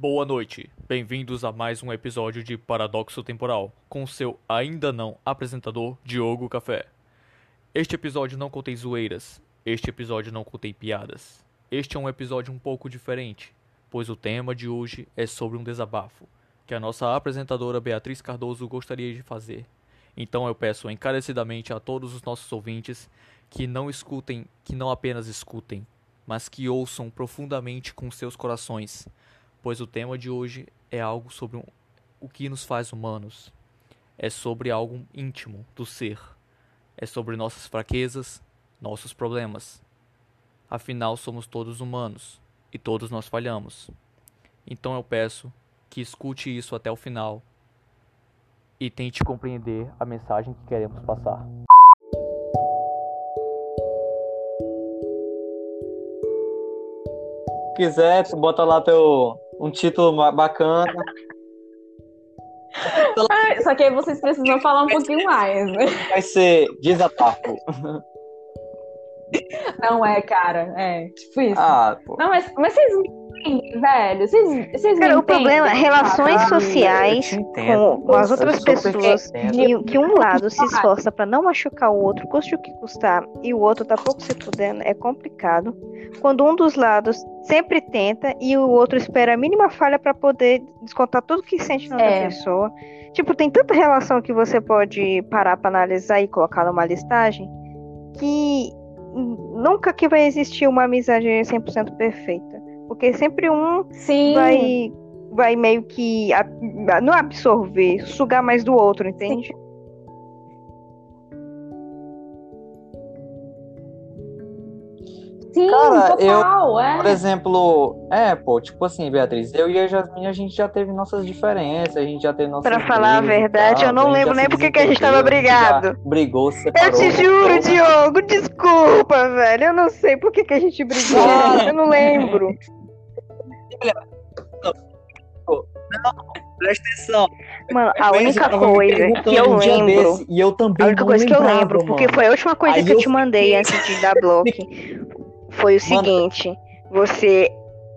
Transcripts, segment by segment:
Boa noite, bem-vindos a mais um episódio de Paradoxo Temporal, com seu ainda não apresentador Diogo Café. Este episódio não contém zoeiras, este episódio não contém piadas. Este é um episódio um pouco diferente, pois o tema de hoje é sobre um desabafo que a nossa apresentadora Beatriz Cardoso gostaria de fazer. Então eu peço encarecidamente a todos os nossos ouvintes que não escutem, que não apenas escutem, mas que ouçam profundamente com seus corações, pois o tema de hoje é algo sobre um, o que nos faz humanos. É sobre algo íntimo do ser. É sobre nossas fraquezas, nossos problemas. Afinal, somos todos humanos e todos nós falhamos. Então eu peço que escute isso até o final e tente compreender a mensagem que queremos passar. quiser, bota lá teu um título bacana. só que aí vocês precisam falar um pouquinho mais, né? Vai ser desabafo. Não é, cara. É, tipo isso. Ah. Não, mas, mas vocês velho. Vocês, vocês Cara, o problema é relações sociais com, com, as outras pessoas. E que um lado se esforça para não machucar o outro, custe o que custar, e o outro tá pouco se fudendo, é complicado. Quando um dos lados sempre tenta e o outro espera a mínima falha para poder descontar tudo que sente na outra é. pessoa. Tipo, tem tanta relação que você pode parar para analisar e colocar numa listagem que nunca que vai existir uma amizade 100% perfeita. Porque sempre um Sim. vai vai meio que não absorver, sugar mais do outro, entende? Sim. Sim, Cara, total, eu, é. por exemplo, é, pô, tipo assim, Beatriz, eu e a Jasmine, a gente já teve nossas diferenças, a gente já teve nossas. Pra falar a verdade, eu não lembro nem porque que a gente tava brigado. Brigou, separou. Eu te juro, Diogo, desculpa, velho. Eu não sei por que, que a gente brigou. eu não lembro. Não, presta atenção. Mano, a única coisa que eu lembro. Desse, e eu também a única coisa que eu lembro, mano. porque foi a última coisa Aí que eu, eu te mandei antes de dar bloco. Foi o seguinte: mano. você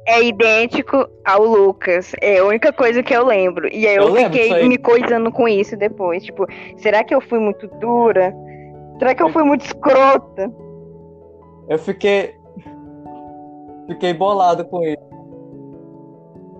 é idêntico ao Lucas. É a única coisa que eu lembro. E aí eu, eu fiquei me coisando com isso depois. Tipo, será que eu fui muito dura? Será que eu fui muito escrota? Eu fiquei. Fiquei bolado com isso.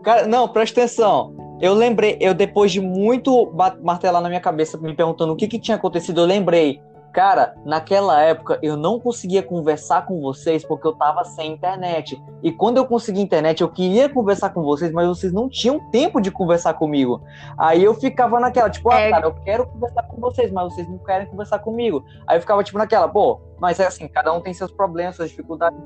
Cara, não, presta atenção. Eu lembrei, eu depois de muito martelar na minha cabeça, me perguntando o que, que tinha acontecido, eu lembrei. Cara, naquela época eu não conseguia conversar com vocês porque eu tava sem internet. E quando eu consegui internet, eu queria conversar com vocês, mas vocês não tinham tempo de conversar comigo. Aí eu ficava naquela, tipo, ah, é... cara, eu quero conversar com vocês, mas vocês não querem conversar comigo. Aí eu ficava, tipo, naquela, pô, mas é assim, cada um tem seus problemas, suas dificuldades.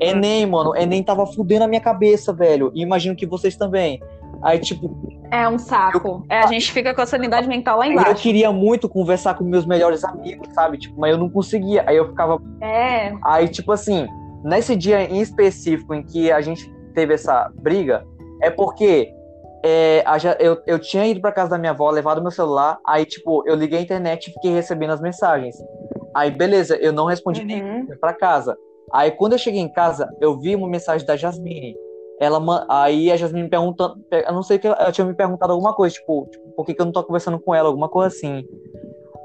Enem, mano, Enem tava fudendo a minha cabeça, velho. E imagino que vocês também. Aí, tipo. É um saco. Eu, é, a gente fica com a sanidade mental lá embaixo. Eu queria muito conversar com meus melhores amigos, sabe? Tipo, mas eu não conseguia. Aí eu ficava. É. Aí, tipo assim, nesse dia em específico em que a gente teve essa briga, é porque é, eu, eu tinha ido pra casa da minha avó, levado meu celular, aí, tipo, eu liguei a internet e fiquei recebendo as mensagens. Aí, beleza, eu não respondi uhum. nem pra casa. Aí, quando eu cheguei em casa, eu vi uma mensagem da Jasmine ela aí a Jasmine me pergunta, eu não sei que ela tinha me perguntado alguma coisa, tipo, tipo, por que, que eu não tô conversando com ela, alguma coisa assim.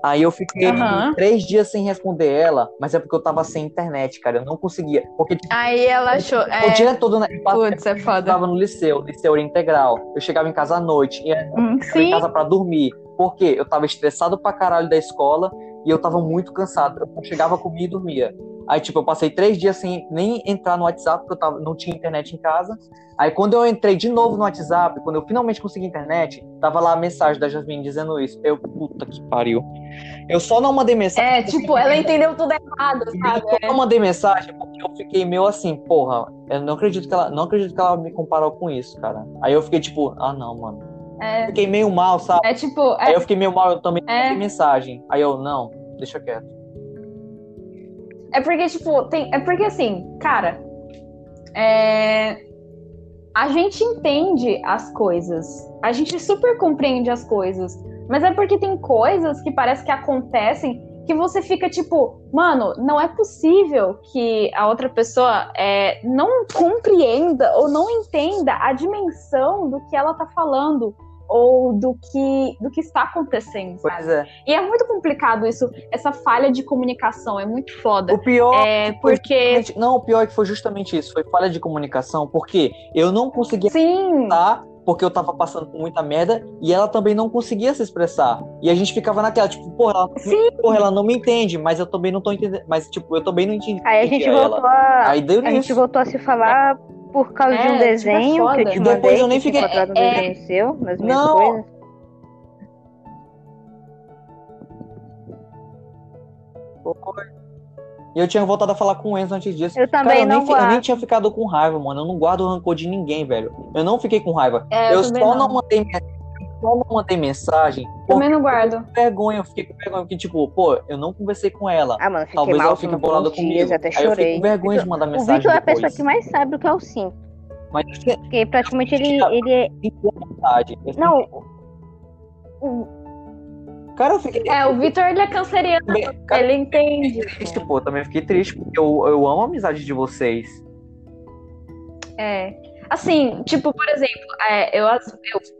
Aí eu fiquei uhum. três dias sem responder ela, mas é porque eu tava sem internet, cara. Eu não conseguia. Porque, tipo, aí ela achou. O é... dia todo, né? Putz, é foda. Eu tava no liceu, liceu integral. Eu chegava em casa à noite, ia hum, em casa pra dormir. Por quê? Eu tava estressado pra caralho da escola e eu tava muito cansado. Eu chegava, comia e dormia. Aí, tipo, eu passei três dias sem nem entrar no WhatsApp, porque eu tava, não tinha internet em casa. Aí, quando eu entrei de novo no WhatsApp, quando eu finalmente consegui internet, tava lá a mensagem da Jasmine dizendo isso. Eu, puta que pariu. Eu só não mandei mensagem. É, tipo, ela entendeu tudo errado, sabe? Eu só não mandei mensagem porque eu fiquei meio assim, porra, eu não acredito que ela, não acredito que ela me comparou com isso, cara. Aí eu fiquei tipo, ah, não, mano. É, fiquei meio mal, sabe? É tipo. É, Aí eu fiquei meio mal, eu também é, mandei mensagem. Aí eu, não, deixa quieto. É porque, tipo, tem. É porque assim, cara. É... A gente entende as coisas. A gente super compreende as coisas. Mas é porque tem coisas que parece que acontecem que você fica tipo, mano, não é possível que a outra pessoa é, não compreenda ou não entenda a dimensão do que ela tá falando ou do que do que está acontecendo. Sabe? Pois é. E é muito complicado isso, essa falha de comunicação, é muito foda. O pior É porque Não, o pior é que foi justamente isso, foi falha de comunicação, porque eu não conseguia sim, expressar porque eu tava passando por muita merda e ela também não conseguia se expressar. E a gente ficava naquela, tipo, porra, ela, Sim. porra, ela não me entende, mas eu também não tô entendendo, mas tipo, eu também não entendi. Aí a gente é ela. voltou a. Aí deu A gente nisso. voltou a se falar por causa de É, um tipo, é desenho que eu te E depois mandei, eu nem fiquei- encontrado um é- desenho seu, nas minhas Não. coisas. E eu tinha voltado a falar com o Enzo antes disso. Eu Cara, também eu nem, não fi- eu nem guardo. tinha ficado com raiva, mano. Eu não guardo rancor de ninguém, velho. Eu não fiquei com raiva. é, eu eu só não. não. mandei só não mandei mensagem Também não guardo. eu fiquei com vergonha. Eu fiquei com vergonha, porque, tipo, pô, eu não conversei com ela. Ah, mano, fiquei Talvez mal ela fique bolada comigo. dias, até Aí eu fiquei chorei. com vergonha de mandar O mensagem Vitor é a depois. pessoa que mais sabe o que é o sim. Mas Porque praticamente ele, ele é. Não, Cara, eu fiquei É, o Vitor ele é canceriano, Cara, ele entende. triste, pô. Também fiquei triste, porque eu, eu amo a amizade de vocês. É. Assim, tipo, por exemplo, é, eu, eu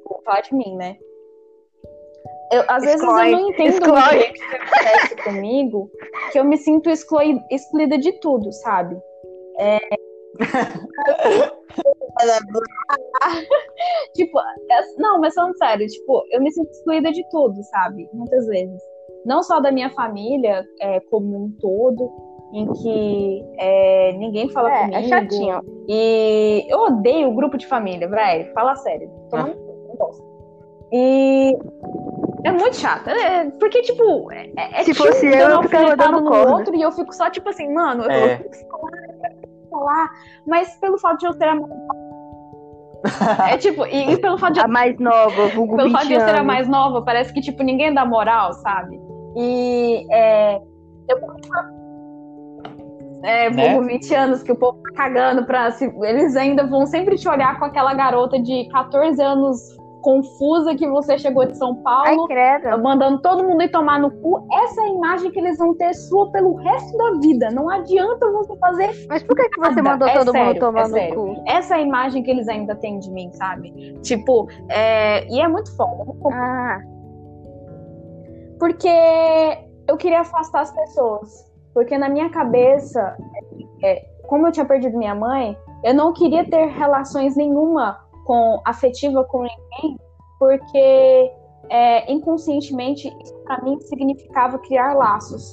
vou falar de mim, né? Eu, às vezes Exclui, eu não entendo exclui. muito bem o que acontece comigo, que eu me sinto exclui, excluída de tudo, sabe? É... tipo, é- não, mas falando sério, tipo, eu me sinto excluída de tudo, sabe? Muitas vezes. Não só da minha família, é, como um todo, em que é, ninguém fala é, comigo. é chatinho. E eu odeio o grupo de família, velho. Fala sério. No cu, não gosto. E é muito chato. é- porque, tipo, é, é Se tio fosse eu, eu ficava dando no corda. outro e eu fico só, tipo assim, mano, eu É. tô falar, mas pelo fato de eu ser a mais É tipo, e, e pelo fato de eu A mais nova, vulgo pelo fato 20 de eu ser a mais nova, parece que, tipo, ninguém dá moral, sabe? E é, eu é, Né? vulgo 20 anos que o povo tá cagando pra. Se, eles ainda vão sempre te olhar com aquela garota de 14 anos confusa que você chegou de São Ai, Paulo, credo. mandando todo mundo ir tomar no cu. Essa é a imagem que eles vão ter sua pelo resto da vida. Não adianta você fazer Mas por que, que você mandou é todo sério, mundo tomar é no sério. cu? essa é a imagem que eles ainda têm de mim, sabe? Tipo, é, e é muito foda. Ah, Porque eu queria afastar as pessoas. Porque na minha cabeça, é, como eu tinha perdido minha mãe, eu não queria ter relações nenhuma com afetiva com ninguém, porque é, inconscientemente isso para mim significava criar laços.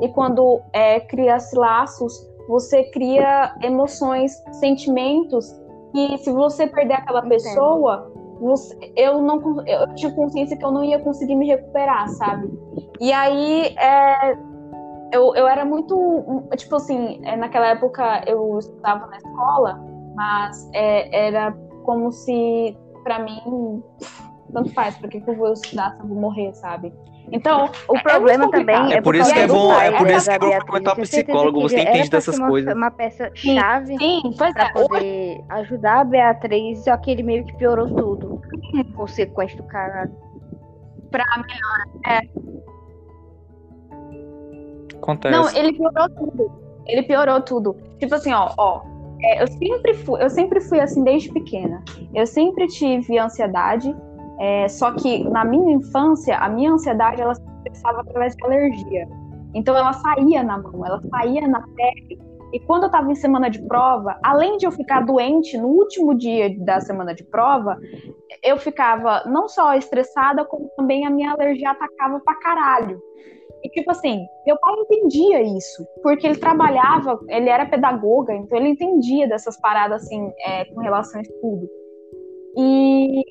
E quando é, cria-se laços, você cria emoções, sentimentos, e se você perder aquela Entendo. pessoa, você- eu não eu tinha consciência que eu não ia conseguir me recuperar, sabe? E aí é, eu, eu era muito tipo assim, é, naquela época eu estudava na escola, mas é, era como se pra mim tanto faz, porque que eu vou estudar se eu vou morrer, sabe? Então, o é problema também é É por isso que é bom- é por isso que é bom frequentar psicólogo, você era entende dessas uma- coisas. Uma peça chave Sim, pois pra é. Poder ajudar a Beatriz, só que ele meio que piorou tudo. Consequente do caralho. pra melhor. Acontece. Não, ele piorou tudo. Ele piorou tudo. Tipo assim, ó, ó. é, eu sempre fui, eu sempre fui assim desde pequena. Eu sempre tive ansiedade. é, só que na minha infância, a minha ansiedade ela se expressava através de alergia. Então ela saía na mão, ela saía na pele. E quando eu estava em semana de prova, além de eu ficar doente no último dia da semana de prova, eu ficava não só estressada, como também a minha alergia atacava pra caralho. E tipo assim, meu pai entendia isso, porque ele trabalhava, ele era pedagoga, então ele entendia dessas paradas assim, é, com relação a estudo. E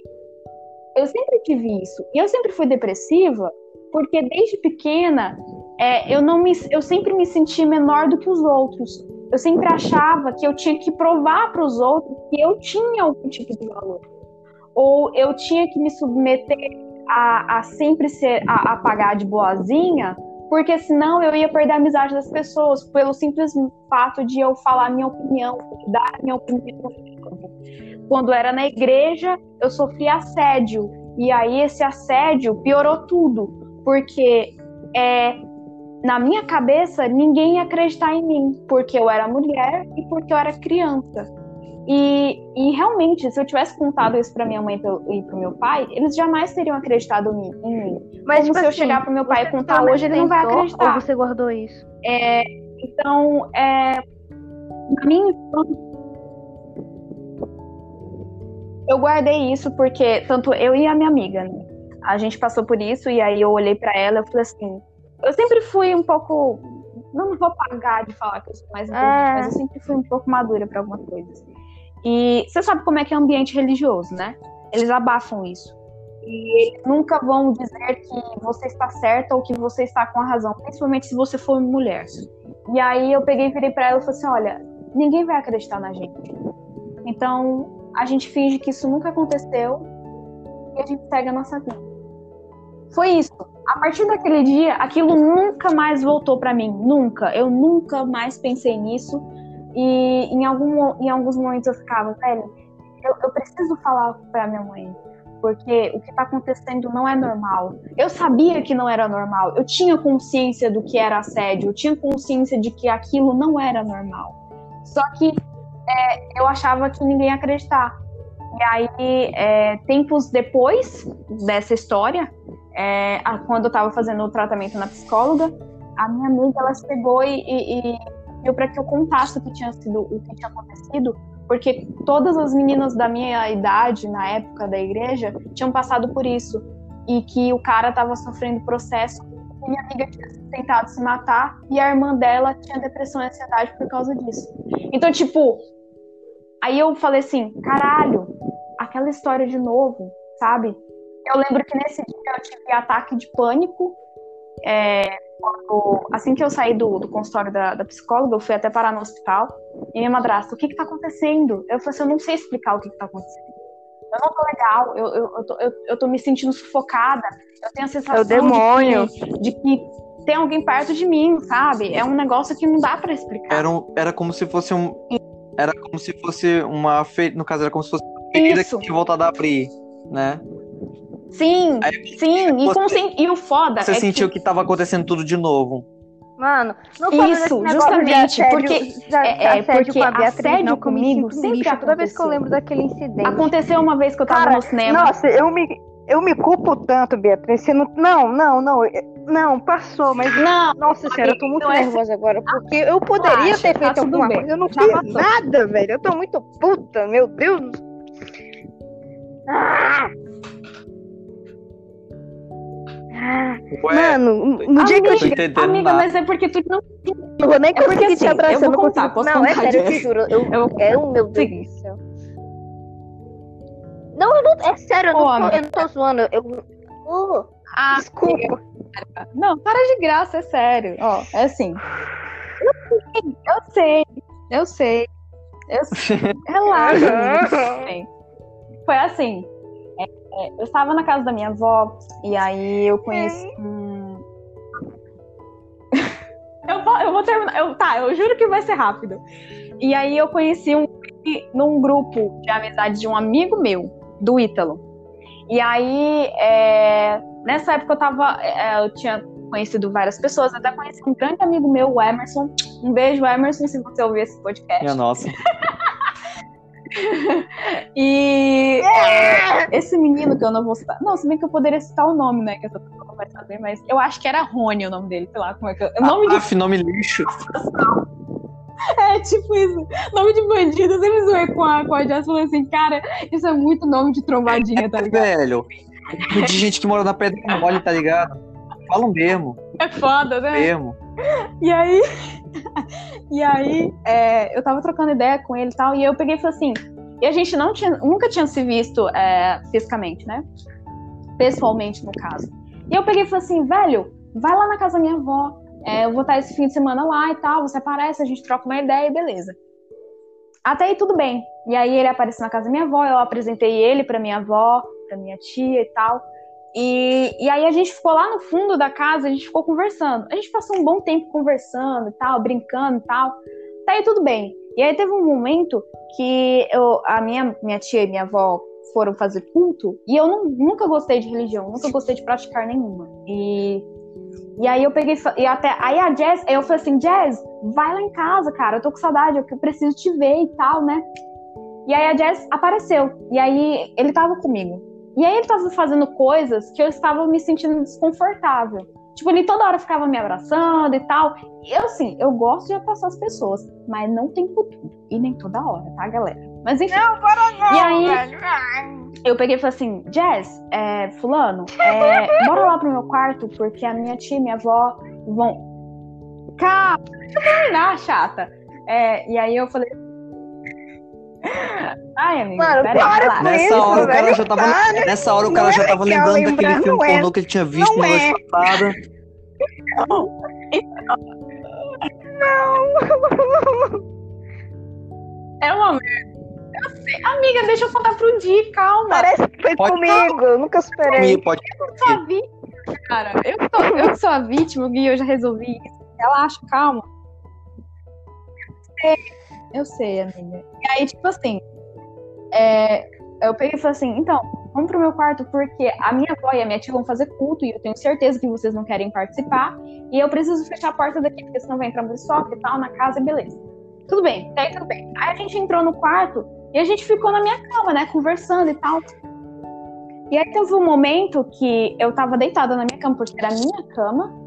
eu sempre tive isso. E eu sempre fui depressiva, porque desde pequena é, eu não me, eu sempre me senti menor do que os outros. Eu sempre achava que eu tinha que provar para os outros que eu tinha algum tipo de valor, ou eu tinha que me submeter a, a sempre ser a, a pagar de boazinha, porque senão eu ia perder a amizade das pessoas pelo simples fato de eu falar minha opinião, dar minha opinião. Quando era na igreja, eu sofri assédio. E aí esse assédio piorou tudo, porque é, na minha cabeça, ninguém ia acreditar em mim, porque eu era mulher e porque eu era criança. E, e realmente, se eu tivesse contado isso para minha mãe e para meu pai, eles jamais teriam acreditado em mim. Mas tipo se eu assim, chegar para meu pai e contar hoje, ele não vai acreditar. Ou você guardou isso? É, então, é, na minha eu guardei isso porque tanto eu e a minha amiga, né? a gente passou por isso e aí eu olhei para ela e falei assim, eu sempre fui um pouco, não vou pagar de falar que eu sou mais inteligente, é. mas eu sempre fui um pouco madura para algumas coisas. E você sabe como é que é ambiente religioso, né? Eles abafam isso. E eles nunca vão dizer que você está certa ou que você está com a razão, principalmente se você for mulher. E aí eu peguei e virei para ela e falei assim: olha, ninguém vai acreditar na gente. Então a gente finge que isso nunca aconteceu e a gente segue a nossa vida. Foi isso. A partir daquele dia, aquilo nunca mais voltou para mim. Nunca. Eu nunca mais pensei nisso. E em, algum, em alguns momentos eu ficava, velho, eu, eu preciso falar pra minha mãe. Porque o que tá acontecendo não é normal. Eu sabia que não era normal. Eu tinha consciência do que era assédio. Eu tinha consciência de que aquilo não era normal. Só que é, eu achava que ninguém ia acreditar. E aí, é, tempos depois dessa história, é, quando eu estava fazendo o tratamento na psicóloga, a minha amiga ela chegou e, e, e pediu para que eu contasse o que tinha sido, o que tinha acontecido, porque todas as meninas da minha idade na época da igreja tinham passado por isso e que o cara estava sofrendo processo. Minha amiga tinha tentado se matar e a irmã dela tinha depressão e ansiedade por causa disso. Então, tipo, aí eu falei assim, caralho, aquela história de novo, sabe? Eu lembro que nesse dia eu tive ataque de pânico. É, quando, assim que eu saí do, do consultório da, da, psicóloga, eu fui até parar no hospital. E minha madrasta, o que que tá acontecendo? Eu falei assim, eu não sei explicar o que que tá acontecendo. Eu não tô legal, eu, eu, eu, tô, eu, eu tô me sentindo sufocada. Eu tenho a sensação é o demônio. De, que, de que tem alguém perto de mim, sabe? É um negócio que não dá para explicar. Era, um, era como se fosse um. Era como se fosse uma feita. No caso, era como se fosse uma ferida que tinha voltado a abrir, né? Sim, Aí, sim. Você, e, e o foda. Você é sentiu que... que tava acontecendo tudo de novo. Mano, não Isso, justamente, assédio, porque é, é porque a Beatriz, assédio não, comigo sempre lixo, toda vez que eu lembro daquele incidente. Aconteceu uma vez que eu tava Cara, no cinema. Nossa, eu me eu me culpo tanto, Beatriz. Você não, não, não, não, não, passou, mas não. Nossa senhora, eu tô muito é nervosa agora, porque eu poderia ter feito tá alguma bem. coisa. Eu não Já fiz passou. nada, velho. Eu tô muito puta, meu Deus. Ah! Ué, mano, no dia que eu cheguei. Amiga, mas é porque tu não. Eu vou nem é conseguir assim, te abraçar. Eu vou contar, não, não é sério, eu te juro. Eu, eu quero, meu Deus do céu. Não, eu não, é sério, eu, não, tô, eu não tô zoando. Eu. Oh, ah, desculpa. Não, para de graça, é sério. Ó, é assim. Eu sei, eu sei. Eu sei. Relaxa. Foi assim. É, eu estava na casa da minha avó e aí eu conheci um. eu, vou, eu vou terminar. Eu, tá, eu juro que vai ser rápido. E aí eu conheci um num grupo de amizade de um amigo meu, do Ítalo. E aí, é, nessa época eu tava. É, eu tinha conhecido várias pessoas, até conheci um grande amigo meu, o Emerson. Um beijo, Emerson, se você ouvir esse podcast. Minha nossa. e é, esse menino que eu não vou citar. Não, se bem que eu poderia citar o nome, né? Que essa pessoa não vai saber, mas eu acho que era Rony o nome dele, sei lá como é que. Eu... Nome ah, de... nome lixo. É, tipo isso. Nome de bandido. Eu sempre zoei com a, com a Jess falando assim, cara, isso é muito nome de trombadinha, tá ligado? Velho, de gente que mora na pedra mole, tá ligado? Falam mesmo. É foda, né? Mesmo. E aí. E aí, é, eu tava trocando ideia com ele e tal, e eu peguei e falei assim. E a gente não tinha, nunca tinha se visto é, fisicamente, né? Pessoalmente, no caso. E eu peguei e falei assim, velho, vai lá na casa da minha avó. É, eu vou estar esse fim de semana lá e tal. Você aparece, a gente troca uma ideia e beleza. Até aí tudo bem. E aí ele apareceu na casa da minha avó, eu apresentei ele para minha avó, para minha tia e tal. E, e aí a gente ficou lá no fundo da casa, a gente ficou conversando. A gente passou um bom tempo conversando e tal, brincando e tal. Tá aí tudo bem. E aí teve um momento que eu, a minha, minha tia e minha avó foram fazer culto e eu não, nunca gostei de religião, nunca gostei de praticar nenhuma. E, E aí eu peguei e até aí a Jazz, eu falei assim, Jazz, vai lá em casa, cara, eu tô com saudade, eu preciso te ver e tal, né? E aí a Jazz apareceu. E aí ele tava comigo. E aí ele tava fazendo coisas que eu estava me sentindo desconfortável. Tipo, ele toda hora ficava me abraçando e tal. E eu, assim, eu gosto de abraçar as pessoas, mas não tem futuro. E nem toda hora, tá, galera? Mas enfim. Não, bora não, e aí, velho. eu peguei e falei assim, Jazz, é, fulano, é, bora lá pro meu quarto, porque a minha tia e minha avó vão. Calma, deixa eu terminar, chata. É, e aí eu falei. Ai, amigo, Mano, peraí, para Nessa isso, hora o cara velho, já tava, para. nessa hora o Não cara é já tava lembrando lembrar, daquele filme não é. pornô que ele tinha visto Não na é. noite passada. É uma merda. Amiga, deixa eu contar pro Di, calma. Parece que foi Pode- comigo, eu nunca superei. E pode Eu sou a vítima, cara. Eu que, tô- eu sou a vítima, Gui, eu já resolvi isso. Relaxa, calma. Eu sei, eu sei, amiga. E aí, tipo assim, é, eu peguei e falei assim, então, vamos pro meu quarto, porque a minha avó e a minha tia vão fazer culto, e eu tenho certeza que vocês não querem participar, e eu preciso fechar a porta daqui, porque senão vai entrar pessoal e tal, na casa, e beleza. Tudo bem, daí tudo bem. Aí a gente entrou no quarto, e a gente ficou na minha cama, né, conversando e tal. E aí teve um momento que eu tava deitada na minha cama, porque era a minha cama.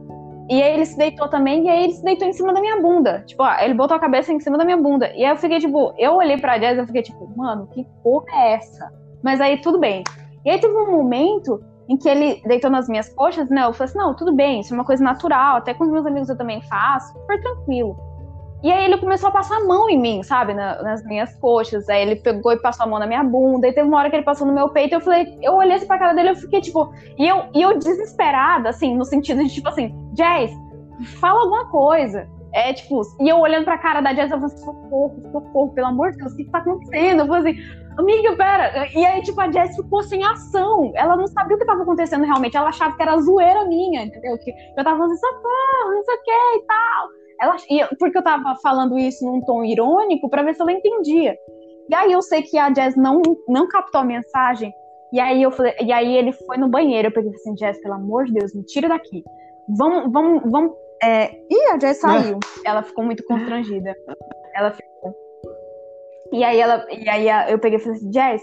E aí ele se deitou também, e aí ele se deitou em cima da minha bunda. Tipo, ó, ele botou a cabeça em cima da minha bunda. E aí eu fiquei, tipo, eu olhei pra Jazz e fiquei, tipo, mano, que porra é essa? Mas aí tudo bem. E aí teve um momento em que ele deitou nas minhas coxas, né? Eu falei assim, não, tudo bem, isso é uma coisa natural, até com os meus amigos eu também faço, super tranquilo. E aí ele começou a passar a mão em mim, sabe? Na- nas minhas coxas. Aí ele pegou e passou a mão na minha bunda. E teve uma hora que ele passou no meu peito. Eu falei, eu olhei assim pra cara dele, eu fiquei tipo. E eu, e eu desesperada, assim, no sentido de tipo assim, Jazz, fala alguma coisa. É tipo, e eu olhando pra cara da Jazz, eu falei, socorro, socorro, pelo amor de Deus, o que tá acontecendo? Eu falei assim, amiga, pera. E aí, tipo, a Jazz ficou sem ação. Ela não sabia o que tava acontecendo realmente. Ela achava que era zoeira minha, entendeu? Que eu tava falando assim, socorro, não sei o que e tal. Ela, e eu- porque eu tava falando isso num tom irônico pra ver se ela entendia. E aí eu sei que a Jazz não, não captou a mensagem. E aí eu falei, e aí ele foi no banheiro. Eu peguei e assim, Jazz, pelo amor de Deus, me tira daqui. Vamos, vamos, vamos. É... Ih, a Jazz saiu. Ela ficou muito constrangida. Ela ficou. E aí ela, e aí eu peguei e falei assim, Jazz,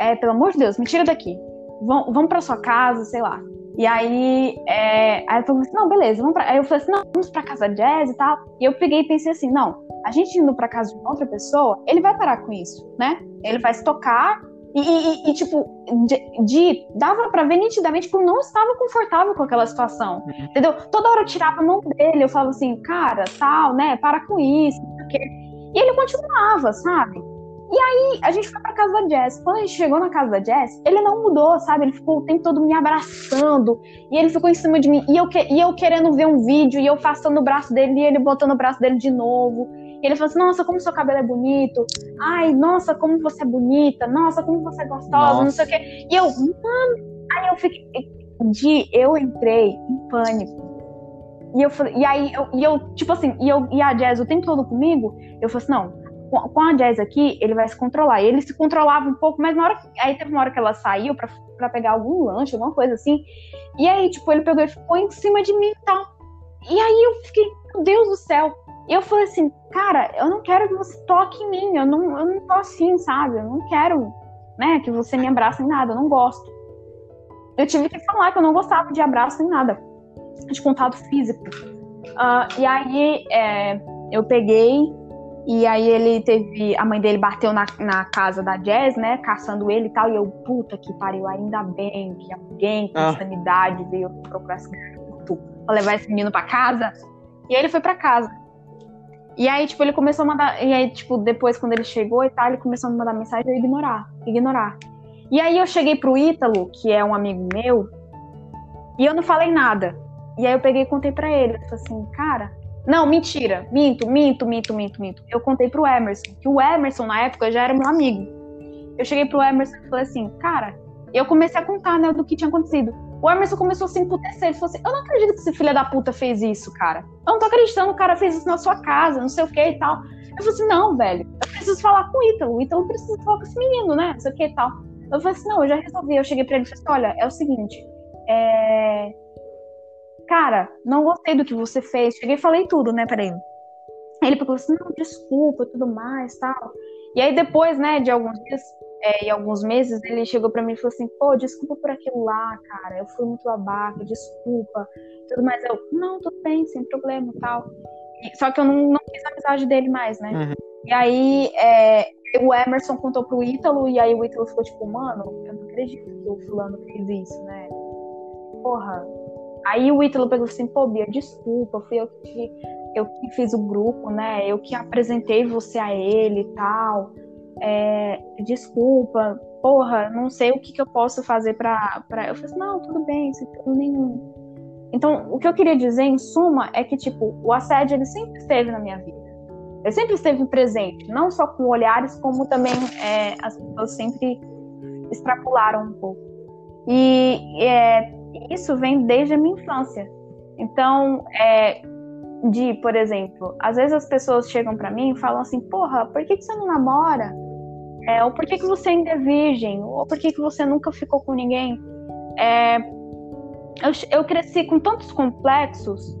é, pelo amor de Deus, me tira daqui. Vamos, vamos pra sua casa, sei lá. E aí, é, aí ela falou assim, não, beleza, vamos pra... Aí eu falei assim, não, vamos pra casa da Jazz e tal. E eu peguei e pensei assim, não, a gente indo pra casa de uma outra pessoa, ele vai parar com isso, né? Ele vai se tocar e, e- e, tipo, de, de- dava pra ver nitidamente que eu não estava confortável com aquela situação, entendeu? Toda hora eu tirava a mão dele, eu falava assim, cara, tal, né, para com isso, quê. E ele continuava, sabe? E aí a gente foi pra casa da Jess. Quando a gente chegou na casa da Jess, ele não mudou, sabe? Ele ficou o tempo todo me abraçando. E ele ficou em cima de mim. E eu, e eu querendo ver um vídeo, e eu passando o braço dele, e ele botando o braço dele de novo. E ele falou assim: Nossa, como seu cabelo é bonito. Ai, nossa, como você é bonita. Nossa, como você é gostosa, não sei o quê. E eu, mano. Aí eu fiquei. De, eu entrei em pânico. E eu falei, e aí, eu, e eu, tipo assim, e, eu, e a Jazz o tempo todo comigo, eu falei assim, não, com a Jazz aqui, ele vai se controlar. Ele se controlava um pouco, mas na hora. Aí teve uma hora que ela saiu pra, pra pegar algum lanche, alguma coisa assim. E aí, tipo, ele pegou e ficou em cima de mim e tal. E aí eu fiquei, meu Deus do céu. E eu falei assim, cara, eu não quero que você toque em mim. Eu não, eu não tô assim, sabe? Eu não quero, né, que você me abrace em nada. Eu não gosto. Eu tive que falar que eu não gostava de abraço em nada. De contato físico. Ah, e aí é, eu peguei e aí ele teve. A mãe dele bateu na, na casa da Jazz, né? Caçando ele e tal. E eu, puta que pariu, ainda bem que alguém com Ah. sanidade veio procurar esse garoto pra levar esse menino pra casa. E aí ele foi pra casa. E aí, tipo, ele começou a mandar. E aí, tipo, depois, quando ele chegou e tal, ele começou a me mandar mensagem e eu ignorar. Ignorar. E aí eu cheguei pro Ítalo, que é um amigo meu, e eu não falei nada. E aí eu peguei e contei pra ele. Eu falei assim, cara. Não, mentira. Minto, minto, minto, minto, minto. Eu contei pro Emerson, que o Emerson, na época, já era meu amigo. Eu cheguei pro Emerson e falei assim, cara, eu comecei a contar, né, do que tinha acontecido. O Emerson começou a se emputecer. Ele falou assim: Eu não acredito que esse filho da puta fez isso, cara. Eu não tô acreditando que o cara fez isso na sua casa, não sei o que e tal. Eu falei assim: Não, velho, eu preciso falar com o Ítalo. O Ítalo precisa falar com esse menino, né? Não sei o que e tal. Eu falei assim: Não, eu já resolvi. Eu cheguei pra ele e falei assim: Olha, é o seguinte. É... cara, não gostei do que você fez. Cheguei e falei tudo, né, pra ele. Ele falou assim, não, desculpa, tudo mais, tal. E aí depois, né, de alguns dias é, e alguns meses, ele chegou para mim e falou assim, pô, desculpa por aquilo lá, cara, eu fui muito babaca, desculpa, tudo mais. Eu, não, tudo bem, sem problema, tal. E, só que eu não, não fiz a amizade dele mais, né? Uhum. E aí é, o Emerson contou pro Ítalo, e aí o Ítalo ficou tipo, mano, eu não acredito que o fulano fez isso, né? Porra. Aí o Ítalo pegou assim, pô, Bia, desculpa, fui eu que, eu que fiz o grupo, né? Eu que apresentei você a ele e tal. É, desculpa, porra, não sei o que, que eu posso fazer pra, pra. Eu falei assim, não, tudo bem, sem problema nenhum. Então, o que eu queria dizer, em suma, é que, tipo, o assédio, ele sempre esteve na minha vida. Ele sempre esteve presente, não só com olhares, como também é, as pessoas sempre extrapolaram um pouco. E é, isso vem desde a minha infância. Então, é, de, por exemplo, às vezes as pessoas chegam para mim e falam assim, porra, por que, que você não namora? É, ou por que, que você ainda é virgem? Ou por que, que você nunca ficou com ninguém? É, eu, eu cresci com tantos complexos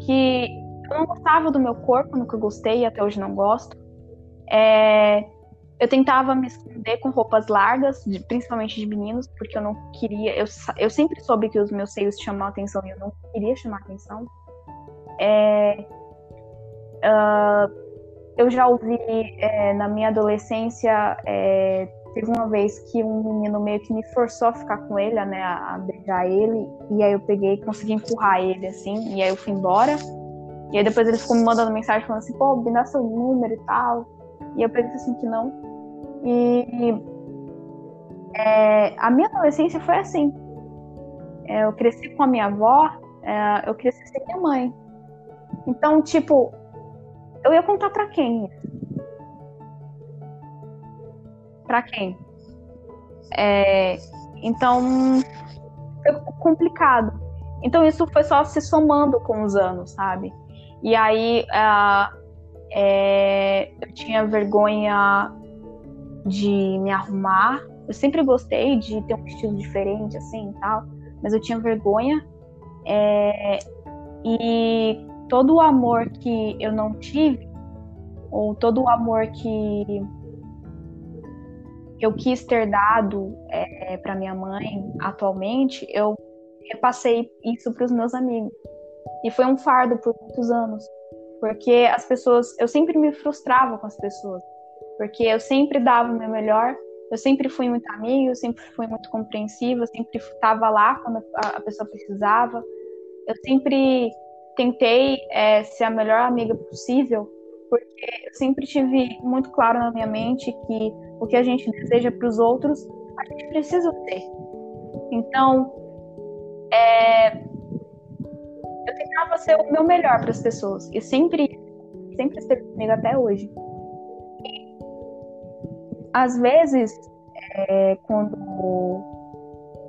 que eu não gostava do meu corpo, nunca gostei e até hoje não gosto. É, eu tentava me esconder com roupas largas, de, principalmente de meninos, porque eu não queria. Eu, eu sempre soube que os meus seios chamam atenção e eu não queria chamar atenção. É, uh, eu já ouvi é, na minha adolescência. É, teve uma vez que um menino meio que me forçou a ficar com ele, né, a, a beijar ele, e aí eu peguei e consegui empurrar ele, assim, e aí eu fui embora. E aí depois ele ficou me mandando mensagem falando assim, pô, me dá seu número e tal. E eu pensei assim que não. E é, a minha adolescência foi assim. É, eu cresci com a minha avó, é, eu cresci sem minha mãe. Então, tipo, eu ia contar para quem? Para quem? É, então, foi complicado. Então, isso foi só se somando com os anos, sabe? E aí, uh, eu tinha vergonha de me arrumar. Eu sempre gostei de ter um estilo diferente, assim, tal, mas eu tinha vergonha. É, e todo o amor que eu não tive, ou todo o amor que eu quis ter dado é, para minha mãe atualmente, eu repassei isso para os meus amigos. E foi um fardo por muitos anos, porque as pessoas, eu sempre me frustrava com as pessoas porque eu sempre dava o meu melhor, eu sempre fui muito amiga, eu sempre fui muito compreensiva, eu sempre estava lá quando a pessoa precisava, eu sempre tentei é, ser a melhor amiga possível, porque eu sempre tive muito claro na minha mente que o que a gente deseja para os outros, a gente precisa ter. Então, é, eu tentava ser o meu melhor para as pessoas e sempre, sempre esteve comigo até hoje às vezes, é, quando.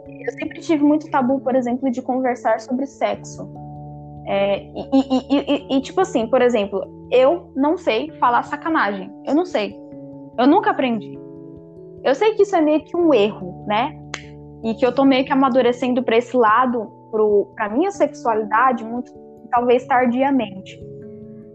Eu sempre tive muito tabu, por exemplo, de conversar sobre sexo. É, e, e, e, e, tipo assim, por exemplo, eu não sei falar sacanagem. Eu não sei. Eu nunca aprendi. Eu sei que isso é meio que um erro, né? E que eu tô meio que amadurecendo para esse lado, pro, pra minha sexualidade, muito, talvez tardiamente.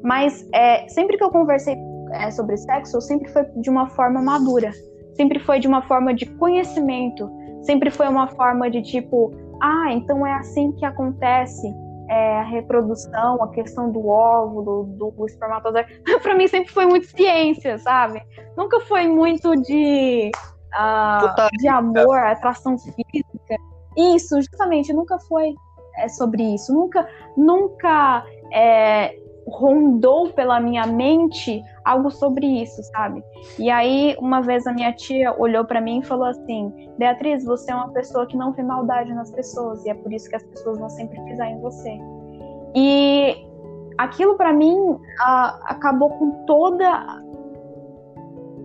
Mas é, sempre que eu conversei é, sobre sexo sempre foi de uma forma madura, sempre foi de uma forma de conhecimento, sempre foi uma forma de tipo, ah, então é assim que acontece é, a reprodução, a questão do óvulo, do, do espermatozoide. para mim sempre foi muito ciência, sabe? Nunca foi muito de, uh, de amor, atração física. Isso, justamente, nunca foi é, sobre isso. Nunca, nunca é, rondou pela minha mente algo sobre isso, sabe? E aí, uma vez a minha tia olhou para mim e falou assim: Beatriz, você é uma pessoa que não vê maldade nas pessoas e é por isso que as pessoas vão sempre pisar em você. E aquilo para mim acabou com toda.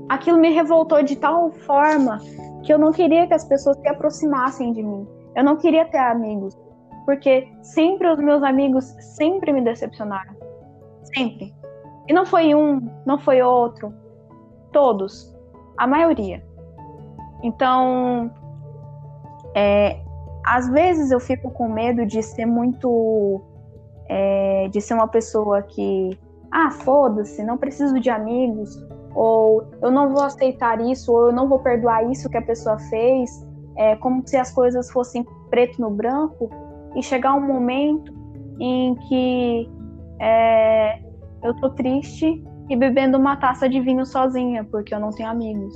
Aquilo me revoltou de tal forma que eu não queria que as pessoas se aproximassem de mim. Eu não queria ter amigos, porque sempre os meus amigos sempre me decepcionaram. Sempre. E não foi um, não foi outro. Todos. A maioria. Então, é, às vezes eu fico com medo de ser muito. É, de ser uma pessoa que. Ah, foda-se, não preciso de amigos. Ou eu não vou aceitar isso, ou eu não vou perdoar isso que a pessoa fez. É como se as coisas fossem preto no branco. E chegar um momento em que é, eu tô triste e bebendo uma taça de vinho sozinha, porque eu não tenho amigos.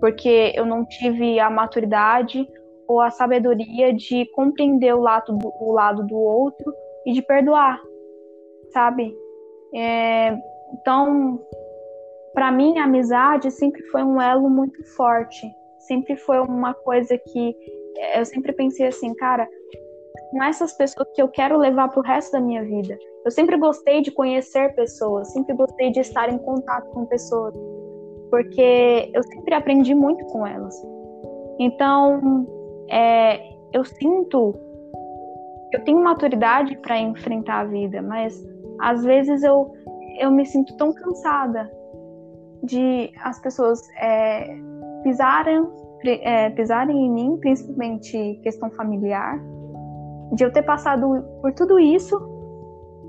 Porque eu não tive a maturidade ou a sabedoria de compreender o lado do, o lado do outro e de perdoar, sabe? É, então, para mim, a amizade sempre foi um elo muito forte. Sempre foi uma coisa que eu sempre pensei assim, cara, com essas pessoas que eu quero levar pro resto da minha vida. Eu sempre gostei de conhecer pessoas, sempre gostei de estar em contato com pessoas, porque eu sempre aprendi muito com elas. Então, é, eu sinto, eu tenho maturidade para enfrentar a vida, mas às vezes eu, eu me sinto tão cansada de as pessoas é, pisarem, é, pisarem em mim, principalmente questão familiar, de eu ter passado por tudo isso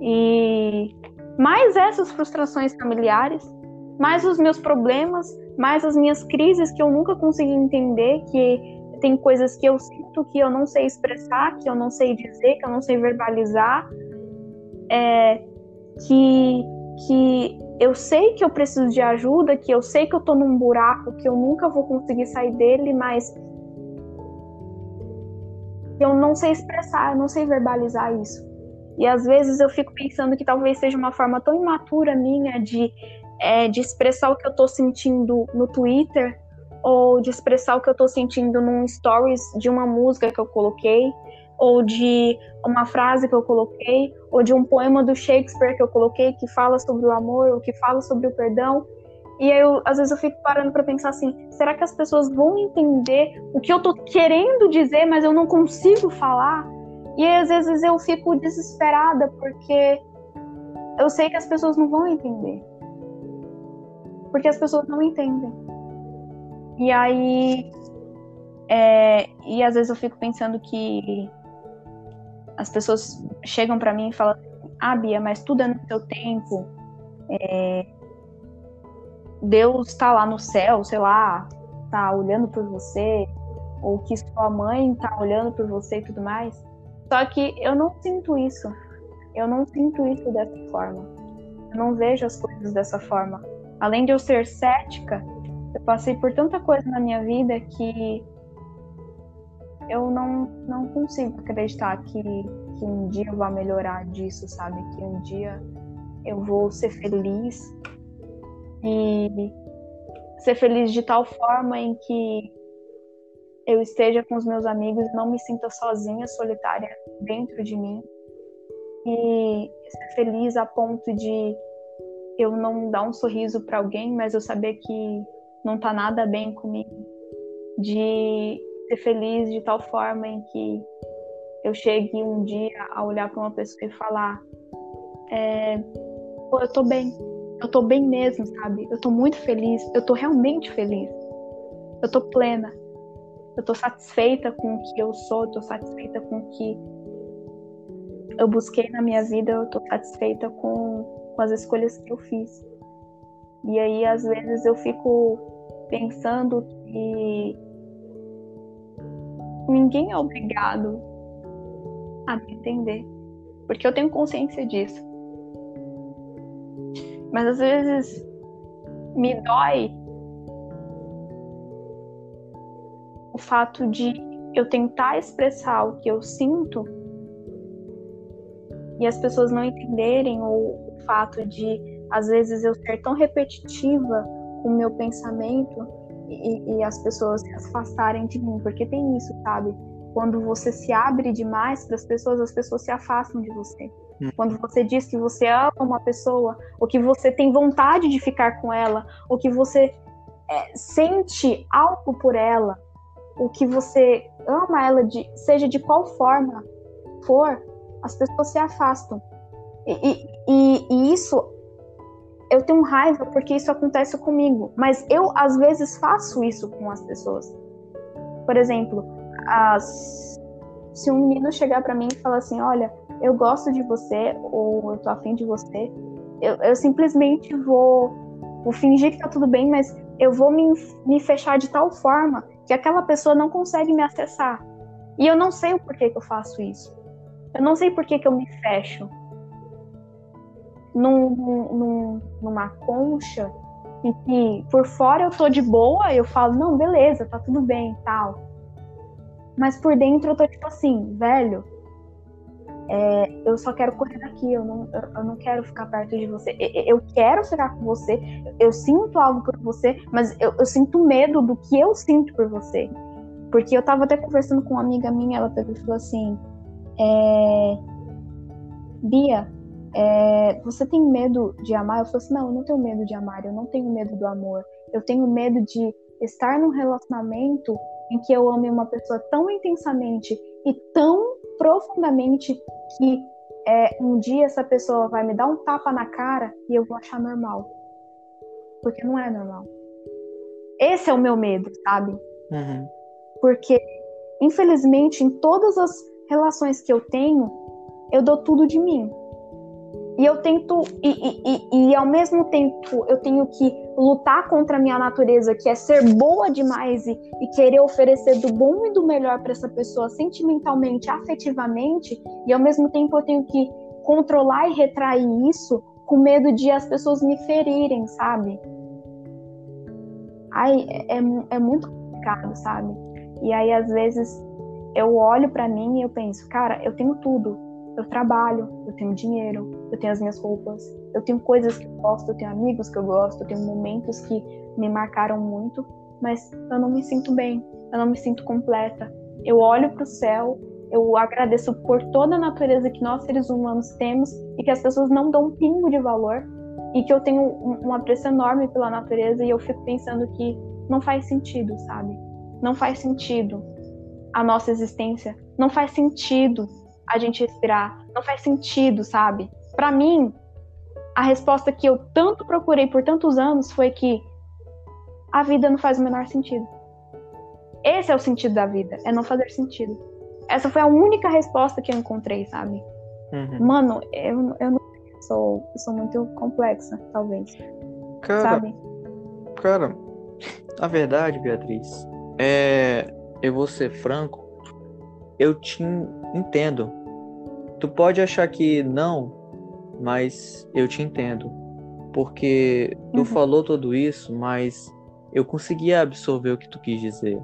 e mais essas frustrações familiares, mais os meus problemas, mais as minhas crises que eu nunca consegui entender, que tem coisas que eu sinto que eu não sei expressar, que eu não sei dizer, que eu não sei verbalizar, é, que, que eu sei que eu preciso de ajuda, que eu sei que eu tô num buraco, que eu nunca vou conseguir sair dele, mas eu não sei expressar, eu não sei verbalizar isso. E às vezes eu fico pensando que talvez seja uma forma tão imatura minha de, é, de expressar o que eu tô sentindo no Twitter, ou de expressar o que eu tô sentindo num stories de uma música que eu coloquei, ou de uma frase que eu coloquei, ou de um poema do Shakespeare que eu coloquei que fala sobre o amor, ou que fala sobre o perdão. E aí, eu, às vezes, eu fico parando para pensar assim: será que as pessoas vão entender o que eu tô querendo dizer, mas eu não consigo falar? E aí, às vezes, eu fico desesperada porque eu sei que as pessoas não vão entender. Porque as pessoas não entendem. E aí. É, e às vezes eu fico pensando que as pessoas chegam para mim e falam: Ah, Bia, mas tudo é no seu tempo. É, Deus está lá no céu, sei lá, tá olhando por você, ou que sua mãe tá olhando por você e tudo mais. Só que eu não sinto isso. Eu não sinto isso dessa forma. Eu não vejo as coisas dessa forma. Além de eu ser cética, eu passei por tanta coisa na minha vida que eu não, não consigo acreditar que, que um dia eu vá melhorar disso, sabe? Que um dia eu vou ser feliz e ser feliz de tal forma em que eu esteja com os meus amigos não me sinta sozinha, solitária dentro de mim. E ser feliz a ponto de eu não dar um sorriso para alguém, mas eu saber que não tá nada bem comigo. De ser feliz de tal forma em que eu chegue um dia a olhar para uma pessoa e falar: é, eu tô bem, eu tô bem mesmo, sabe? Eu tô muito feliz, eu tô realmente feliz. Eu tô plena. Eu tô satisfeita com o que eu sou, eu tô satisfeita com o que eu busquei na minha vida, eu tô satisfeita com, com as escolhas que eu fiz. E aí, às vezes, eu fico pensando que ninguém é obrigado a me entender, porque eu tenho consciência disso. Mas às vezes me dói o fato de eu tentar expressar o que eu sinto e as pessoas não entenderem, ou o fato de às vezes eu ser tão repetitiva com o meu pensamento e, e as pessoas se afastarem de mim, porque tem isso, sabe? Quando você se abre demais para as pessoas, as pessoas se afastam de você. Quando você diz que você ama uma pessoa, ou que você tem vontade de ficar com ela, ou que você é, sente algo por ela, o que você ama ela, de, seja de qual forma for, as pessoas se afastam. E, e, e, isso, eu tenho raiva porque isso acontece comigo, mas eu às vezes faço isso com as pessoas. Por exemplo, as se um menino chegar para mim e falar assim, olha, eu gosto de você ou eu tô afim de você, eu, eu simplesmente vou, vou fingir que tá tudo bem, mas eu vou me, me fechar de tal forma que aquela pessoa não consegue me acessar. E eu não sei o porquê que eu faço isso. Eu não sei porquê que eu me fecho num, num, numa concha em que por fora eu tô de boa, eu falo, não, beleza, tá tudo bem tal. Mas por dentro eu tô tipo assim, velho, é, eu só quero correr daqui, eu não, eu, não quero ficar perto de você. Eu, eu, quero ficar com você, eu sinto algo por você, mas eu, eu, sinto medo do que eu sinto por você. Porque eu tava até conversando com uma amiga minha, ela pegou e falou assim: é, Bia, é, você tem medo de amar? Eu falei assim: não, eu não tenho medo de amar, eu não tenho medo do amor. Eu tenho medo de estar num relacionamento em que eu ame uma pessoa tão intensamente e tão profundamente que é, um dia essa pessoa vai me dar um tapa na cara e eu vou achar normal. Porque não é normal. Esse é o meu medo, sabe? Uhum. Porque, infelizmente, em todas as relações que eu tenho, eu dou tudo de mim. E eu tento, e, e, e, e, ao mesmo tempo eu tenho que lutar contra a minha natureza, que é ser boa demais e, e querer oferecer do bom e do melhor para essa pessoa sentimentalmente, afetivamente, e ao mesmo tempo eu tenho que controlar e retrair isso com medo de as pessoas me ferirem, sabe? Ai, é, é, é muito complicado, sabe? E aí às vezes eu olho para mim e eu penso, cara, eu tenho tudo, eu trabalho, eu tenho dinheiro, eu tenho as minhas roupas, eu tenho coisas que eu gosto, eu tenho amigos que eu gosto, eu tenho momentos que me marcaram muito, mas eu não me sinto bem, eu não me sinto completa. Eu olho para o céu, eu agradeço por toda a natureza que nós seres humanos temos e que as pessoas não dão um pingo de valor e que eu tenho um, apreço enorme pela natureza e eu fico pensando que não faz sentido, sabe? Não faz sentido a nossa existência, não faz sentido a gente respirar. Não faz sentido, sabe? Para mim, a resposta que eu tanto procurei por tantos anos foi que a vida não faz o menor sentido. Esse é o sentido da vida, é não fazer sentido. Essa foi a única resposta que eu encontrei, sabe? Uhum. Mano, eu, eu não sou, eu sou muito complexa, talvez. Cara, sabe? Cara, a verdade, Beatriz, é. Eu vou ser franco, eu te entendo. Tu pode achar que não, mas eu te entendo. Porque tu uhum. falou tudo isso, mas eu conseguia absorver o que tu quis dizer.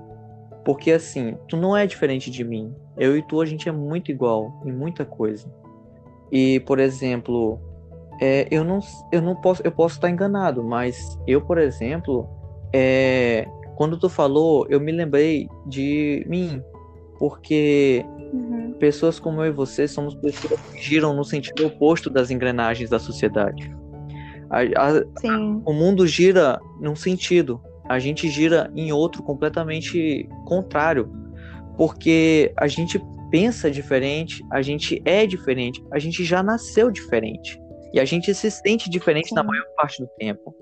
Porque assim, tu não é diferente de mim. Eu e tu, a gente é muito igual em muita coisa. E, por exemplo, é, eu, não, eu não posso, eu posso estar enganado, mas eu, por exemplo, é, quando tu falou, eu me lembrei de mim, porque. Pessoas como eu e você somos pessoas que giram no sentido oposto das engrenagens da sociedade. A, a, o mundo gira num sentido, a gente gira em outro completamente contrário, porque a gente pensa diferente, a gente é diferente, a gente já nasceu diferente. E a gente se sente diferente Sim. na maior parte do tempo.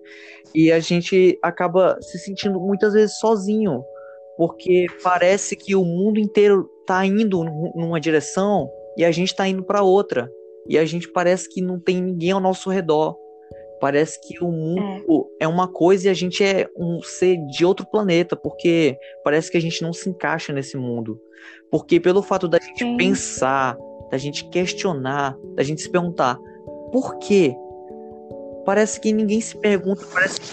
E a gente acaba se sentindo muitas vezes sozinho, porque parece que o mundo inteiro está indo numa direção e a gente está indo para outra. E a gente parece que não tem ninguém ao nosso redor. Parece que o mundo é. é. uma coisa e a gente é um ser de outro planeta, porque parece que a gente não se encaixa nesse mundo. Porque pelo fato da gente Sim. pensar, da gente questionar, da gente se perguntar por quê? Parece que ninguém se pergunta, parece que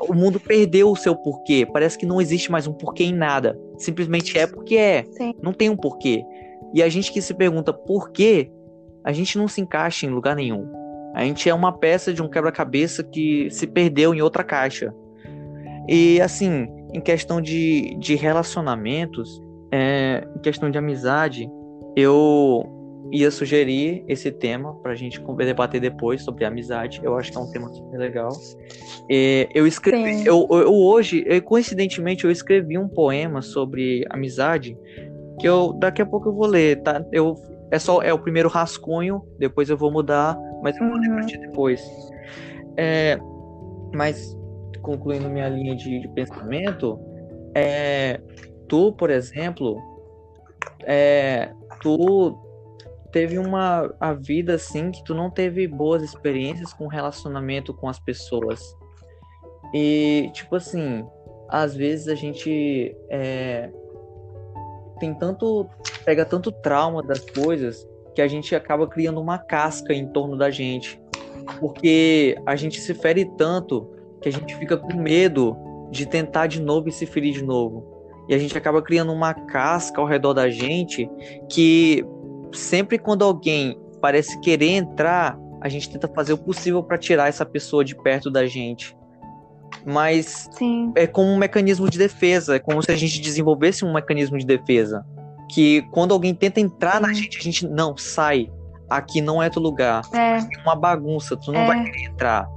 o mundo perdeu o seu porquê. Parece que não existe mais um porquê em nada. Simplesmente é porque é. Sim. Não tem um porquê. E a gente que se pergunta por quê, a gente não se encaixa em lugar nenhum. A gente é uma peça de um quebra-cabeça que se perdeu em outra caixa. E assim, em questão de, de relacionamentos, é, em questão de amizade, eu ia sugerir esse tema para a gente debater depois sobre amizade. Eu acho que é um tema super legal. E eu escrevi, eu, eu, hoje, eu, coincidentemente, eu escrevi um poema sobre amizade que eu daqui a pouco eu vou ler, tá? Eu é só é o primeiro rascunho, depois eu vou mudar, mas eu vou ler pra ti depois. É, mas concluindo minha linha de, de pensamento, é, tu, por exemplo, é, tu teve uma a vida assim que tu não teve boas experiências com relacionamento com as pessoas. E, tipo assim, às vezes a gente é, tem tanto. pega tanto trauma das coisas que a gente acaba criando uma casca em torno da gente. Porque a gente se fere tanto que a gente fica com medo de tentar de novo e se ferir de novo. E a gente acaba criando uma casca ao redor da gente que sempre quando alguém parece querer entrar, a gente tenta fazer o possível para tirar essa pessoa de perto da gente. Mas Sim. é como um mecanismo de defesa, é como se a gente desenvolvesse um mecanismo de defesa. Que quando alguém tenta entrar na gente, a gente não sai. Aqui não é teu lugar. É, É uma bagunça, tu não É. vai querer entrar.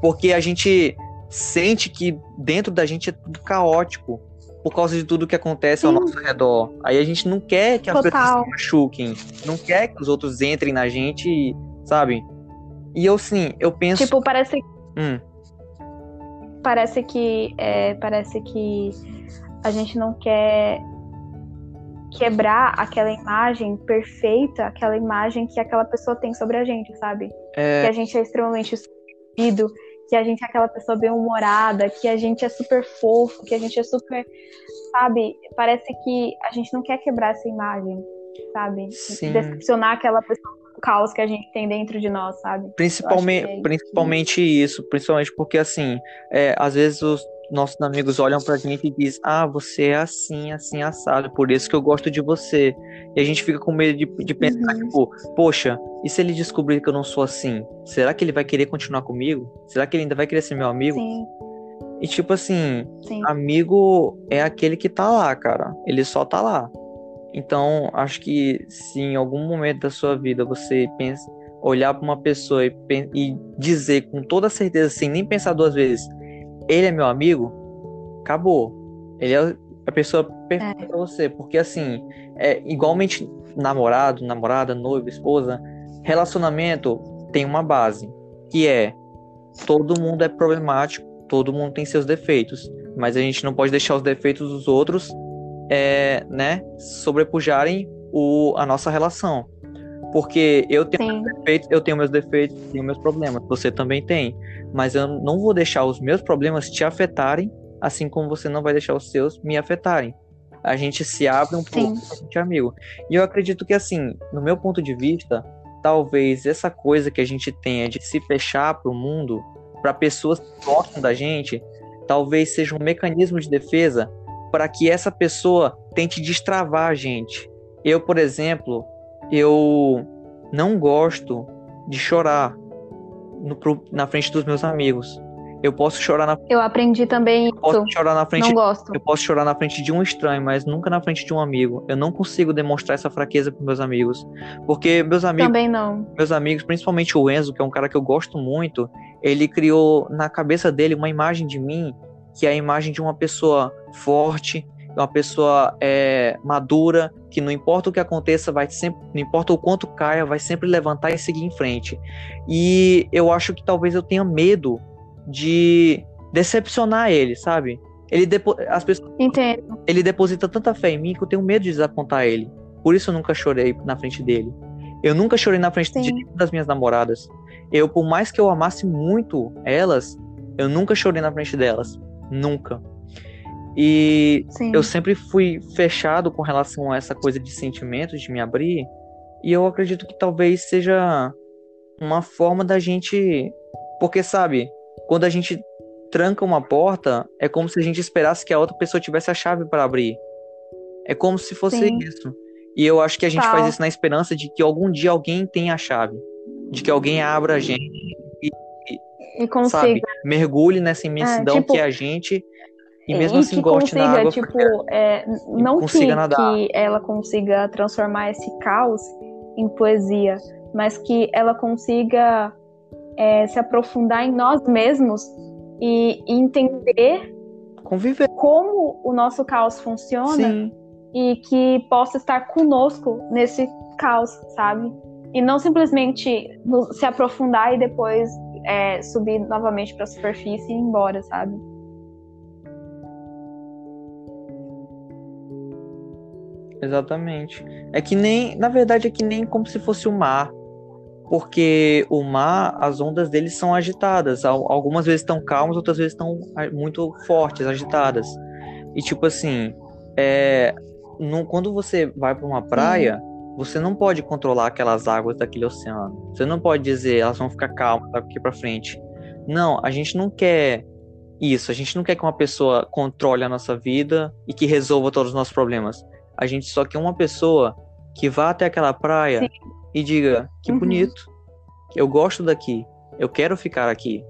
Porque a gente sente que dentro da gente é tudo caótico por causa de tudo que acontece ao Sim. nosso redor. Aí a gente não quer que as pessoas se machuquem, não quer que os outros entrem na gente, sabe? E eu sim, eu penso. tipo, parece Hum, parece que é, parece que a gente não quer quebrar aquela imagem perfeita, aquela imagem que aquela pessoa tem sobre a gente, sabe? Que é, a gente é extremamente escondido, que a gente é aquela pessoa bem humorada, que a gente é super fofo, que a gente é super, sabe? Parece que a gente não quer quebrar essa imagem, sabe? Sim. Decepcionar aquela pessoa com o caos que a gente tem dentro de nós, sabe? Principalmente, é isso. principalmente isso, principalmente porque assim, é, às vezes os nossos amigos olham pra gente e dizem, ah, você é assim, assim, assado, por isso que eu gosto de você. E a gente fica com medo de, de pensar, Uhum. tipo, poxa, e se ele descobrir que eu não sou assim? Será que ele vai querer continuar comigo? Será que ele ainda vai querer ser meu amigo? Sim, E tipo assim, sim. amigo é aquele que tá lá, cara. Ele só tá lá. Então, acho que se em algum momento da sua vida você pensa, olhar para uma pessoa e, e dizer com toda certeza, sem nem pensar duas vezes, ele é meu amigo, acabou. Ele é a pessoa perfeita pra você. Porque assim, é igualmente namorado, namorada, noivo, esposa, relacionamento tem uma base, que é todo mundo é problemático, todo mundo tem seus defeitos, mas a gente não pode deixar os defeitos dos outros, é, né, sobrepujarem o, a nossa relação. Porque eu tenho Sim, defeitos, eu tenho meus defeitos, tenho meus problemas, você também tem. Mas eu não vou deixar os meus problemas te afetarem, assim como você não vai deixar os seus me afetarem. A gente se abre um pouco, a gente é amigo. E eu acredito que, assim, no meu ponto de vista, talvez essa coisa que a gente tenha de se fechar para o mundo, para pessoas que gostam da gente, talvez seja um mecanismo de defesa para que essa pessoa tente destravar a gente. Eu, por exemplo, eu não gosto de chorar no- na frente dos meus amigos. Eu posso chorar na, eu aprendi também posso isso. chorar na frente Não gosto. eu posso chorar na frente de um estranho, mas nunca na frente de um amigo. Eu não consigo demonstrar essa fraqueza para meus amigos, porque meus amigos, Também não. meus amigos, principalmente o Enzo, que é um cara que eu gosto muito, ele criou na cabeça dele uma imagem de mim que é a imagem de uma pessoa forte, uma pessoa é, madura, que não importa o que aconteça, vai sempre, não importa o quanto caia, vai sempre levantar e seguir em frente. E eu acho que talvez eu tenha medo de decepcionar ele, sabe? Ele depo... as pessoas Entendo. ele deposita tanta fé em mim que eu tenho medo de desapontar ele. Por isso eu nunca chorei na frente dele. Eu nunca chorei na frente de das minhas namoradas. Eu, por mais que eu amasse muito elas, eu nunca chorei na frente delas. Nunca. E Sim. eu sempre fui fechado com relação a essa coisa de sentimentos, de me abrir. E eu acredito que talvez seja uma forma da gente. Porque, sabe, quando a gente tranca uma porta, é como se a gente esperasse que a outra pessoa tivesse a chave para abrir. É como se fosse Sim. isso. E eu acho que a gente Tal. faz isso na esperança de que algum dia alguém tenha a chave. De que alguém abra a gente, E consiga. sabe? Mergulhe nessa imensidão tipo, que é a gente. E mesmo e assim que goste da consiga, água. tipo, é, não que, que ela consiga transformar esse caos em poesia, mas que ela consiga é, se aprofundar em nós mesmos e, e entender Conviver. como o nosso caos funciona Sim. e que possa estar conosco nesse caos, sabe? E não simplesmente se aprofundar e depois é, subir novamente para a superfície e ir embora, sabe? Exatamente. É que nem, na verdade, é que nem como se fosse o mar. Porque o mar, as ondas dele são agitadas. Algumas vezes estão calmas, outras vezes estão muito fortes, agitadas. E tipo assim, é, quando você vai para uma praia, Sim. você não pode controlar aquelas águas daquele oceano. Você não pode dizer elas vão ficar calmas daqui para frente. Não, a gente não quer isso. A gente não quer que uma pessoa controle a nossa vida e que resolva todos os nossos problemas. A gente só quer uma pessoa que vá até aquela praia Sim. e diga: que uhum. bonito, eu gosto daqui, eu quero ficar aqui.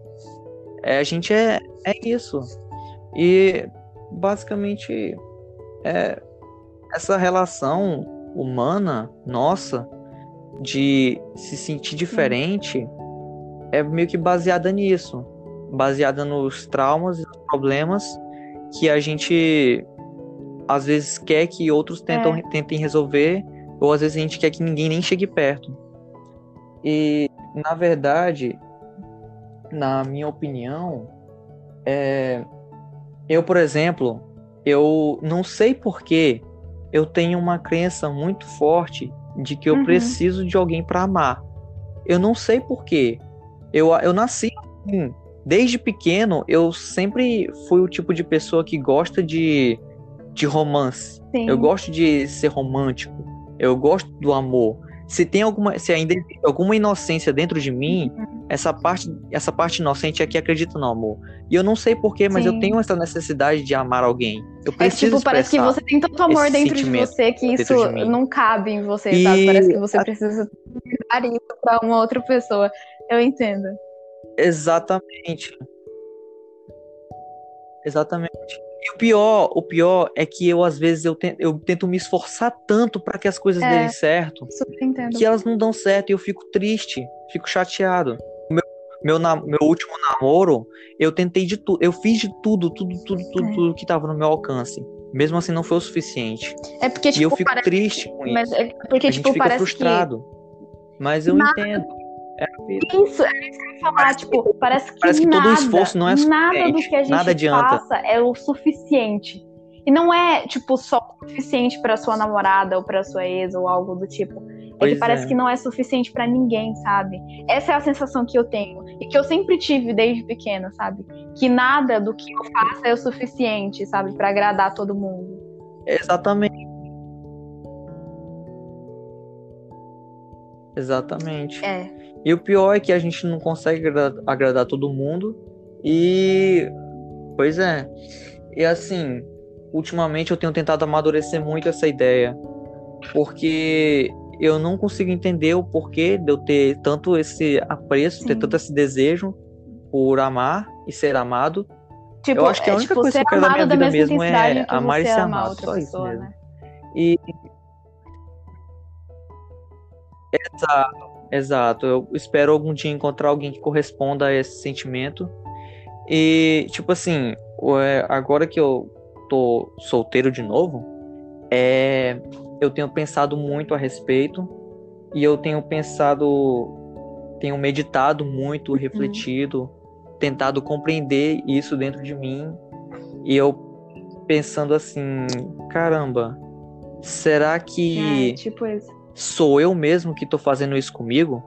É, a gente é, é isso. E basicamente é essa relação humana nossa de se sentir diferente é meio que baseada nisso, baseada nos traumas e problemas que a gente às vezes quer que outros tentam, é. tentem resolver, ou às vezes a gente quer que ninguém nem chegue perto. E, na verdade, na minha opinião, é... eu, por exemplo, eu não sei porquê, eu tenho uma crença muito forte de que eu uhum. preciso de alguém para amar. Eu não sei porquê. Eu, eu nasci assim. Desde pequeno, eu sempre fui o tipo de pessoa que gosta de de romance. Sim. Eu gosto de ser romântico. Eu gosto do amor. Se tem alguma, se ainda alguma inocência dentro de mim, uhum. essa parte, essa parte inocente é que acredita no amor. E eu não sei porquê, mas Sim. eu tenho essa necessidade de amar alguém. Eu preciso é tipo, parece que você tem tanto amor dentro de você que isso não cabe em você, e... sabe? Parece que você precisa dar isso para uma outra pessoa. Eu entendo. Exatamente. Exatamente. E o pior, o pior é que eu às vezes eu tento, eu tento me esforçar tanto para que as coisas é, dêem certo, que elas não dão certo e eu fico triste, fico chateado. Meu, meu, meu último namoro, eu tentei de tudo, eu fiz de tudo, tudo, tudo, tudo, é. tudo que tava no meu alcance. Mesmo assim não foi o suficiente. É porque tipo, e eu tipo, fico triste com mas isso. É porque a tipo, gente fica frustrado. Que... Mas eu entendo. É isso, é isso que eu ia falar. Parece tipo, que, parece que, parece que nada, todo esforço não é Nada do que a gente faça é o suficiente. E não é, tipo, só o suficiente para sua namorada ou para sua ex ou algo do tipo. É pois que parece é. que não é suficiente para ninguém, sabe? Essa é a sensação que eu tenho. E que eu sempre tive desde pequena, sabe? Que nada do que eu faça é o suficiente, sabe? para agradar todo mundo. Exatamente. Exatamente. É. E o pior é que a gente não consegue agradar, agradar todo mundo. E. Pois é. E assim, ultimamente eu tenho tentado amadurecer muito essa ideia. Porque eu não consigo entender o porquê de eu ter tanto esse apreço, Sim. ter tanto esse desejo por amar e ser amado. Tipo, eu acho que a é, única é, tipo, coisa que eu quero da minha vida mesmo é amar e ser amado. Só pessoa, isso mesmo. Né? E Exato, exato. Eu espero algum dia encontrar alguém que corresponda a esse sentimento. E, tipo assim, é, agora que eu tô solteiro de novo, é, eu tenho pensado muito a respeito. E eu tenho pensado, tenho meditado muito, uhum. refletido, tentado compreender isso dentro de mim. E eu pensando assim, caramba, será que. É, tipo Sou eu mesmo que estou fazendo isso comigo?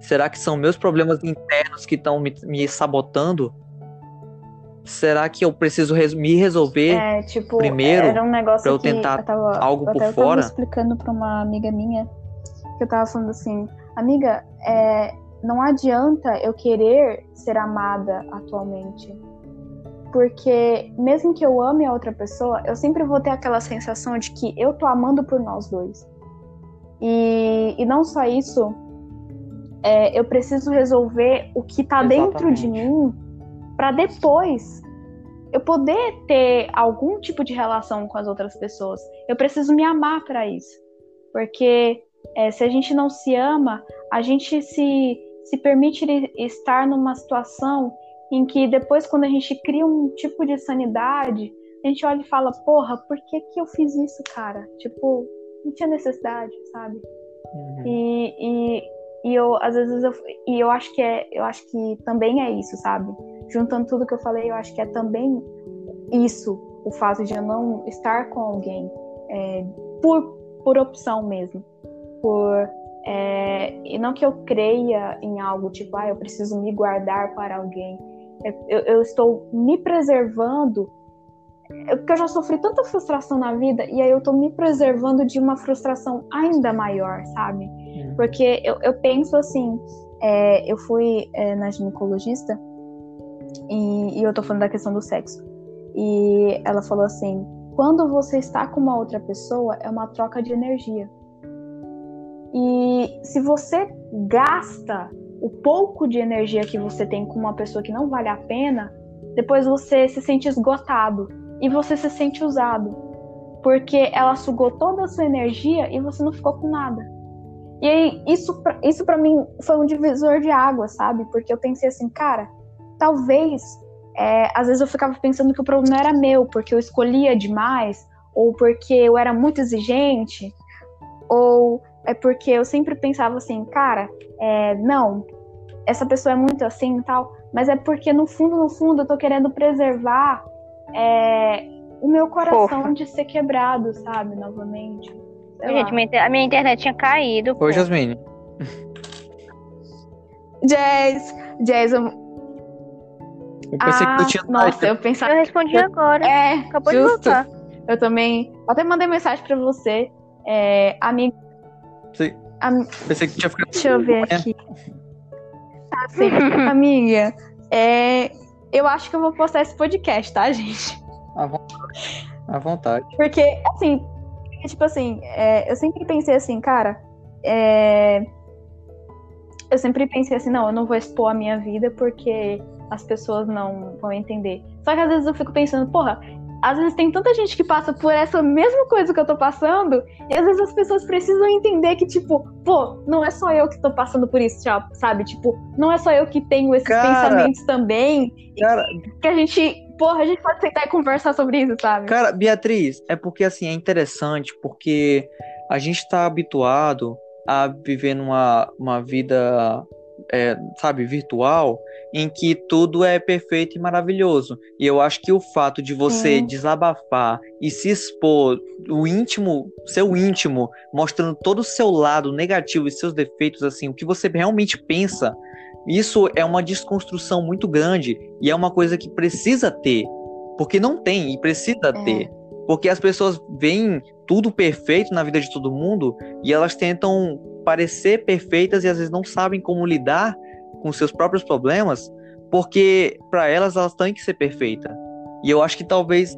Será que são meus problemas internos que estão me, me, sabotando? Será que eu preciso res me resolver é, tipo, primeiro era um negócio pra eu tentar eu tava, algo por fora? Eu tava explicando para uma amiga minha que eu tava falando assim, amiga, é, não adianta eu querer ser amada atualmente. Porque mesmo que eu ame a outra pessoa, eu sempre vou ter aquela sensação de que eu tô amando por nós dois. E, e não só isso, é, eu preciso resolver o que está dentro de mim para depois eu poder ter algum tipo de relação com as outras pessoas. Eu preciso me amar para isso. Porque é, se a gente não se ama, a gente se, se permite estar numa situação em que depois, quando a gente cria um tipo de sanidade, a gente olha e fala: Porra, por que, que eu fiz isso, cara? Tipo, não tinha necessidade, sabe? Uhum. E, e, e eu, às vezes, eu, e eu acho que é, eu acho que também é isso, sabe? Juntando tudo que eu falei, eu acho que é também isso, o fato de eu não estar com alguém, é, por, por opção mesmo. Por é, e não que eu creia em algo tipo, ah, eu preciso me guardar para alguém. Eu, eu estou me preservando, porque eu já sofri tanta frustração na vida, e aí eu estou me preservando de uma frustração ainda maior, sabe? Uhum. Porque eu, eu penso assim, é, eu fui é, na ginecologista, e, e eu tô falando da questão do sexo. E ela falou assim: quando você está com uma outra pessoa, é uma troca de energia. E se você gasta o pouco de energia que você tem com uma pessoa que não vale a pena, depois você se sente esgotado e você se sente usado, porque ela sugou toda a sua energia e você não ficou com nada. E aí, isso, isso para mim foi um divisor de água, sabe? Porque eu pensei assim, cara, talvez, é, às vezes eu ficava pensando que o problema era meu, porque eu escolhia demais, ou porque eu era muito exigente, ou é porque eu sempre pensava assim, cara, é, não, essa pessoa é muito assim e tal, mas é porque no fundo, no fundo, eu tô querendo preservar é, o meu coração Fofa. de ser quebrado, sabe, novamente. Gente, minha, a minha internet tinha caído. Oi, Jasmine. Jazz, Jazz, eu... Eu pensei ah, que tu tinha Nossa, eu pensava. Eu respondi agora. É, acabou justo. de voltar. Eu também. Até mandei mensagem pra você. É, amigo. Sim. Am... Pensei que tinha ficado. Deixa eu ver aqui. Tá, sim. Amiga, é... eu acho que eu vou postar esse podcast, tá, gente? À vontade. À vontade. Porque, assim, tipo assim, é... eu sempre pensei assim, cara, é... eu sempre pensei assim, não, eu não vou expor a minha vida porque as pessoas não vão entender. Só que às vezes eu fico pensando, porra, às vezes tem tanta gente que passa por essa mesma coisa que eu tô passando, e às vezes as pessoas precisam entender que, tipo, pô, não é só eu que tô passando por isso, sabe? Tipo, não é só eu que tenho esses cara, pensamentos também. Cara, que a gente, porra, a gente pode sentar e conversar sobre isso, sabe? Cara, Beatriz, é porque assim, é interessante, porque a gente tá habituado a viver numa uma vida é, sabe, virtual, em que tudo é perfeito e maravilhoso. E eu acho que o fato de você desabafar e se expor o íntimo, seu íntimo, mostrando todo o seu lado negativo e seus defeitos, assim, o que você realmente pensa, isso é uma desconstrução muito grande e é uma coisa que precisa ter. Porque não tem e precisa é. ter. Porque as pessoas veem tudo perfeito na vida de todo mundo e elas tentam parecer perfeitas e às vezes não sabem como lidar com seus próprios problemas, porque para elas elas têm que ser perfeitas. E eu acho que talvez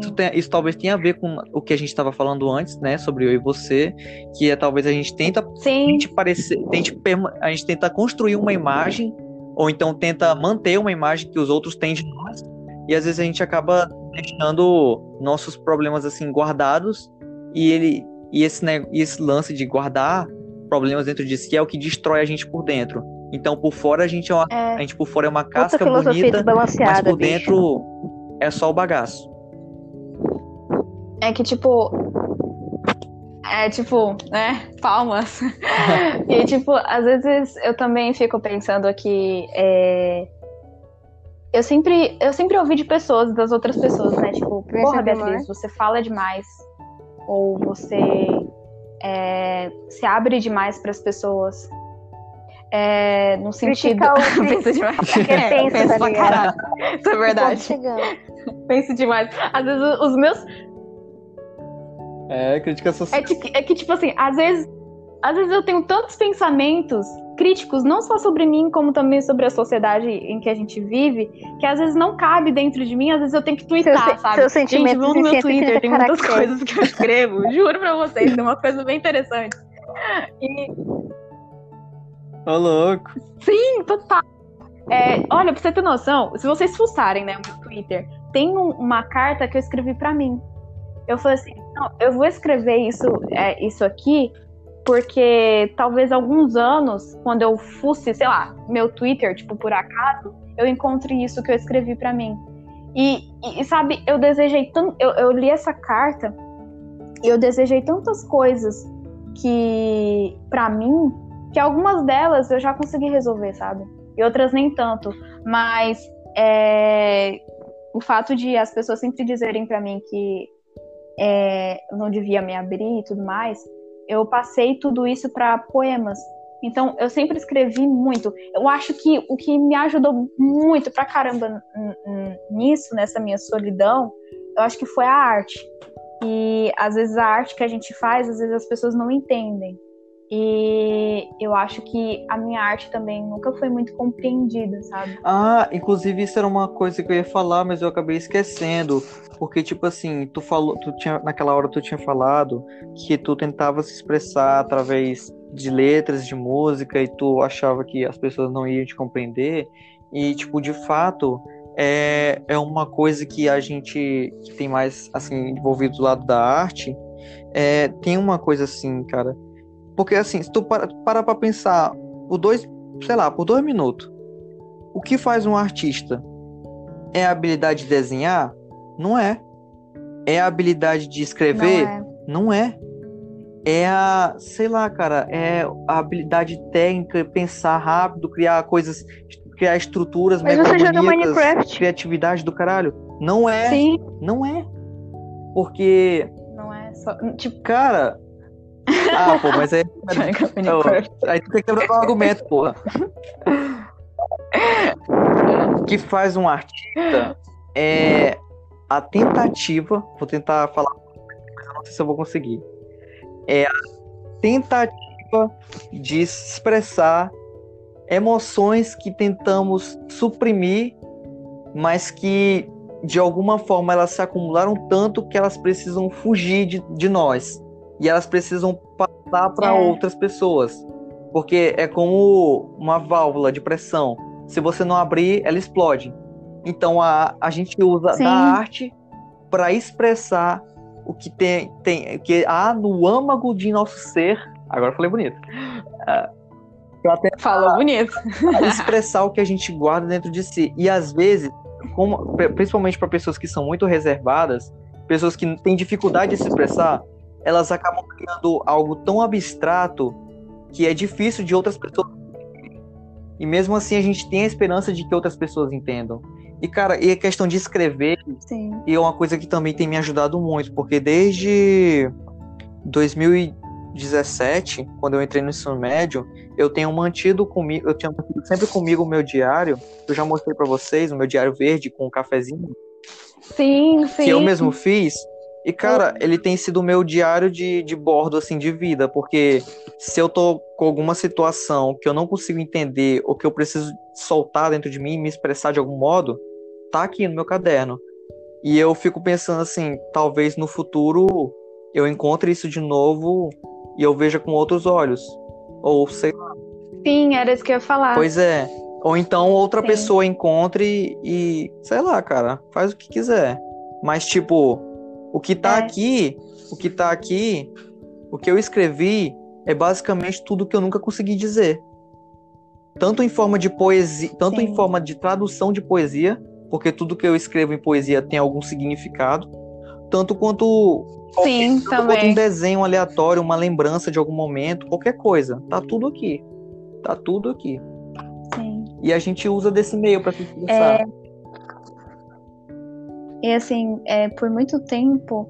isso, tenha, isso, talvez tenha a ver com o que a gente estava falando antes, né, sobre eu e você, que é talvez a gente tenta, tente parecer, tente a gente tenta construir uma imagem ou então tenta manter uma imagem que os outros têm de nós e às vezes a gente acaba deixando nossos problemas assim guardados e ele e esse, né, e esse lance de guardar problemas dentro de si é o que destrói a gente por dentro. Então, por fora a gente é uma, é. a gente por fora é uma casca bonita, mas por dentro bicho. é só o bagaço. É que tipo é tipo, né, palmas. e tipo, às vezes eu também fico pensando aqui é... eu sempre eu sempre ouvi de pessoas, das outras pessoas, né, tipo, porra, Beatriz, você fala demais ou você é, se abre demais para as pessoas. É, no sentido. pensa demais. É, pensa, pensa pra caralho. Isso é verdade. Pensa demais. Às vezes os meus. É, crítica social. É, que, é que, tipo assim, às vezes. Às vezes eu tenho tantos pensamentos críticos, não só sobre mim, como também sobre a sociedade em que a gente vive, que às vezes não cabe dentro de mim, às vezes eu tenho que twittar, seu, sabe? Seu sentimento gente, no meu Twitter tem muitas coisas que eu escrevo, juro pra vocês, é uma coisa bem interessante. E... Ô, louco. Sim, total. É, olha, pra você ter noção, se vocês fuçarem, né, o meu Twitter, tem um, uma carta que eu escrevi para mim. Eu falei assim, não, eu vou escrever isso, é, isso aqui porque talvez alguns anos, quando eu fosse, sei lá, meu Twitter, tipo, por acaso, eu encontre isso que eu escrevi para mim. E, e, sabe, eu desejei tanto. Eu, eu li essa carta e eu desejei tantas coisas que, para mim, que algumas delas eu já consegui resolver, sabe? E outras nem tanto. Mas é, o fato de as pessoas sempre dizerem para mim que é, não devia me abrir e tudo mais, eu passei tudo isso para poemas. Então, eu sempre escrevi muito. Eu acho que o que me ajudou muito pra caramba nisso, nessa minha solidão, eu acho que foi a arte. E às vezes a arte que a gente faz, às vezes as pessoas não entendem. E eu acho que a minha arte também nunca foi muito compreendida, sabe? Ah, inclusive isso era uma coisa que eu ia falar, mas eu acabei esquecendo. Porque, tipo assim, tu falou, tu tinha, naquela hora tu tinha falado que tu tentava se expressar através de letras, de música, e tu achava que as pessoas não iam te compreender. E, tipo, de fato, é, é uma coisa que a gente que tem mais, assim, envolvido do lado da arte, é, tem uma coisa assim, cara porque assim, se tu para, para pra pensar por dois, sei lá, por dois minutos, o que faz um artista? É a habilidade de desenhar? Não é. É a habilidade de escrever? Não é. Não é. É a, sei lá, cara, é a habilidade técnica, pensar rápido, criar coisas, criar estruturas Mas você joga Minecraft. criatividade do caralho. Não é. Sim. Não é. Porque. Não é só. Tipo, cara, ah, pô, mas aí. aí tu tem que quebrar o argumento, porra. o que faz um artista é a tentativa. Vou tentar falar, mas eu não sei se eu vou conseguir. É a tentativa de expressar emoções que tentamos suprimir, mas que de alguma forma elas se acumularam tanto que elas precisam fugir de, de nós e elas precisam passar para é. outras pessoas. Porque é como uma válvula de pressão. Se você não abrir, ela explode. Então a, a gente usa Sim. da arte para expressar o que tem, tem que há no âmago de nosso ser. Agora eu falei bonito. Uh, Falou bonito. expressar o que a gente guarda dentro de si. E às vezes, como, principalmente para pessoas que são muito reservadas, pessoas que têm dificuldade de se expressar, elas acabam criando algo tão abstrato que é difícil de outras pessoas. E mesmo assim a gente tem a esperança de que outras pessoas entendam. E cara, e a questão de escrever, Sim. e é uma coisa que também tem me ajudado muito, porque desde 2017, quando eu entrei no ensino médio, eu tenho mantido comigo, eu tinha sempre comigo o meu diário, eu já mostrei para vocês, o meu diário verde com um cafezinho. Sim, sim. Que eu mesmo fiz, e, cara, ele tem sido o meu diário de, de bordo, assim, de vida, porque se eu tô com alguma situação que eu não consigo entender ou que eu preciso soltar dentro de mim, me expressar de algum modo, tá aqui no meu caderno. E eu fico pensando assim, talvez no futuro eu encontre isso de novo e eu veja com outros olhos. Ou sei lá. Sim, era isso que eu ia falar. Pois é. Ou então outra Sim. pessoa encontre e, sei lá, cara, faz o que quiser. Mas, tipo, o que está é. aqui, o que tá aqui, o que eu escrevi é basicamente tudo que eu nunca consegui dizer. Tanto em forma de poesia, tanto Sim. em forma de tradução de poesia, porque tudo que eu escrevo em poesia tem algum significado, tanto quanto Sim, também. Quanto um desenho aleatório, uma lembrança de algum momento, qualquer coisa, tá tudo aqui. Tá tudo aqui. Sim. E a gente usa desse meio para se expressar. É... E assim, é, por muito tempo,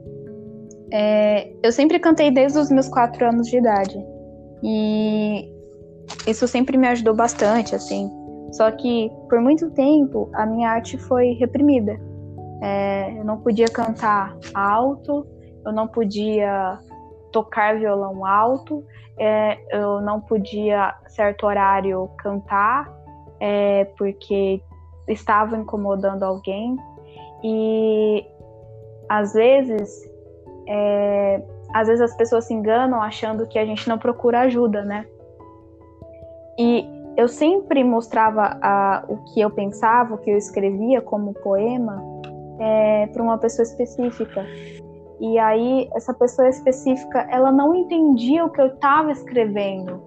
é, eu sempre cantei desde os meus quatro anos de idade. E isso sempre me ajudou bastante, assim. Só que por muito tempo a minha arte foi reprimida. É, eu não podia cantar alto, eu não podia tocar violão alto, é, eu não podia certo horário cantar é, porque estava incomodando alguém. E às vezes, é, às vezes as pessoas se enganam achando que a gente não procura ajuda, né? E eu sempre mostrava a, o que eu pensava, o que eu escrevia como poema é, para uma pessoa específica. E aí essa pessoa específica, ela não entendia o que eu estava escrevendo.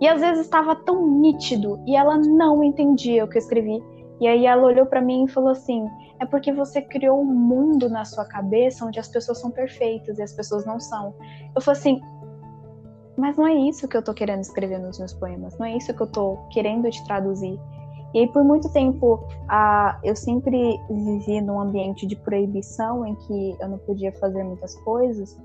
E às vezes estava tão nítido e ela não entendia o que eu escrevi. E aí ela olhou para mim e falou assim: é porque você criou um mundo na sua cabeça onde as pessoas são perfeitas e as pessoas não são. Eu falei assim, mas não é isso que eu tô querendo escrever nos meus poemas, não é isso que eu tô querendo te traduzir. E aí, por muito tempo, eu sempre vivi num ambiente de proibição em que eu não podia fazer muitas coisas,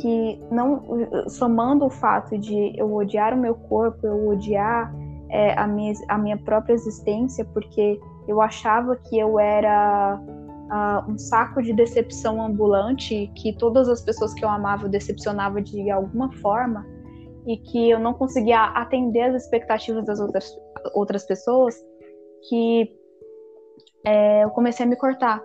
que não somando o fato de eu odiar o meu corpo, eu odiar é, a, minha, a minha própria existência, porque eu achava que eu era uh, um saco de decepção ambulante, que todas as pessoas que eu amava eu decepcionava de alguma forma e que eu não conseguia atender as expectativas das outras, outras pessoas, que é, eu comecei a me cortar.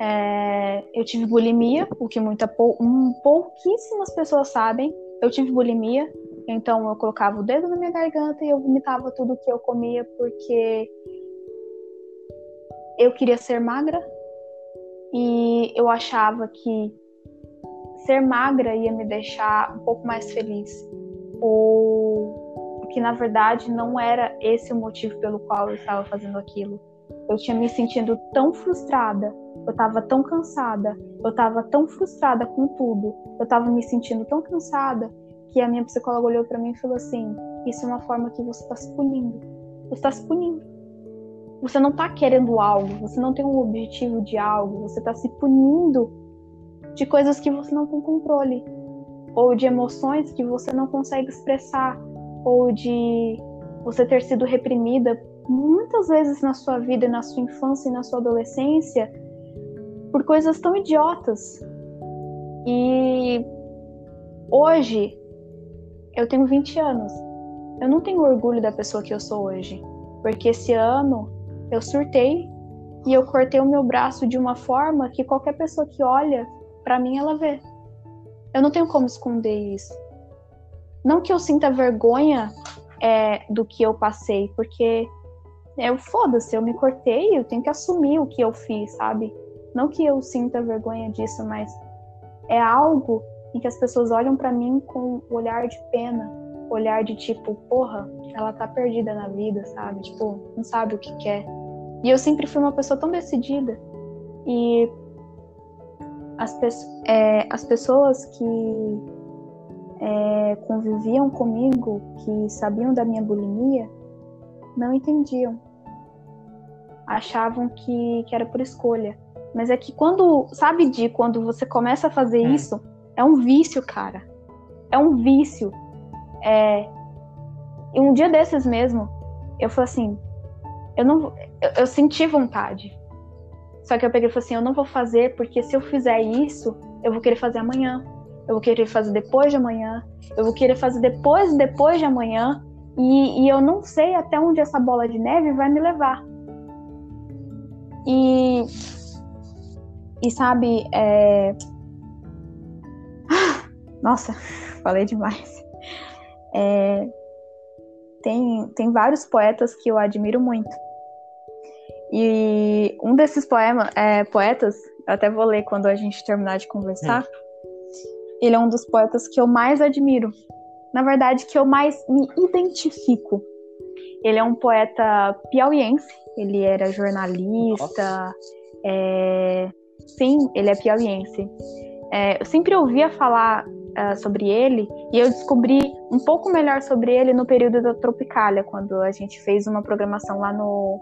É, eu tive bulimia, o que muita, um, pouquíssimas pessoas sabem. Eu tive bulimia, então eu colocava o dedo na minha garganta e eu vomitava tudo que eu comia porque eu queria ser magra e eu achava que ser magra ia me deixar um pouco mais feliz. Ou que na verdade não era esse o motivo pelo qual eu estava fazendo aquilo. Eu tinha me sentindo tão frustrada, eu estava tão cansada, eu estava tão frustrada com tudo, eu estava me sentindo tão cansada que a minha psicóloga olhou para mim e falou assim: Isso é uma forma que você está se punindo. Você está se punindo. Você não está querendo algo, você não tem um objetivo de algo, você está se punindo de coisas que você não tem controle, ou de emoções que você não consegue expressar, ou de você ter sido reprimida muitas vezes na sua vida, na sua infância e na sua adolescência por coisas tão idiotas. E hoje eu tenho 20 anos. Eu não tenho orgulho da pessoa que eu sou hoje, porque esse ano eu surtei e eu cortei o meu braço de uma forma que qualquer pessoa que olha para mim ela vê. Eu não tenho como esconder isso. Não que eu sinta vergonha é, do que eu passei, porque eu foda-se, eu me cortei, eu tenho que assumir o que eu fiz, sabe? Não que eu sinta vergonha disso, mas é algo em que as pessoas olham para mim com olhar de pena, olhar de tipo, porra, ela tá perdida na vida, sabe? Tipo, não sabe o que quer. E eu sempre fui uma pessoa tão decidida. E as, pe é, as pessoas que é, conviviam comigo, que sabiam da minha bulimia, não entendiam. Achavam que, que era por escolha. Mas é que quando, sabe, de quando você começa a fazer é. isso, é um vício, cara. É um vício. É... E um dia desses mesmo, eu falei assim, eu não, eu, eu senti vontade. Só que eu peguei e falei assim, eu não vou fazer porque se eu fizer isso, eu vou querer fazer amanhã. Eu vou querer fazer depois de amanhã. Eu vou querer fazer depois depois de amanhã. E, e eu não sei até onde essa bola de neve vai me levar. E, e sabe, é... nossa, falei demais. É... Tem, tem vários poetas que eu admiro muito. E um desses poema, é, poetas, eu até vou ler quando a gente terminar de conversar. Ele é um dos poetas que eu mais admiro. Na verdade, que eu mais me identifico. Ele é um poeta piauiense. Ele era jornalista. É... Sim, ele é piauiense. É, eu sempre ouvia falar uh, sobre ele e eu descobri um pouco melhor sobre ele no período da Tropicália, quando a gente fez uma programação lá no,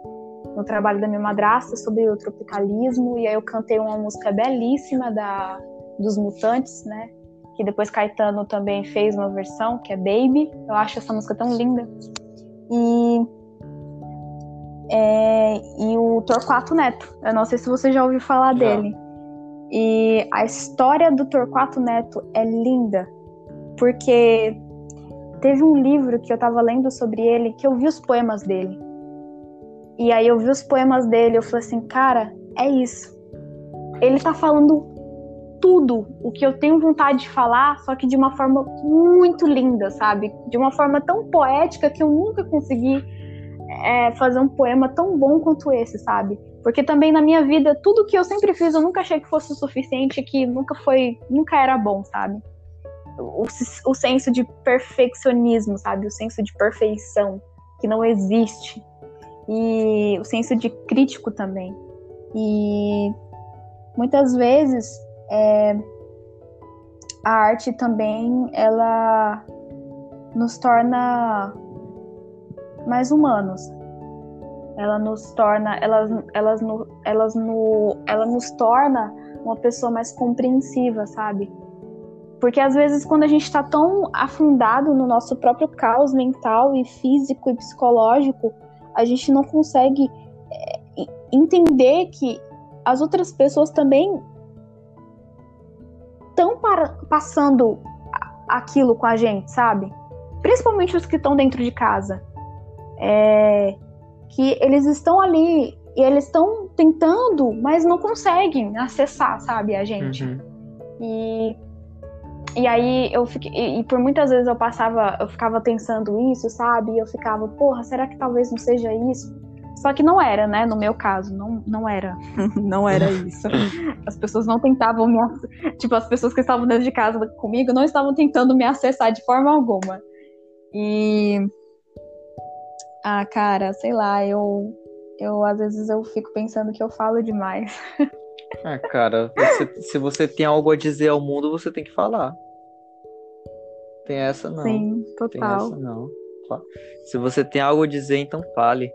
no trabalho da minha madrasta sobre o tropicalismo, e aí eu cantei uma música belíssima da, dos Mutantes, né? Que depois Caetano também fez uma versão, que é Baby. Eu acho essa música tão linda. E, é, e o Torquato Neto. Eu não sei se você já ouviu falar já. dele. E a história do Torquato Neto é linda, porque teve um livro que eu estava lendo sobre ele que eu vi os poemas dele. E aí eu vi os poemas dele, eu falei assim, cara, é isso. Ele tá falando tudo o que eu tenho vontade de falar, só que de uma forma muito linda, sabe? De uma forma tão poética que eu nunca consegui é, fazer um poema tão bom quanto esse, sabe? Porque também na minha vida, tudo que eu sempre fiz, eu nunca achei que fosse o suficiente, que nunca foi, nunca era bom, sabe? O, o senso de perfeccionismo, sabe? O senso de perfeição que não existe e o senso de crítico também. E muitas vezes é, a arte também ela nos torna mais humanos. ela nos torna, elas, elas, no, elas no, ela nos torna uma pessoa mais compreensiva, sabe? Porque às vezes quando a gente está tão afundado no nosso próprio caos mental e físico e psicológico, a gente não consegue é, entender que as outras pessoas também estão passando aquilo com a gente, sabe? Principalmente os que estão dentro de casa. É, que eles estão ali e eles estão tentando, mas não conseguem acessar, sabe, a gente. Uhum. E, e aí eu fiquei. E, e, por muitas vezes eu passava, eu ficava pensando isso, sabe? E eu ficava, porra, será que talvez não seja isso? Só que não era, né? No meu caso, não, não era. não era isso. As pessoas não tentavam me. Tipo, as pessoas que estavam dentro de casa comigo não estavam tentando me acessar de forma alguma. E ah, cara, sei lá, eu, eu às vezes eu fico pensando que eu falo demais. Ah, cara, você, se você tem algo a dizer ao mundo, você tem que falar. Tem essa não. Sim, total. Tem essa não. Se você tem algo a dizer, então fale.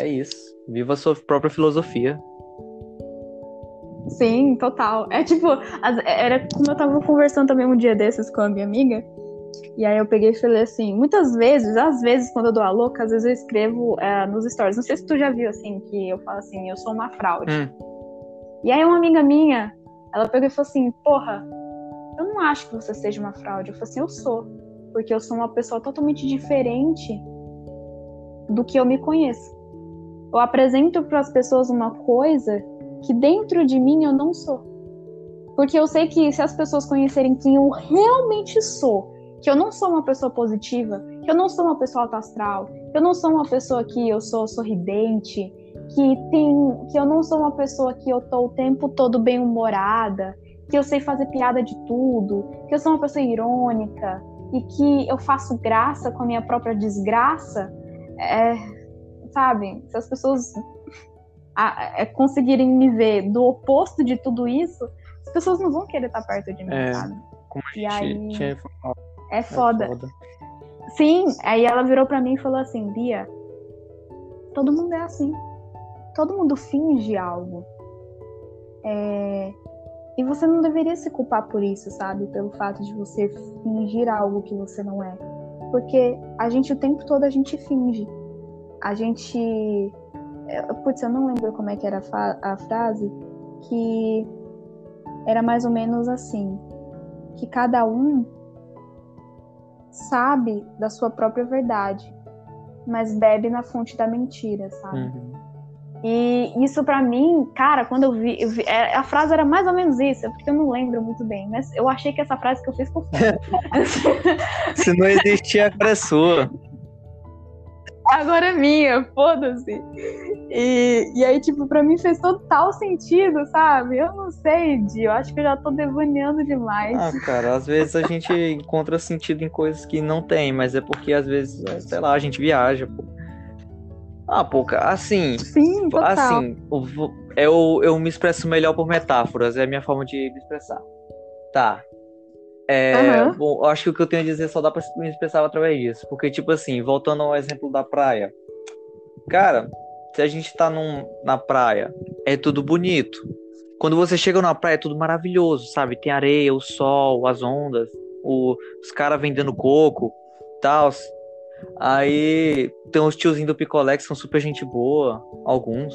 É isso. Viva a sua própria filosofia. Sim, total. É tipo, era como eu tava conversando também um dia desses com a minha amiga. E aí eu peguei e falei assim, muitas vezes, às vezes, quando eu dou a louca, às vezes eu escrevo é, nos stories. Não sei se tu já viu assim, que eu falo assim, eu sou uma fraude. Hum. E aí uma amiga minha, ela pegou e falou assim, porra, eu não acho que você seja uma fraude. Eu falei assim, eu sou. Porque eu sou uma pessoa totalmente diferente do que eu me conheço. Eu apresento para as pessoas uma coisa que dentro de mim eu não sou. Porque eu sei que se as pessoas conhecerem quem eu realmente sou, que eu não sou uma pessoa positiva, que eu não sou uma pessoa astral, que eu não sou uma pessoa que eu sou sorridente, que tem, que eu não sou uma pessoa que eu tô o tempo todo bem humorada, que eu sei fazer piada de tudo, que eu sou uma pessoa irônica e que eu faço graça com a minha própria desgraça, é, sabe? Se as pessoas a, é, conseguirem me ver do oposto de tudo isso, as pessoas não vão querer estar perto de mim, é, sabe? A gente aí... é foda. É foda. Sim, aí ela virou para mim e falou assim: Bia, todo mundo é assim. Todo mundo finge algo. É... E você não deveria se culpar por isso, sabe? Pelo fato de você fingir algo que você não é. Porque a gente o tempo todo a gente finge. A gente. É, putz, eu não lembro como é que era a frase, que era mais ou menos assim: que cada um sabe da sua própria verdade, mas bebe na fonte da mentira, sabe? Uhum. E isso para mim, cara, quando eu vi, eu vi, é, a frase era mais ou menos isso, é porque eu não lembro muito bem, mas eu achei que essa frase que eu fiz por Se não existia, a é sua agora é minha, foda-se. E, e aí, tipo, pra mim fez total sentido, sabe? Eu não sei, Di, eu acho que eu já tô devaneando demais. Ah, cara, às vezes a gente encontra sentido em coisas que não tem, mas é porque às vezes, sei lá, a gente viaja, pô. Ah, pô, assim. Sim, total. Assim, eu, eu me expresso melhor por metáforas, é a minha forma de me expressar. Tá, é, uhum. bom, eu acho que o que eu tenho a dizer só dá pra me expressar através disso. Porque, tipo assim, voltando ao exemplo da praia. Cara, se a gente tá num, na praia, é tudo bonito. Quando você chega na praia, é tudo maravilhoso, sabe? Tem areia, o sol, as ondas, o, os caras vendendo coco tal. Aí tem os tiozinhos do picolé que são super gente boa, alguns.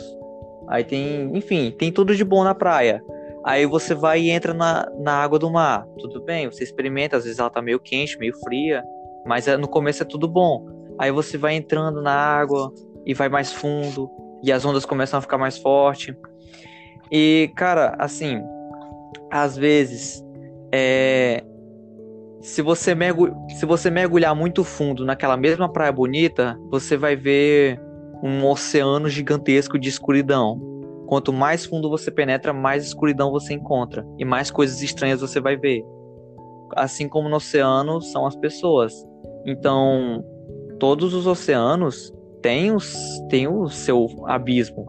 Aí tem, enfim, tem tudo de bom na praia. Aí você vai e entra na, na água do mar. Tudo bem, você experimenta, às vezes ela tá meio quente, meio fria, mas é, no começo é tudo bom. Aí você vai entrando na água e vai mais fundo, e as ondas começam a ficar mais forte. E, cara, assim, às vezes, é, se você, se você mergulhar muito fundo naquela mesma praia bonita, você vai ver um oceano gigantesco de escuridão. Quanto mais fundo você penetra, mais escuridão você encontra e mais coisas estranhas você vai ver. Assim como no oceano são as pessoas. Então, todos os oceanos têm, os, têm o seu abismo.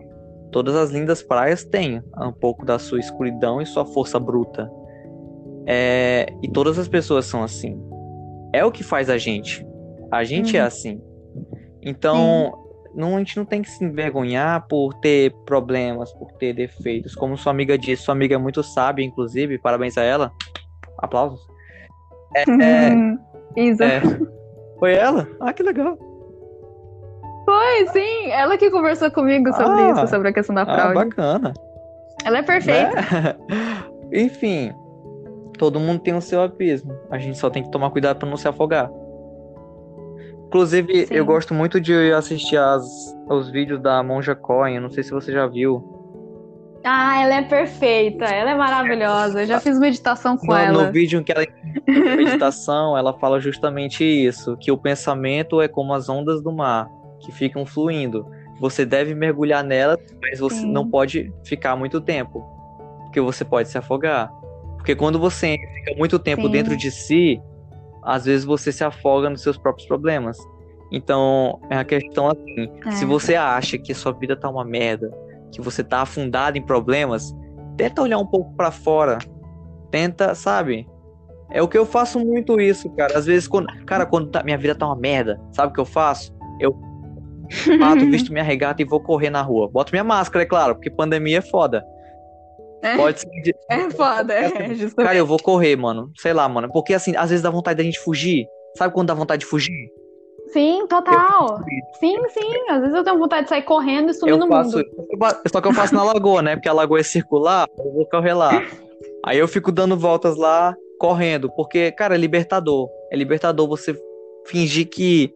Todas as lindas praias têm um pouco da sua escuridão e sua força bruta. É, e todas as pessoas são assim. É o que faz a gente. A gente é Sim. é assim. Então, não, a gente não tem que se envergonhar por ter problemas, por ter defeitos. Como sua amiga disse, sua amiga é muito sábia, inclusive, parabéns a ela. Aplausos. É, é, Isa. É. Foi ela? Ah, que legal. Foi, sim. Ela que conversou comigo sobre ah, isso, sobre a questão da ah, fraude. Ah, bacana. Ela é perfeita. Né? Enfim, todo mundo tem o seu abismo. A gente só tem que tomar cuidado para não se afogar. Inclusive, Sim. eu gosto muito de assistir as, os vídeos da Monja Coin. Não sei se você já viu. Ah, ela é perfeita, ela é maravilhosa. Eu já fiz meditação com no, ela. No vídeo em que ela meditação, ela fala justamente isso, que o pensamento é como as ondas do mar, que ficam fluindo. Você deve mergulhar nela, mas você Sim. não pode ficar muito tempo, porque você pode se afogar. Porque quando você fica muito tempo Sim. dentro de si, às vezes você se afoga nos seus próprios problemas. Então, é a questão assim, é. se você acha que a sua vida tá uma merda, que você tá afundado em problemas, tenta olhar um pouco para fora. Tenta, sabe? É o que eu faço muito isso, cara. Às vezes, quando, cara, quando tá, minha vida tá uma merda, sabe o que eu faço? Eu mato, visto minha regata e vou correr na rua. Boto minha máscara, é claro, porque pandemia é foda. É, Pode ser. É foda, é, justamente. Cara, eu vou correr, mano. Sei lá, mano. Porque assim, às vezes dá vontade da gente fugir. Sabe quando dá vontade de fugir? Sim, total. Sim, sim. Às vezes eu tenho vontade de sair correndo e sumir eu no faço, mundo. Só que eu faço na lagoa, né? Porque a lagoa é circular, eu vou correr lá. Aí eu fico dando voltas lá, correndo. Porque, cara, é libertador. É libertador você fingir que.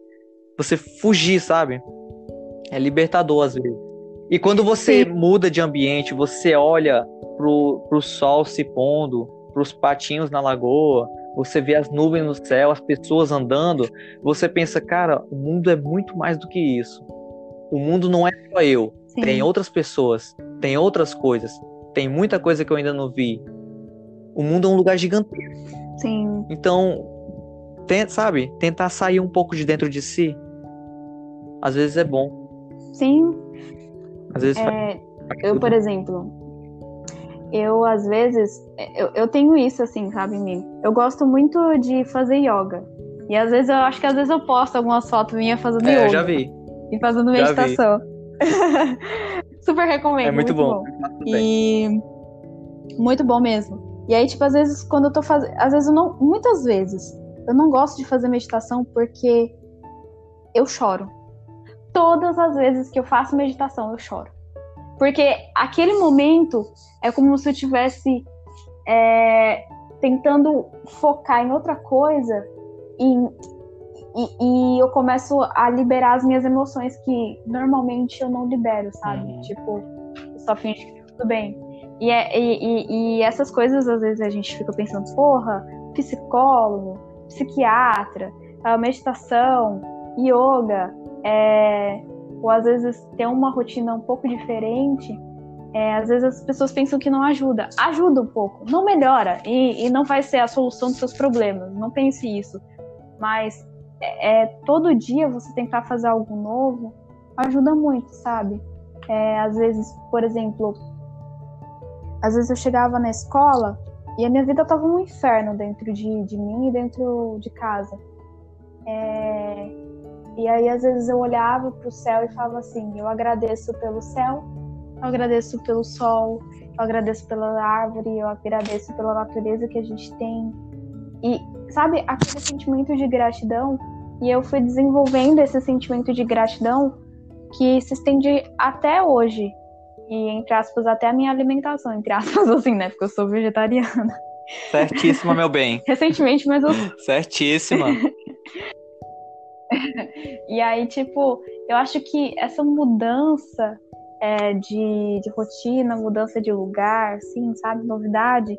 Você fugir, sabe? É libertador às vezes. E quando você sim. muda de ambiente, você olha pro, pro sol se pondo, pros patinhos na lagoa, você vê as nuvens no céu, as pessoas andando, você pensa, cara, o mundo é muito mais do que isso. O mundo não é só eu, Sim. tem outras pessoas, tem outras coisas, tem muita coisa que eu ainda não vi. O mundo é um lugar gigantesco. Sim. Então, tenta, sabe, tentar sair um pouco de dentro de si, às vezes é bom. Sim. Às vezes é, eu, por exemplo, eu às vezes eu, eu tenho isso assim, sabe, em mim. Eu gosto muito de fazer yoga. E às vezes eu acho que às vezes eu posto algumas fotos minhas fazendo é, yoga. já vi. E fazendo meditação. Super recomendo. É muito, muito bom. bom. E muito bom mesmo. E aí, tipo, às vezes quando eu tô fazendo. Às vezes eu não. Muitas vezes eu não gosto de fazer meditação porque eu choro. Todas as vezes que eu faço meditação, eu choro. Porque aquele momento é como se eu tivesse é, tentando focar em outra coisa e, e, e, eu começo a liberar as minhas emoções que normalmente eu não libero, sabe? Uhum. Tipo, só finge que tá tudo bem. E, é, e, e, essas coisas, às vezes, a gente fica pensando, porra, psicólogo, psiquiatra, meditação, yoga, é, ou às vezes ter uma rotina um pouco diferente, é, às vezes as pessoas pensam que não ajuda. Ajuda um pouco, não melhora e, e não vai ser a solução dos seus problemas. Não pense isso. Mas é, é, todo dia você tentar fazer algo novo ajuda muito, sabe? É, às vezes, por exemplo, às vezes eu chegava na escola e a minha vida tava um inferno dentro de, de mim e dentro de casa. É, e aí, às vezes, eu olhava para o céu e falava assim: eu agradeço pelo céu, eu agradeço pelo sol, eu agradeço pela árvore, eu agradeço pela natureza que a gente tem. E, sabe, aquele sentimento de gratidão. E eu fui desenvolvendo esse sentimento de gratidão que se estende até hoje. E, entre aspas, até a minha alimentação, entre aspas, assim, né? Porque eu sou vegetariana. Certíssima, meu bem. Recentemente, mas eu. Certíssima. e aí, tipo, eu acho que essa mudança é, de, de rotina, mudança de lugar, assim, sabe, novidade,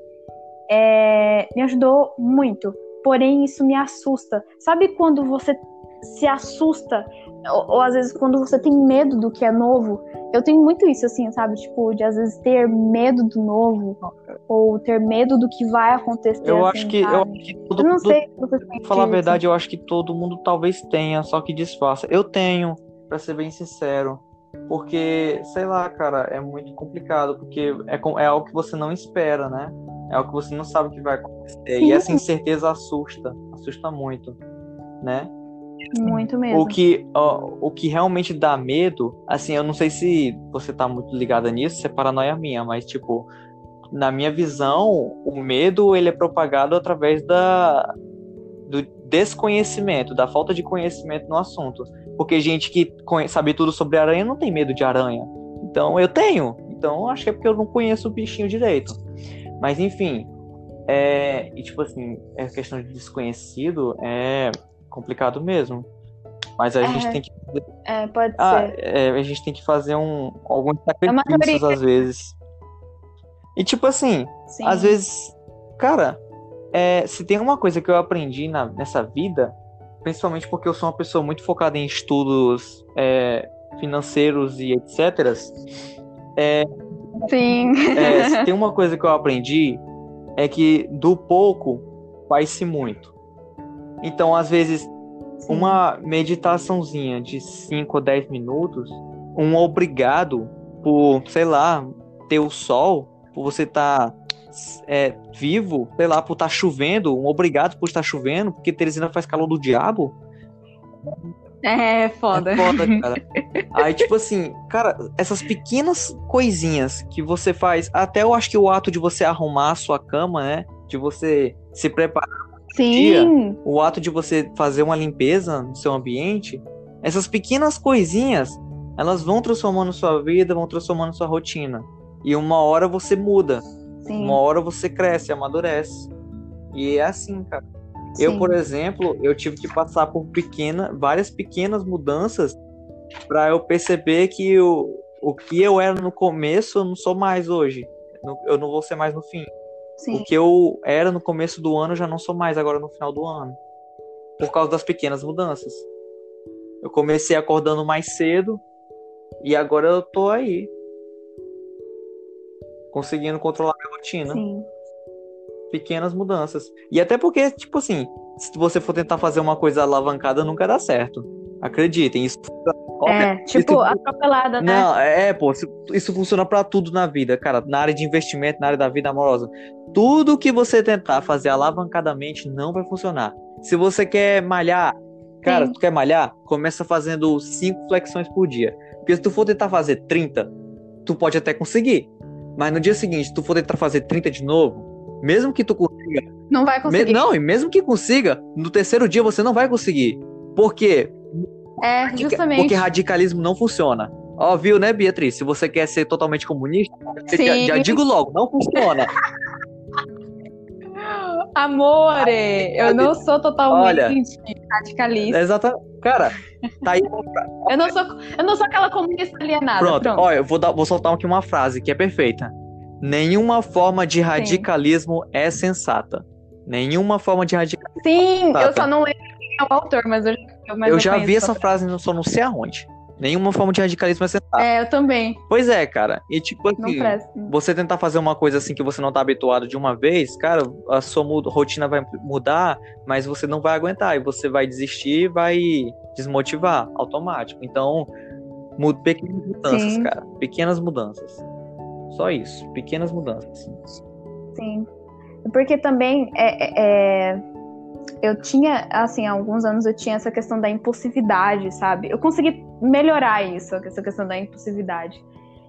é, me ajudou muito. Porém, isso me assusta. Sabe quando você se assusta, ou, ou, às vezes quando você tem medo do que é novo? Eu tenho muito isso, assim, sabe? Tipo, de às vezes ter medo do novo, ou ter medo do que vai acontecer. Eu assim, acho que sabe? eu acho que todo eu não mundo, sei se você pra falar a verdade, eu acho que todo mundo talvez tenha, só que disfarça. Eu tenho, para ser bem sincero. Porque, sei lá, cara, é muito complicado, porque é, é algo que você não espera, né? É algo que você não sabe o que vai acontecer. Sim. E essa incerteza assusta, assusta muito, né? Muito mesmo. O que, ó, o que realmente dá medo, assim, eu não sei se você tá muito ligada nisso, se é paranoia minha, mas, tipo, na minha visão, o medo, ele é propagado através da, do desconhecimento, da falta de conhecimento no assunto. Porque gente que sabe tudo sobre aranha não tem medo de aranha. Então, eu tenho. Então, acho que é porque eu não conheço o bichinho direito. Mas, enfim, é, e tipo assim, a questão de desconhecido é complicado mesmo. Mas a É. gente tem que. É, pode Ah, ser. é, a gente tem que fazer um, alguns É sacrifícios às vezes. E tipo assim, Sim. às vezes, cara, é, se tem uma coisa que eu aprendi na- nessa vida, principalmente porque eu sou uma pessoa muito focada em estudos é, financeiros e etc. Sim. É, se tem uma coisa que eu aprendi é que do pouco faz-se muito. Então, às vezes, Sim. uma meditaçãozinha de 5 ou 10 minutos, um obrigado por, sei lá, ter o sol, por você estar vivo, sei lá, por estar chovendo, um obrigado por estar chovendo, porque Teresina faz calor do diabo. É foda. É foda, cara. Aí, tipo assim, cara, essas pequenas coisinhas que você faz, até eu acho que o ato de você arrumar a sua cama, né? De você se preparar, Sim. o ato de você fazer uma limpeza no seu ambiente, essas pequenas coisinhas, elas vão transformando sua vida, vão transformando sua rotina. E uma hora você muda, Sim. uma hora você cresce, amadurece. E é assim, cara. Eu, Sim. por exemplo, eu tive que passar por pequena, várias pequenas mudanças para eu perceber que o, o que eu era no começo eu não sou mais hoje. Eu não vou ser mais no fim. Sim. O que eu era no começo do ano já não sou mais agora no final do ano. Por causa das pequenas mudanças. Eu comecei acordando mais cedo e agora eu tô aí. Conseguindo controlar minha rotina Sim. pequenas mudanças. E até porque, tipo assim, se você for tentar fazer uma coisa alavancada, nunca dá certo. Acreditem, isso. É, tipo, Isso- atropelada, né? Não, é, pô, isso, funciona pra tudo na vida, cara. Na área de investimento, na área da vida amorosa. Tudo que você tentar fazer alavancadamente não vai funcionar. Se você quer malhar, cara, Sim. tu quer malhar, começa fazendo 5 flexões por dia. Porque se tu for tentar fazer 30, tu pode até conseguir. Mas no dia seguinte, tu for tentar fazer 30 de novo, mesmo que tu consiga Não vai me- conseguir. não, e mesmo que consiga, no terceiro dia você não vai conseguir. Por quê? É, Radica- justamente. Porque radicalismo não funciona. Ó, viu, né, Beatriz? Se você quer ser totalmente comunista, já, Sim. já digo logo, não funciona. Amore, eu não sou totalmente radicalista. Exatamente. Cara, tá aí. Eu não sou, eu não sou aquela comunista alienada. Pronto, Pronto. ó, eu vou, dar, vou soltar aqui uma frase que é perfeita. Nenhuma forma de radicalismo é sensata. Nenhuma forma de radicalismo. Sim, Tá, eu só não lembro quem é o autor, mas eu, mas eu já conheço vi essa frase, só não sei aonde. Nenhuma forma de radicalismo é sensata. É, eu também. Pois é, cara. E tipo assim, você tentar fazer uma coisa assim que você não tá habituado de uma vez, cara, a sua rotina vai mudar, mas você não vai aguentar e você vai desistir e vai desmotivar automático. Então, pequenas mudanças, Sim. cara. Pequenas mudanças. Só isso, pequenas mudanças. Sim. Porque também é, é- é, eu tinha, assim, há alguns anos eu tinha essa questão da impulsividade, sabe? Eu consegui melhorar isso, essa questão da impulsividade.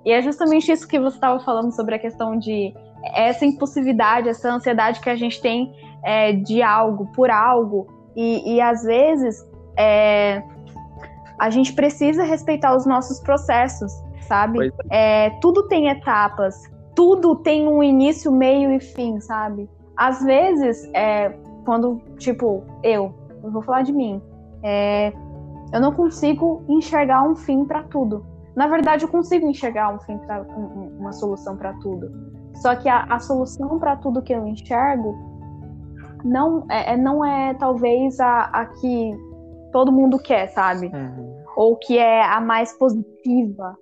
E é justamente isso que você estava falando sobre a questão de essa impulsividade, essa ansiedade que a gente tem é, de algo, por algo. E, e às vezes é, a gente precisa respeitar os nossos processos, sabe? Pois É, tudo tem etapas, tudo tem um início, meio e fim, sabe? Às vezes, é, quando, tipo, eu, eu vou falar de mim, é, eu não consigo enxergar um fim pra tudo. Na verdade, eu consigo enxergar um fim pra, um- um- uma solução pra tudo. Só que a, a solução pra tudo que eu enxergo não é, é- não é talvez a, a que todo mundo quer, sabe? ou que é a mais positiva,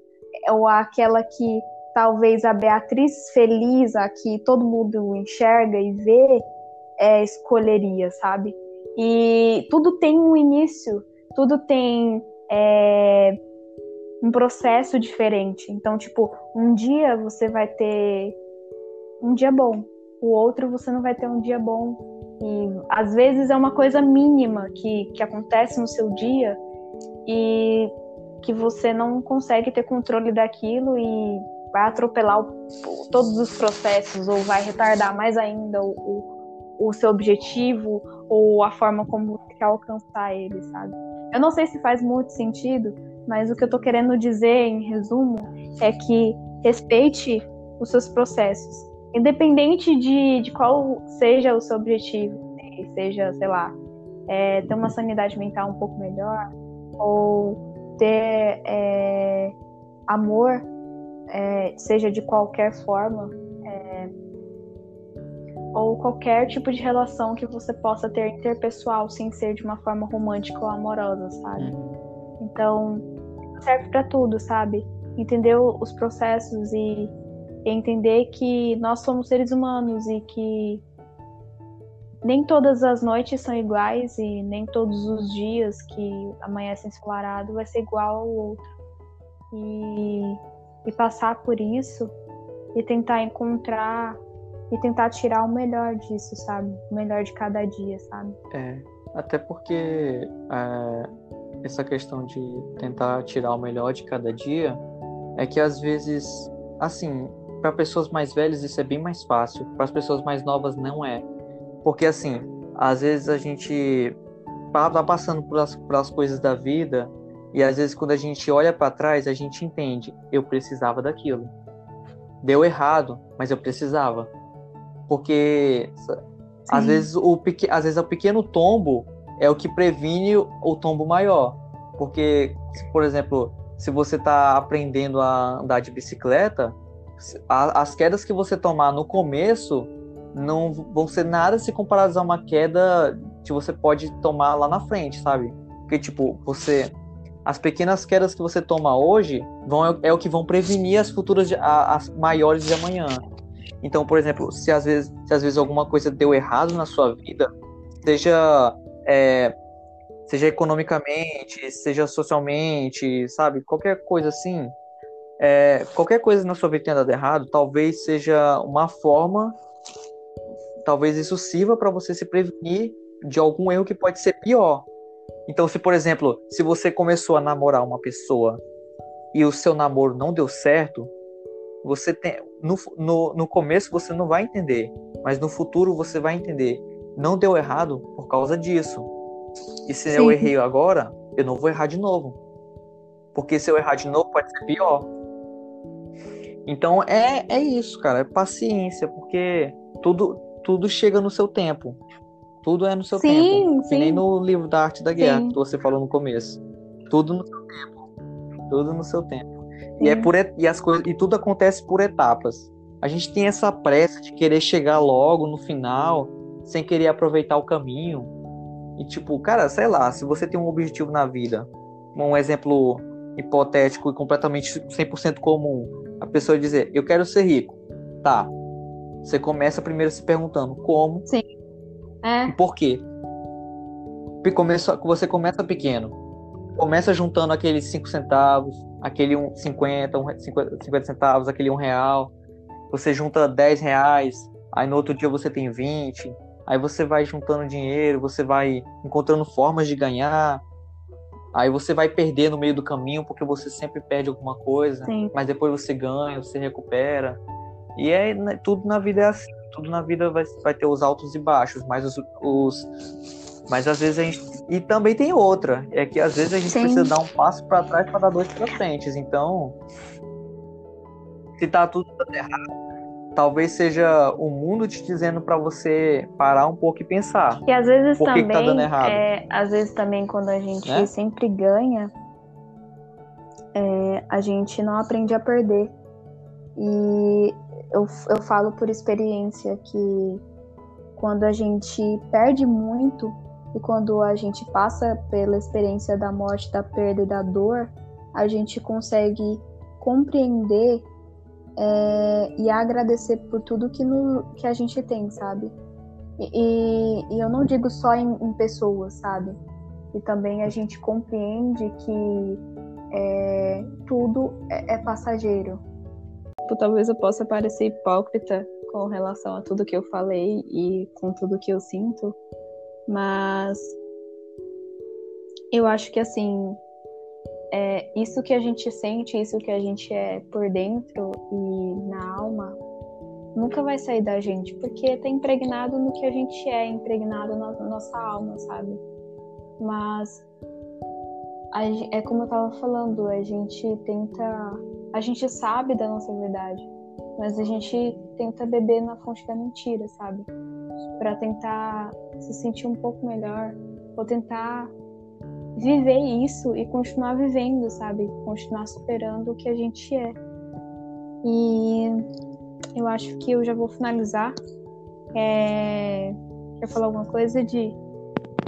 ou aquela que talvez a Beatriz feliz, a que todo mundo enxerga e vê, é, escolheria, sabe? E tudo tem um início, tudo tem é, um processo diferente. Então, tipo, um dia você vai ter um dia bom, o outro você não vai ter um dia bom. E às vezes é uma coisa mínima que, que acontece no seu dia e que você não consegue ter controle daquilo e vai atropelar o, todos os processos ou vai retardar mais ainda o, o, o seu objetivo ou a forma como você quer alcançar ele, sabe? Eu não sei se faz muito sentido, mas o que eu tô querendo dizer, em resumo, é que respeite os seus processos, independente de, de qual seja o seu objetivo, né? seja, sei lá, é, ter uma sanidade mental um pouco melhor, ou ter é, amor, é, seja de qualquer forma, ou qualquer tipo de relação que você possa ter interpessoal sem ser de uma forma romântica ou amorosa, sabe? Uhum. Então, serve para tudo, sabe? Entender os processos e, e entender que nós somos seres humanos e que nem todas as noites são iguais e nem todos os dias que amanhece ensolarado vai ser igual ao outro. E, e passar por isso e tentar encontrar e tentar tirar o melhor disso, sabe? O melhor de cada dia, sabe? É, até porque é, essa questão de tentar tirar o melhor de cada dia é que às vezes, assim, para pessoas mais velhas isso é bem mais fácil, para as pessoas mais novas não é. Porque assim, às vezes a gente tá passando pelas, pelas coisas da vida e às vezes quando a gente olha para trás, a gente entende, eu precisava daquilo. Deu errado, mas eu precisava. Porque às vezes o às vezes o pequeno tombo é o que previne o tombo maior. Porque, por exemplo, se você está aprendendo a andar de bicicleta, as quedas que você tomar no começo não vão ser nada se comparadas a uma queda que você pode tomar lá na frente, sabe? Porque, tipo, você. As pequenas quedas que você toma hoje vão, é o que vão prevenir as futuras, as maiores de amanhã. Então, por exemplo, se às vezes, se às vezes alguma coisa deu errado na sua vida, seja, é, seja economicamente, seja socialmente, sabe? Qualquer coisa assim, é, qualquer coisa na sua vida tenha dado errado, talvez seja uma forma talvez isso sirva para você se prevenir de algum erro que pode ser pior. Então, se por exemplo, se você começou a namorar uma pessoa e o seu namoro não deu certo, você tem no, no, no começo você não vai entender, mas no futuro você vai entender. Não deu errado por causa disso. E se Sim. eu errei agora, eu não vou errar de novo. Porque se eu errar de novo, pode ser pior. Então é, é isso, cara. É paciência, porque tudo, tudo chega no seu tempo. Tudo é no seu sim, tempo. Sim. Que nem no livro da Arte da Guerra sim. que você falou no começo. Tudo no seu tempo. Tudo no seu tempo. E é por e as coisas e tudo acontece por etapas. A gente tem essa pressa de querer chegar logo no final, sem querer aproveitar o caminho. E tipo, cara, sei lá, se você tem um objetivo na vida, um exemplo hipotético e completamente 100% comum, a pessoa dizer, eu quero ser rico. Tá, você começa primeiro se perguntando como Sim. É. e por quê. Começa, você começa pequeno. Começa juntando aqueles 5 centavos, aquele 50, 50, 50 centavos, aquele 1 real. Você junta 10 reais, aí no outro dia você tem 20. Aí você vai juntando dinheiro, você vai encontrando formas de ganhar. Aí você vai perder no meio do caminho, porque você sempre perde alguma coisa. Sim. Mas depois você ganha, você recupera. E é né, tudo na vida é assim, tudo na vida vai, vai ter os altos e baixos, mas os, os mas às vezes a gente e também tem outra, é que às vezes a gente Sim. precisa dar um passo para trás para dar dois para frente. Então, se tá tudo errado, talvez seja o mundo te dizendo para você parar um pouco e pensar. E às vezes por também, que tá dando errado? É, às vezes também quando a gente né? sempre ganha, é, a gente não aprende a perder. E eu, eu falo por experiência que quando a gente perde muito e quando a gente passa pela experiência da morte, da perda e da dor, a gente consegue compreender é, e agradecer por tudo que, no, que a gente tem, sabe? E, e, e eu não digo só em, em, pessoas, sabe? E também a gente compreende que é, tudo é, é passageiro, Tipo, talvez eu possa parecer hipócrita com relação a tudo que eu falei e com tudo que eu sinto, mas eu acho que assim, é, isso que a gente sente, isso que a gente é por dentro e na alma, nunca vai sair da gente, porque tá impregnado no que a gente é, impregnado na nossa alma, sabe? Mas é como eu tava falando, a gente tenta. A gente sabe da nossa verdade, mas a gente tenta beber na fonte da mentira, sabe? Para tentar se sentir um pouco melhor, ou tentar viver isso e continuar vivendo, sabe? Continuar superando o que a gente é. E eu acho que eu já vou finalizar. É... Quer falar alguma coisa de.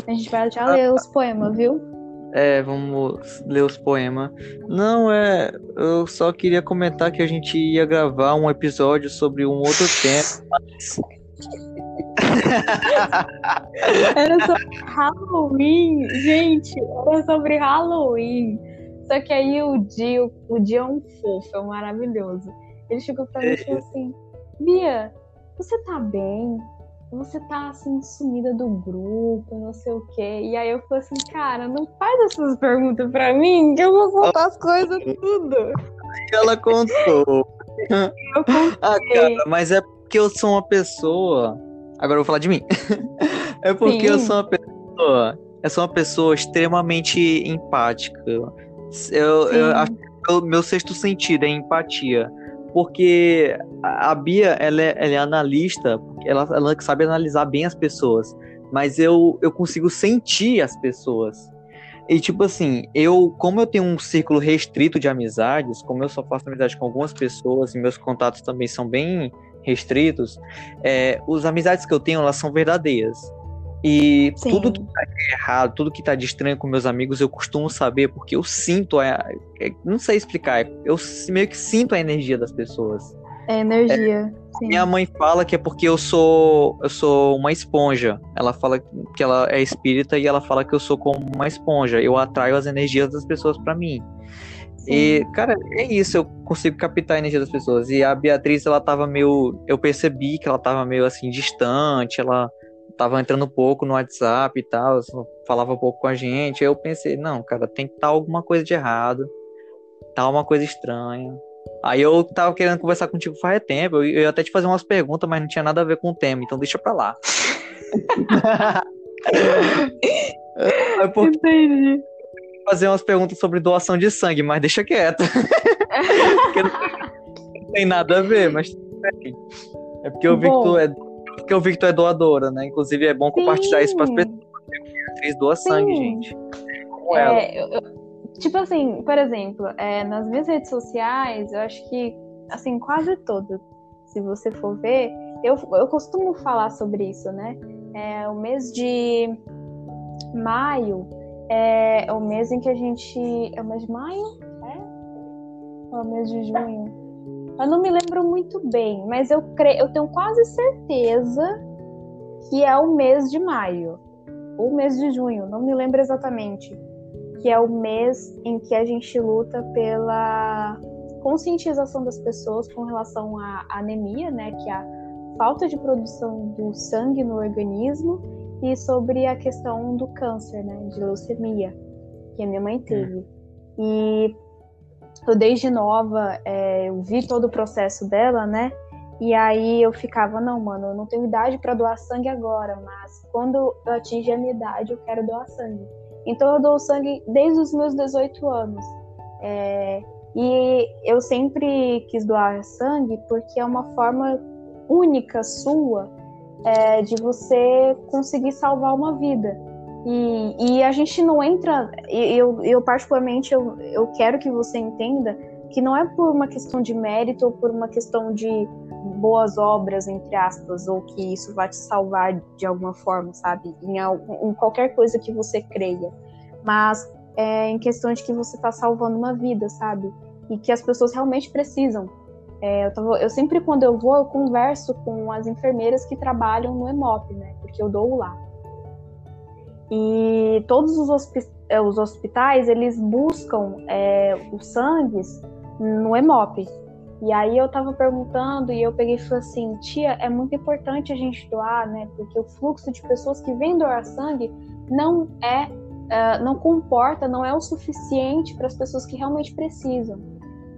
A gente vai já ler os poemas, viu? É, vamos ler os poemas. Não, é. Eu só queria comentar que a gente ia gravar um episódio sobre um outro tema. Mas... era sobre Halloween, gente. Era sobre Halloween. Só que aí o Dio, o Dio é um fofo, é um maravilhoso. Ele chegou pra mim e falou assim: Bia, você tá bem? Você tá assim, sumida do grupo, não sei o quê. E aí eu falei assim, cara, não faz essas perguntas pra mim, que eu vou contar as coisas tudo. Ela contou. Eu contei. Ah, cara, mas é porque eu sou uma pessoa Agora eu vou falar de mim. é porque Sim. eu sou uma pessoa. Eu sou uma pessoa extremamente empática. Eu, eu que o meu sexto sentido é empatia. Porque a Bia, ela é, ela é analista, ela, ela sabe analisar bem as pessoas. Mas eu, eu consigo sentir as pessoas. E tipo assim, eu, como eu tenho um círculo restrito de amizades, como eu só faço amizade com algumas pessoas e meus contatos também são bem restritos, é, as amizades que eu tenho, elas são verdadeiras. E Sim. tudo que tá errado, tudo que tá de estranho com meus amigos, eu costumo saber, porque eu sinto a. É, não sei explicar, eu meio que sinto a energia das pessoas. É energia. É, minha mãe fala que é porque eu sou eu sou uma esponja. Ela fala que ela é espírita e ela fala que eu sou como uma esponja. Eu atraio as energias das pessoas para mim. E, cara, é isso, eu consigo captar a energia das pessoas. E a Beatriz, ela tava meio. Eu percebi que ela tava meio assim, distante, ela tava entrando pouco no WhatsApp e tal, falava pouco com a gente. Aí eu pensei, não, cara, tem que estar tá alguma coisa de errado, tá uma coisa estranha. Aí eu tava querendo conversar contigo faz tempo, eu ia até te fazer umas perguntas, mas não tinha nada a ver com o tema, então deixa pra lá. é porque... Entendi fazer umas perguntas sobre doação de sangue, mas deixa quieto. não tem nada a ver, mas é porque eu vi que tu é porque eu vi que tu é doadora, né? Inclusive é bom compartilhar Sim. isso para as pessoas. A atriz doa Sim. sangue, gente. Como é, ela. Eu, eu, tipo assim, por exemplo, é, nas minhas redes sociais, eu acho que assim quase todas, se você for ver, eu, eu costumo falar sobre isso, né? É, o mês de maio é o mês em que a gente. É o mês de maio? É? Ou é o mês de junho? Eu não me lembro muito bem, mas eu, cre... eu tenho quase certeza que é o mês de maio. Ou o mês de junho, não me lembro exatamente. Que é o mês em que a gente luta pela conscientização das pessoas com relação à anemia, né? Que é a falta de produção do sangue no organismo e sobre a questão do câncer, né, de leucemia, que a minha mãe teve. E eu desde nova, é, eu vi todo o processo dela, né? E aí eu ficava, não, mano, eu não tenho idade para doar sangue agora, mas quando eu atingir a minha idade, eu quero doar sangue. Então eu dou sangue desde os meus 18 anos. É, e eu sempre quis doar sangue porque é uma forma única sua é, de você conseguir salvar uma vida. E, e a gente não entra, eu, eu particularmente, eu, eu quero que você entenda que não é por uma questão de mérito ou por uma questão de boas obras, entre aspas, ou que isso vai te salvar de alguma forma, sabe? Em, em qualquer coisa que você creia. Mas é em questão de que você está salvando uma vida, sabe? E que as pessoas realmente precisam. É, eu, tava, eu, sempre, quando eu vou, eu converso com as enfermeiras que trabalham no EMOP, né? Porque eu dou lá. E todos os, hospi é, os hospitais, eles buscam é, os sangues no EMOP. E aí eu tava perguntando e eu peguei e falei assim, tia, é muito importante a gente doar, né? Porque o fluxo de pessoas que vêm doar sangue não é, uh, não comporta, não é o suficiente para as pessoas que realmente precisam.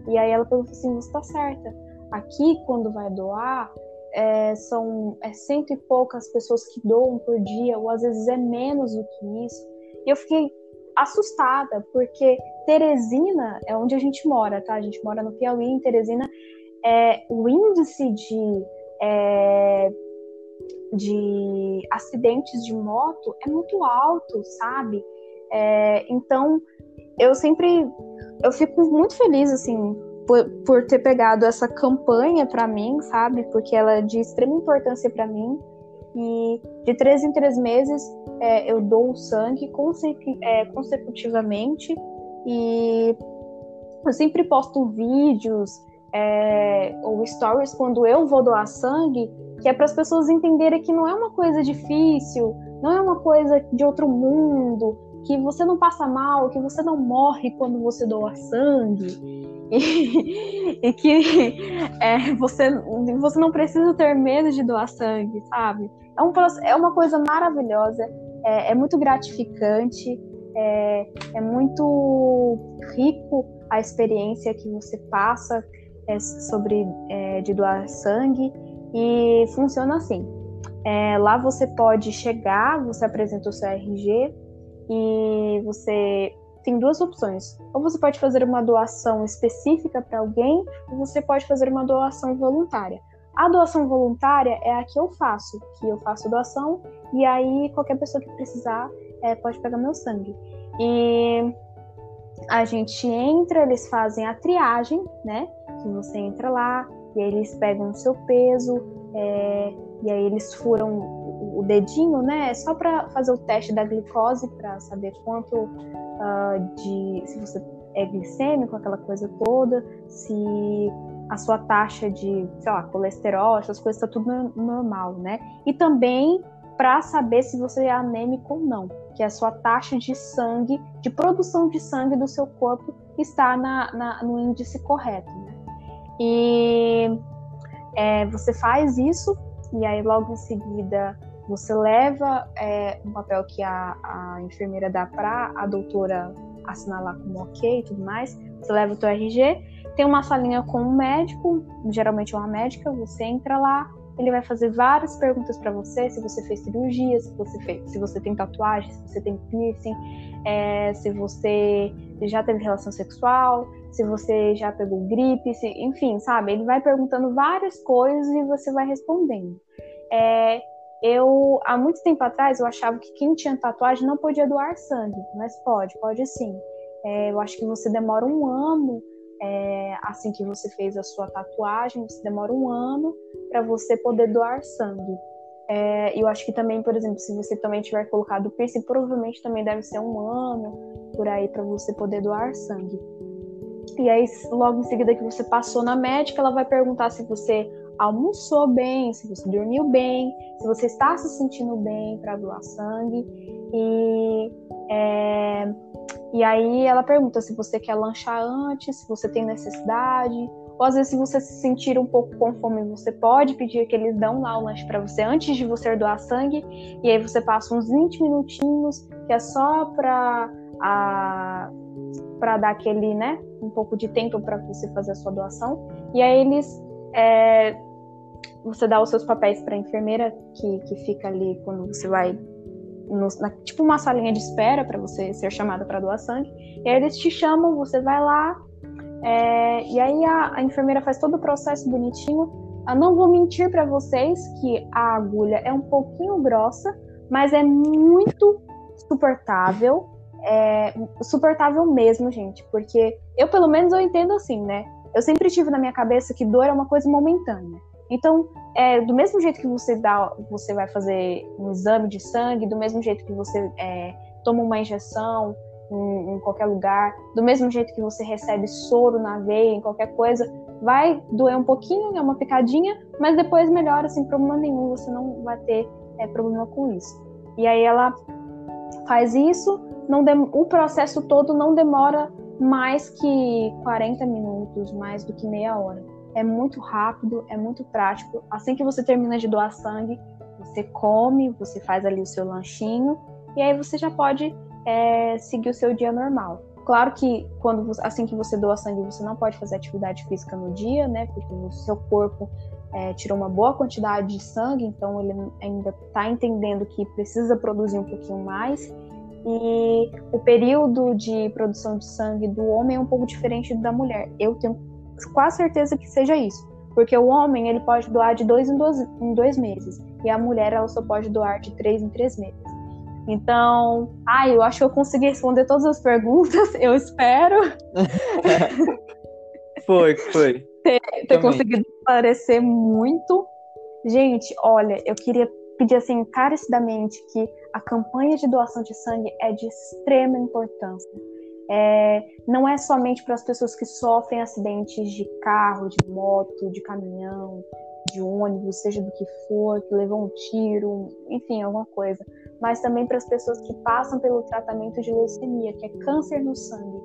E aí ela falou assim, você tá certa. Aqui, quando vai doar, é, são é, cento e poucas pessoas que doam por dia, ou às vezes é menos do que isso. E eu fiquei assustada, porque Teresina é onde a gente mora, tá? A gente mora no Piauí, em Teresina, é, o índice de, é, de acidentes de moto é muito alto, sabe? É, então, eu sempre, eu fico muito feliz, assim, por, por ter pegado essa campanha para mim, sabe? Porque ela é de extrema importância para mim. E de três em três meses é, eu dou sangue é, consecutivamente. E eu sempre posto vídeos é, ou stories quando eu vou doar sangue, que é para as pessoas entenderem que não é uma coisa difícil, não é uma coisa de outro mundo, que você não passa mal, que você não morre quando você doa sangue. E, e que é, você, você não precisa ter medo de doar sangue, sabe? É, um, é uma coisa maravilhosa, é, é muito gratificante, é, é, muito rico a experiência que você passa é, sobre é, de doar sangue e funciona assim. É, lá você pode chegar, você apresenta o seu RG e você tem duas opções. Ou você pode fazer uma doação específica para alguém, ou você pode fazer uma doação voluntária. A doação voluntária é a que eu faço, que eu faço doação e aí qualquer pessoa que precisar é, pode pegar meu sangue. E a gente entra, eles fazem a triagem, né? Que você entra lá e aí eles pegam o seu peso, é, e aí eles furam o dedinho, né? Só para fazer o teste da glicose para saber quanto uh, de se você é glicêmico, aquela coisa toda, se a sua taxa de, sei lá, colesterol, essas coisas tá tudo normal, né? E também para saber se você é anêmico ou não, que é a sua taxa de sangue, de produção de sangue do seu corpo está na, na no índice correto, né? E é, você faz isso e aí logo em seguida você leva é, um papel que a, a enfermeira dá para a doutora assinalar como ok e tudo mais. Você leva o teu RG, tem uma salinha com um médico, geralmente uma médica, você entra lá, ele vai fazer várias perguntas para você, se você fez cirurgia, se você fez, se você tem tatuagem, se você tem piercing, é, se você já teve relação sexual, se você já pegou gripe, se, enfim, sabe? Ele vai perguntando várias coisas e você vai respondendo. É, eu, há muito tempo atrás, eu achava que quem tinha tatuagem não podia doar sangue, mas pode, pode sim. É, eu acho que você demora um ano, é, assim que você fez a sua tatuagem, você demora um ano para você poder doar sangue. É, eu acho que também, por exemplo, se você também tiver colocado piercing, provavelmente também deve ser um ano por aí para você poder doar sangue. E aí, logo em seguida que você passou na médica, ela vai perguntar se você almoçou bem, se você dormiu bem, se você está se sentindo bem para doar sangue. E, é, e aí ela pergunta se você quer lanchar antes, se você tem necessidade. Ou às vezes, se você se sentir um pouco com fome, você pode pedir que eles dão lá o lanche para você antes de você doar sangue. E aí você passa uns 20 minutinhos, que é só para para dar aquele, né, um pouco de tempo para você fazer a sua doação. E aí eles é, você dá os seus papéis para a enfermeira que, que fica ali quando você vai no, na, tipo uma salinha de espera para você ser chamada para doar sangue. E aí eles te chamam, você vai lá, é, e aí a, a, enfermeira faz todo o processo bonitinho. Eu não vou mentir para vocês que a agulha é um pouquinho grossa, mas é muito suportável. É, suportável mesmo, gente, porque eu pelo menos eu entendo assim, né? Eu sempre tive na minha cabeça que dor é uma coisa momentânea. Então, é, do mesmo jeito que você dá, você vai fazer um exame de sangue, do mesmo jeito que você é, toma uma injeção em, em, qualquer lugar, do mesmo jeito que você recebe soro na veia, em qualquer coisa, vai doer um pouquinho, é uma picadinha, mas depois melhora sem problema nenhum, você não vai ter é, problema com isso. E aí ela faz isso, não o processo todo não demora mais que 40 minutos, mais do que meia hora é muito rápido, é muito prático. Assim que você termina de doar sangue, você come, você faz ali o seu lanchinho e aí você já pode é, seguir o seu dia normal. Claro que quando assim que você doa sangue, você não pode fazer atividade física no dia, né? Porque o seu corpo é, tirou uma boa quantidade de sangue, então ele ainda está entendendo que precisa produzir um pouquinho mais. E o período de produção de sangue do homem é um pouco diferente da mulher. Eu tenho quase certeza que seja isso, porque o homem ele pode doar de dois em dois, em dois meses e a mulher ela só pode doar de três em três meses. Então, ah, eu acho que eu consegui responder todas as perguntas, eu espero. foi, foi. Ter, ter conseguido esclarecer muito. Gente, olha, eu queria pedir assim encarecidamente que a campanha de doação de sangue é de extrema importância. É, não é somente para as pessoas que sofrem acidentes de carro, de moto, de caminhão, de ônibus, seja do que for, que levou um tiro, enfim, alguma coisa, mas também para as pessoas que passam pelo tratamento de leucemia, que é câncer no sangue.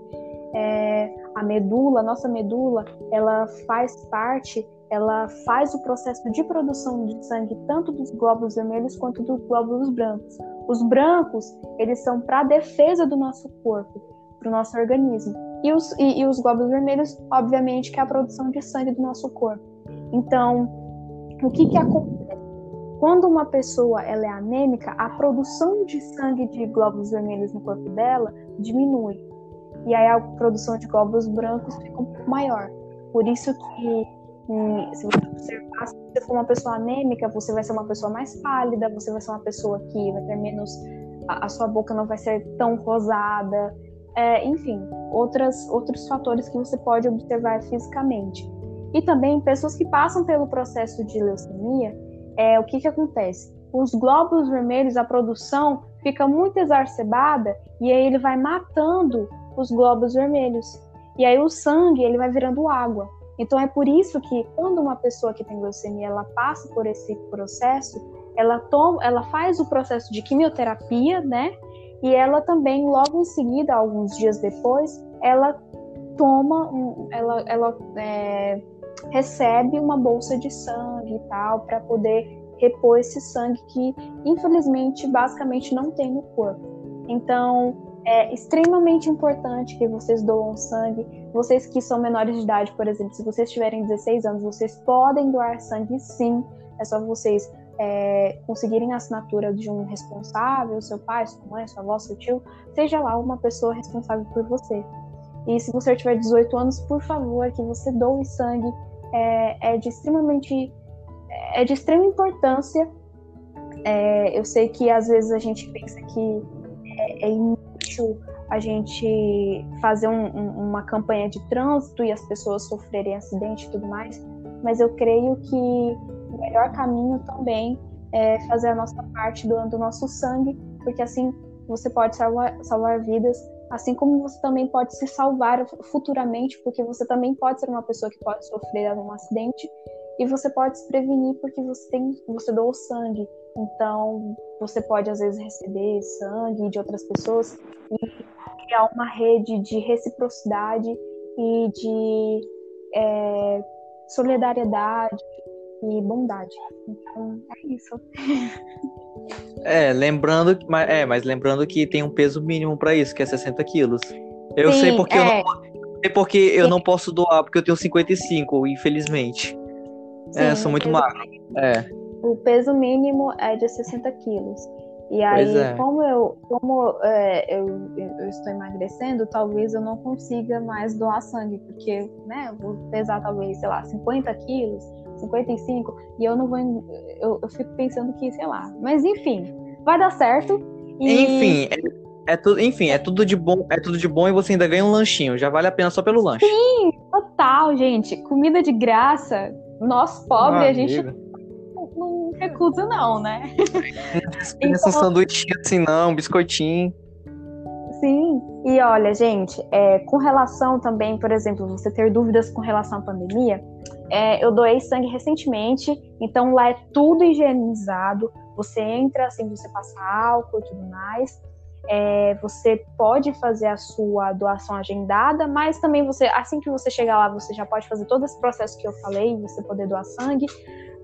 É, a medula, a nossa medula, ela faz parte, ela faz o processo de produção de sangue tanto dos glóbulos vermelhos quanto dos glóbulos brancos. Os brancos, eles são para a defesa do nosso corpo, para o nosso organismo. E os, e, e os glóbulos vermelhos, obviamente, que é a produção de sangue do nosso corpo. Então, o que, que acontece? Quando uma pessoa ela é anêmica, a produção de sangue de glóbulos vermelhos no corpo dela diminui. E aí a produção de glóbulos brancos fica um pouco maior. Por isso que hum, se você observar, se você for uma pessoa anêmica, você vai ser uma pessoa mais pálida, você vai ser uma pessoa que vai ter menos. A, a sua boca não vai ser tão rosada. É, enfim, outras, outros fatores que você pode observar fisicamente. E também pessoas que passam pelo processo de leucemia, é, o que, que acontece? Os glóbulos vermelhos, a produção fica muito exacerbada e aí ele vai matando os glóbulos vermelhos. E aí o sangue ele vai virando água. Então é por isso que quando uma pessoa que tem leucemia ela passa por esse processo, ela toma, ela faz o processo de quimioterapia, né? E ela também logo em seguida, alguns dias depois, ela toma, um, ela, ela é, recebe uma bolsa de sangue e tal para poder repor esse sangue que infelizmente basicamente não tem no corpo. Então é extremamente importante que vocês doam sangue. Vocês que são menores de idade, por exemplo, se vocês tiverem 16 anos, vocês podem doar sangue sim. É só vocês é, conseguirem a assinatura de um responsável, seu pai, sua mãe, sua avó, seu tio, seja lá uma pessoa responsável por você. E se você tiver 18 anos, por favor, que você doe sangue é, é de extremamente é de extrema importância. É, eu sei que às vezes a gente pensa que é, é inútil a gente fazer um, um, uma campanha de trânsito e as pessoas sofrerem acidente e tudo mais, mas eu creio que melhor caminho também é fazer a nossa parte doando o nosso sangue, porque assim você pode salvar, salvar vidas Assim como você também pode se salvar futuramente, porque você também pode ser uma pessoa que pode sofrer um acidente e você pode se prevenir porque você tem, você doou sangue. Então, você pode às vezes receber sangue de outras pessoas e criar uma rede de reciprocidade e de é, solidariedade e bondade. Então, é isso. É, lembrando, mas, é, mas lembrando que tem um peso mínimo para isso, que é 60 quilos. Eu Sim, sei porque é. eu não, sei porque eu não posso doar, porque eu tenho 55, infelizmente. É, Sim, é, sou muito magro. É. O peso mínimo é de 60 quilos. E aí, é. como, eu, como é, eu, eu, estou emagrecendo, talvez eu não consiga mais doar sangue, porque né, eu vou pesar talvez, sei lá, 50 quilos. 55, e eu não vou. Eu, eu fico pensando que, sei lá. Mas enfim, vai dar certo. E... Enfim, é, é, tudo, enfim, é tudo de bom, é tudo de bom e você ainda ganha um lanchinho. Já vale a pena só pelo lanche. Sim, total, gente. Comida de graça. Nós pobres, ah, a gente não, não recusa, não, né? Não então... sanduíche assim, não, biscoitinho. Sim, e olha, gente, é, com relação também, por exemplo, você ter dúvidas com relação à pandemia, é, eu doei sangue recentemente, então lá é tudo higienizado. Você entra, assim, você passa álcool e tudo mais. é, você pode fazer a sua doação agendada, mas também você, assim que você chegar lá, você já pode fazer todo esse processo que eu falei, você poder doar sangue.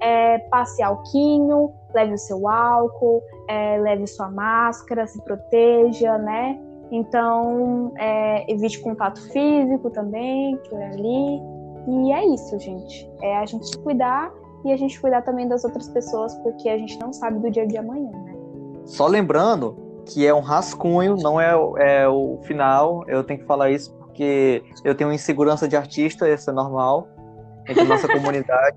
É, passe alquinho, leve o seu álcool, é, leve sua máscara, se proteja, né? Então, é, evite contato físico também, que é ali. E é isso, gente. É a gente se cuidar e a gente cuidar também das outras pessoas, porque a gente não sabe do dia de amanhã, né? Só lembrando que é um rascunho, não é, é o final. Eu tenho que falar isso porque eu tenho insegurança de artista, isso é normal entre nossa comunidade.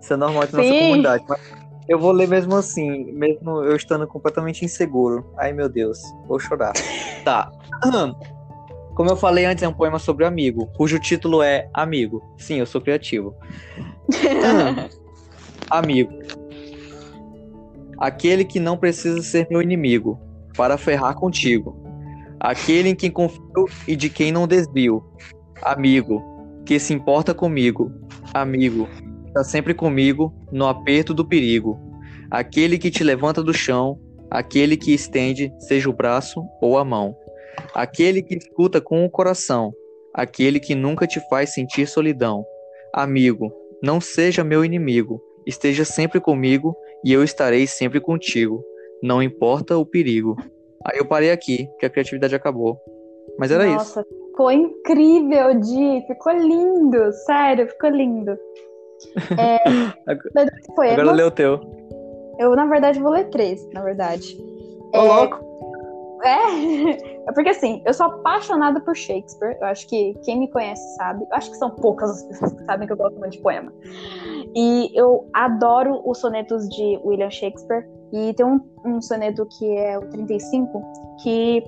Isso é normal entre Sim. nossa comunidade. Mas eu vou ler mesmo assim, mesmo eu estando completamente inseguro. Ai meu Deus, vou chorar. tá. Como eu falei antes, é um poema sobre amigo, cujo título é Amigo. Sim, eu sou criativo. amigo. Aquele que não precisa ser meu inimigo, para ferrar contigo. Aquele em quem confio e de quem não desvio. Amigo, que se importa comigo. Amigo, está sempre comigo no aperto do perigo. Aquele que te levanta do chão, aquele que estende, seja o braço ou a mão. Aquele que escuta com o coração, aquele que nunca te faz sentir solidão. Amigo, não seja meu inimigo, esteja sempre comigo e eu estarei sempre contigo não importa o perigo. Aí eu parei aqui, que a criatividade acabou. Mas era Nossa, isso. Nossa, ficou incrível, Di. Ficou lindo. Sério, ficou lindo. É, foi Agora lê o teu. Eu, na verdade, vou ler três, na verdade. Ô, é... louco! É, é porque assim, eu sou apaixonada por Shakespeare. Eu acho que quem me conhece sabe. Eu acho que são poucas as pessoas que sabem que eu gosto muito de poema. E eu adoro os sonetos de William Shakespeare. E tem um, um soneto que é o 35, que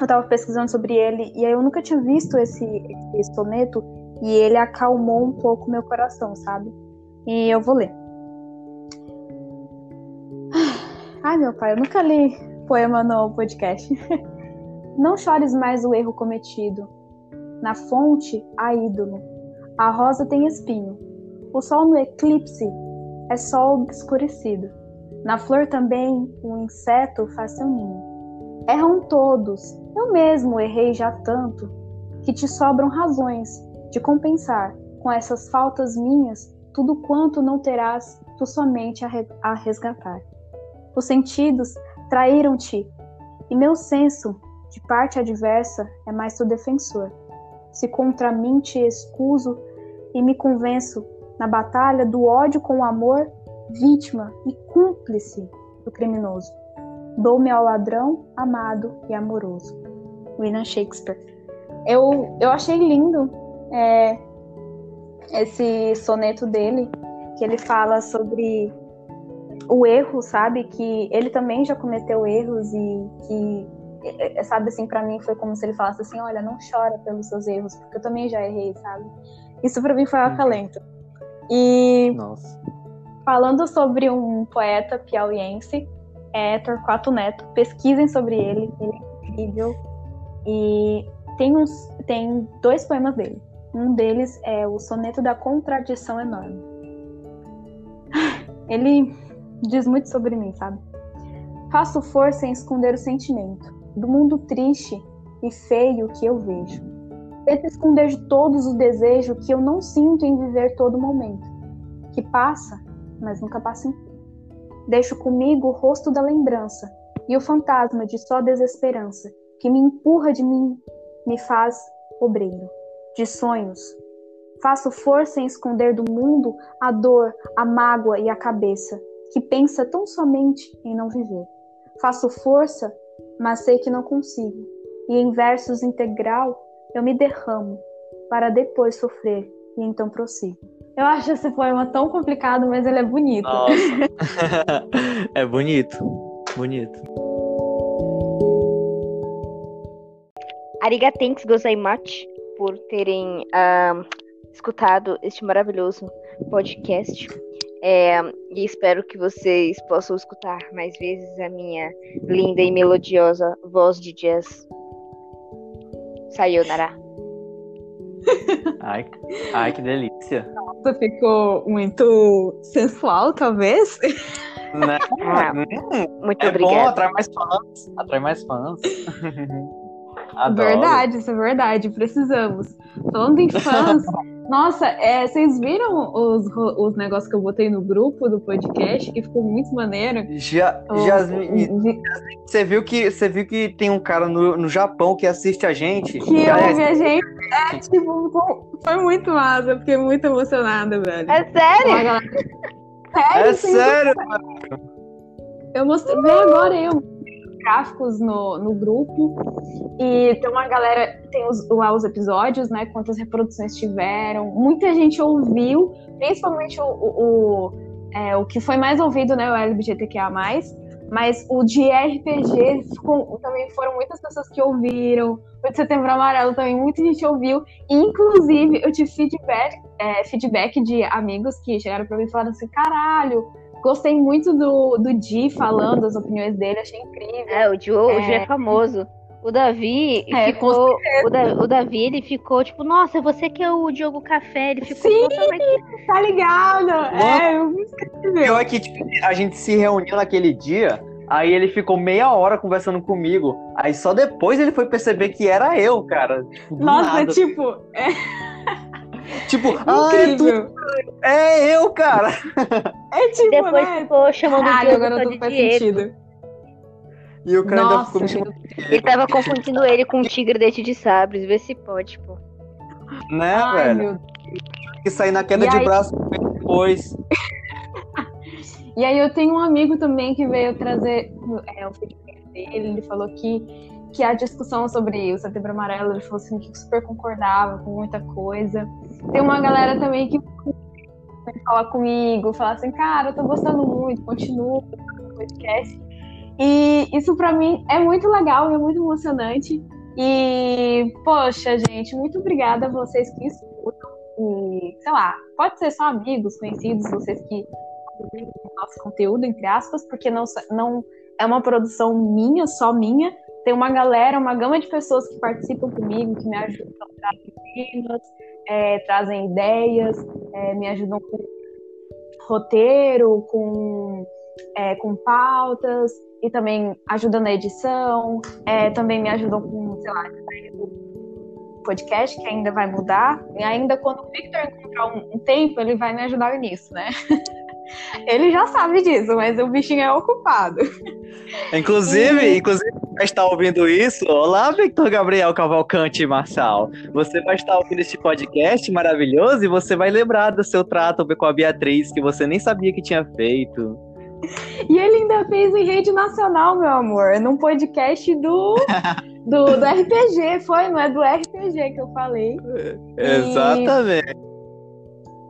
eu tava pesquisando sobre ele, e aí eu nunca tinha visto esse, esse soneto, e ele acalmou um pouco meu coração, sabe? E eu vou ler. Ai, meu pai, eu nunca li poema no podcast. Não chores mais o erro cometido. Na fonte há ídolo. A rosa tem espinho. O sol no eclipse é sol escurecido. Na flor também o inseto faz seu ninho. Erram todos, eu mesmo errei já tanto, que te sobram razões de compensar com essas faltas minhas tudo quanto não terás tu somente a resgatar. Os sentidos traíram-te, e meu senso, de parte adversa, é mais teu defensor. Se contra mim te excuso e me convenço na batalha do ódio com o amor, vítima e cúmplice do criminoso. Dou-me ao ladrão amado e amoroso. William Shakespeare. Eu, eu achei lindo é, esse soneto dele, que ele fala sobre o erro, sabe? Que ele também já cometeu erros e que, é, é, sabe, assim, para mim foi como se ele falasse assim: olha, não chora pelos seus erros, porque eu também já errei, sabe? Isso para mim foi um uhum. acalento. E. Nossa. Falando sobre um poeta piauiense, é Torquato Neto. Pesquisem sobre ele, ele é incrível. E tem, uns, tem dois poemas dele. Um deles é o Soneto da Contradição Enorme. Ele diz muito sobre mim, sabe? Faço força em esconder o sentimento do mundo triste e feio que eu vejo. Tento esconder de todos o desejo que eu não sinto em viver todo momento, que passa mas nunca passa em Deixo comigo o rosto da lembrança e o fantasma de só desesperança que me empurra de mim, me faz obreiro de sonhos. Faço força em esconder do mundo a dor, a mágoa e a cabeça que pensa tão somente em não viver. Faço força, mas sei que não consigo. E em versos integral eu me derramo para depois sofrer e então prossigo. Eu acho esse poema tão complicado, mas ele é bonito. é bonito. Bonito. Arigatenks gozaimasu por terem uh, escutado este maravilhoso podcast. É, e espero que vocês possam escutar mais vezes a minha linda e melodiosa voz de jazz. Sayonara. Ai, ai, que delícia. Nossa, ficou muito sensual, talvez. Né? Ah, Hum, muito é bom, obrigada. atrai mais fãs. Atrai mais fãs. Adoro. Verdade, isso é verdade, precisamos. Falando em fãs, nossa, é, vocês viram os, os negócios que eu botei no grupo do podcast, que ficou muito maneiro? Já, O- Jasmine, você viu que você viu que tem um cara no, no Japão que assiste a gente? que ouve a gente, é, tipo, foi muito massa, eu fiquei muito emocionada, velho. É sério? É Sério, sim, sério? Eu mostrei, vem agora eu gráficos no, no grupo e tem uma galera, tem os, lá os episódios, né? Quantas reproduções tiveram. Muita gente ouviu, principalmente o, o, o, é, o que foi mais ouvido, né? O LGBTQIA. Mas o de RPG ficou- também foram muitas pessoas que ouviram. O de Setembro Amarelo também muita gente ouviu. E, inclusive, eu tive feedback, é, feedback de amigos que chegaram pra mim e falaram assim: caralho, Gostei muito do, do Di falando as opiniões dele, achei incrível. É, o o É. Joe é famoso. O Davi É, ficou. O, Da- o Davi, ele ficou tipo, nossa, você que é o Diogo Café. Ele ficou Sim. totalmente. Tá ligado? É, eu me escrevi. Pior é que tipo, a gente se reuniu naquele dia, aí ele ficou meia hora conversando comigo. Aí só depois ele foi perceber que era eu, cara. Tipo, Nossa, nada. tipo, é Tipo, ah, é, tu, incrível. é eu, cara. É tipo, Depois né? ficou chamando o Caralho, Diogo agora tudo de faz Diego. sentido. E o cara ainda Nossa, ficou me chamando de Ele Diego, tava confundindo ele com um tigre dente de sabres. Vê se pode, pô. né, Ai, velho? Que sair na queda E de aí- braço depois. E aí eu tenho um amigo também que veio trazer é, o feedback dele, ele falou que, que a discussão sobre o Setembro Amarelo, ele falou assim que super concordava com muita coisa. Tem uma galera também que vem falar comigo, falar assim, cara, eu tô gostando muito, continua no podcast. E isso pra mim é muito legal é muito emocionante. E, poxa, gente, muito obrigada a vocês que escutam. E, sei lá, pode ser só amigos, conhecidos, vocês que nosso conteúdo, entre aspas, porque não, não é uma produção minha, só minha. Tem uma galera, uma gama de pessoas que participam comigo, que me ajudam, trazem temas, é, trazem ideias, é, me ajudam com roteiro, com, é, com pautas, e também ajudam na edição, é, também me ajudam com, sei lá, o podcast, que ainda vai mudar. E ainda quando o Victor encontrar um, um tempo, ele vai me ajudar nisso, né? Ele já sabe disso, mas o bichinho é ocupado. Inclusive, inclusive, vai estar ouvindo isso. Olá, Victor Gabriel Cavalcante Marçal. Você vai estar ouvindo este podcast maravilhoso e você vai lembrar do seu trato com a Beatriz, que você nem sabia que tinha feito. E ele ainda fez em rede nacional, meu amor, num podcast do, do, do RPG, foi, não é do RPG que eu falei. Exatamente.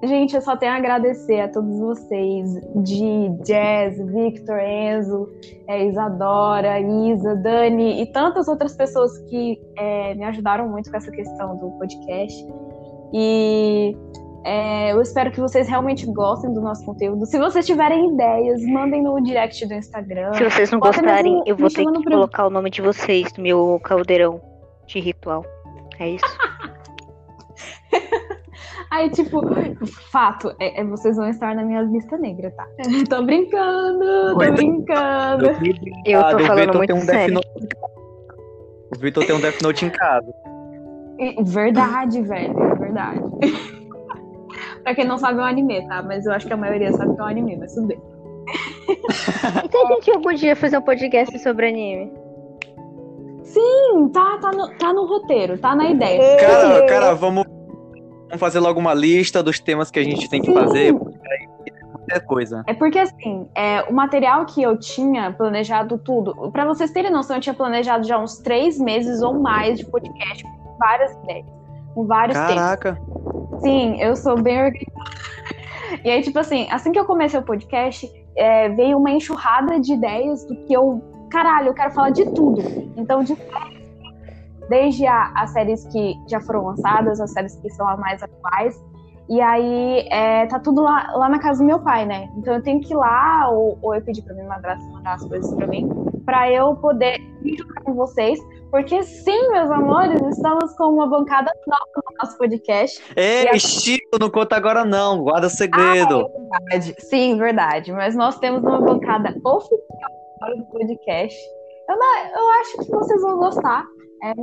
Gente, eu só tenho a agradecer a todos vocês, de Jazz, Victor, Enzo, é, Isadora, Isa, Dani e tantas outras pessoas que é, me ajudaram muito com essa questão do podcast. E é, eu espero que vocês realmente gostem do nosso conteúdo. Se vocês tiverem ideias, mandem no direct do Instagram. Se vocês não gostarem, mesmo eu vou ter que pra- colocar o nome de vocês no meu caldeirão de ritual. É isso? Aí, tipo, fato, é, é- vocês vão estar na minha lista negra, tá? tô brincando, tô brincando. Eu tô do falando muito um sério. O Vitor tem um Death Note em casa. Verdade, velho, é verdade. pra quem não sabe, é um anime, tá? Mas eu acho que a maioria sabe que é um anime, mas tudo bem. E se a gente algum dia fazer um podcast sobre anime? Sim, tá, tá, no, tá no roteiro, tá na ideia. Cara, cara, vamos, vamos fazer logo uma lista dos temas que a gente tem que Sim. fazer. tem Muita coisa. É porque assim, é, o material que eu tinha planejado tudo, pra vocês terem noção, eu tinha planejado já uns três meses ou mais de podcast com várias ideias, com vários temas. Caraca. Sim, eu sou bem organizada. E aí, tipo assim, assim que eu comecei o podcast, é, veio uma enxurrada de ideias do que eu. Caralho, eu quero falar de tudo. Então, de desde a- as séries que já foram lançadas, as séries que são as mais atuais. E aí, é, tá tudo lá, lá na casa do meu pai, né? Então eu tenho que ir lá, ou, ou eu pedi pra minha madrasta mandar as coisas pra mim. para eu poder jogar com vocês. Porque sim, meus amores, estamos com uma bancada nova no nosso podcast. Ei, a... Chico, não conta agora não, guarda segredo. Ah, é verdade. Sim, verdade. Mas nós temos uma bancada oficial do podcast. Eu, não, eu acho que vocês vão gostar. É,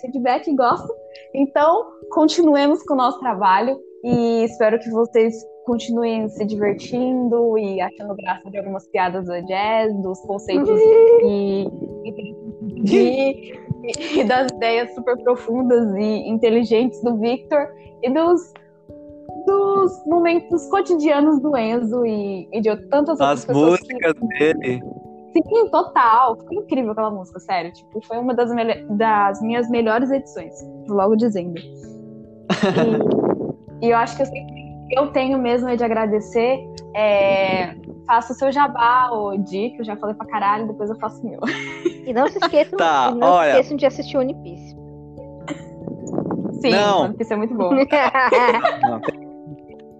feedback gosta. Então, continuemos com o nosso trabalho e espero que vocês continuem se divertindo e achando graça de algumas piadas do jazz, dos conceitos e, e, e, das ideias super profundas e inteligentes do Victor e dos, dos momentos cotidianos do Enzo e, e de tantas outras As pessoas. As músicas que... dele. Sim, total. Foi incrível aquela música, sério. Tipo, foi uma das, das minhas melhores edições, logo dizendo. E, e eu acho que eu sempre eu tenho mesmo é de agradecer. É, faça o seu jabá, o Di, que eu já falei pra caralho, depois eu faço o meu. E não se esqueçam, tá, não olha... se esqueçam de assistir One Piece. Sim, não. One Piece é muito bom.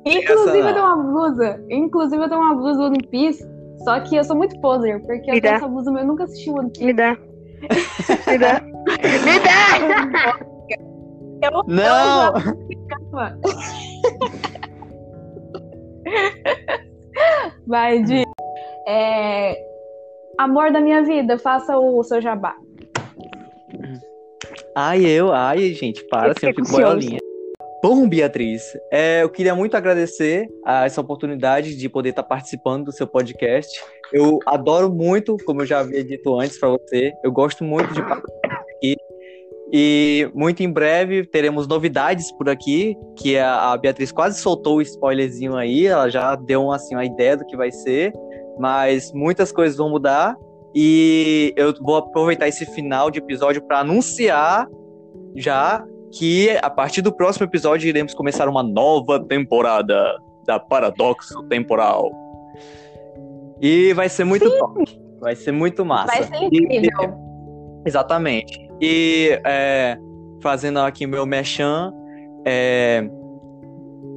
Inclusive eu tenho uma blusa. Inclusive eu tenho uma blusa do One Piece. Só que eu sou muito poser, porque Me eu tenho essa blusa, mas eu nunca assisti One Piece. Me dá. Me dá. Me dá! Eu, não! Eu Vai, de é, amor da minha vida, faça o seu jabá. Ai, eu, ai, gente, para, assim, eu fico boiolinha. Bom, Beatriz, é, eu queria muito agradecer a essa oportunidade de poder estar participando do seu podcast. Eu adoro muito, como eu já havia dito antes para você, eu gosto muito de participar aqui. E muito em breve teremos novidades por aqui, que a, Beatriz quase soltou o spoilerzinho aí, ela já deu assim, uma ideia do que vai ser, mas muitas coisas vão mudar. E eu vou aproveitar esse final de episódio para anunciar já que a partir do próximo episódio iremos começar uma nova temporada da Paradoxo Temporal. E vai ser muito Sim. top. Vai ser muito massa. Vai ser incrível. E, exatamente. E é, fazendo aqui meu mechan, é,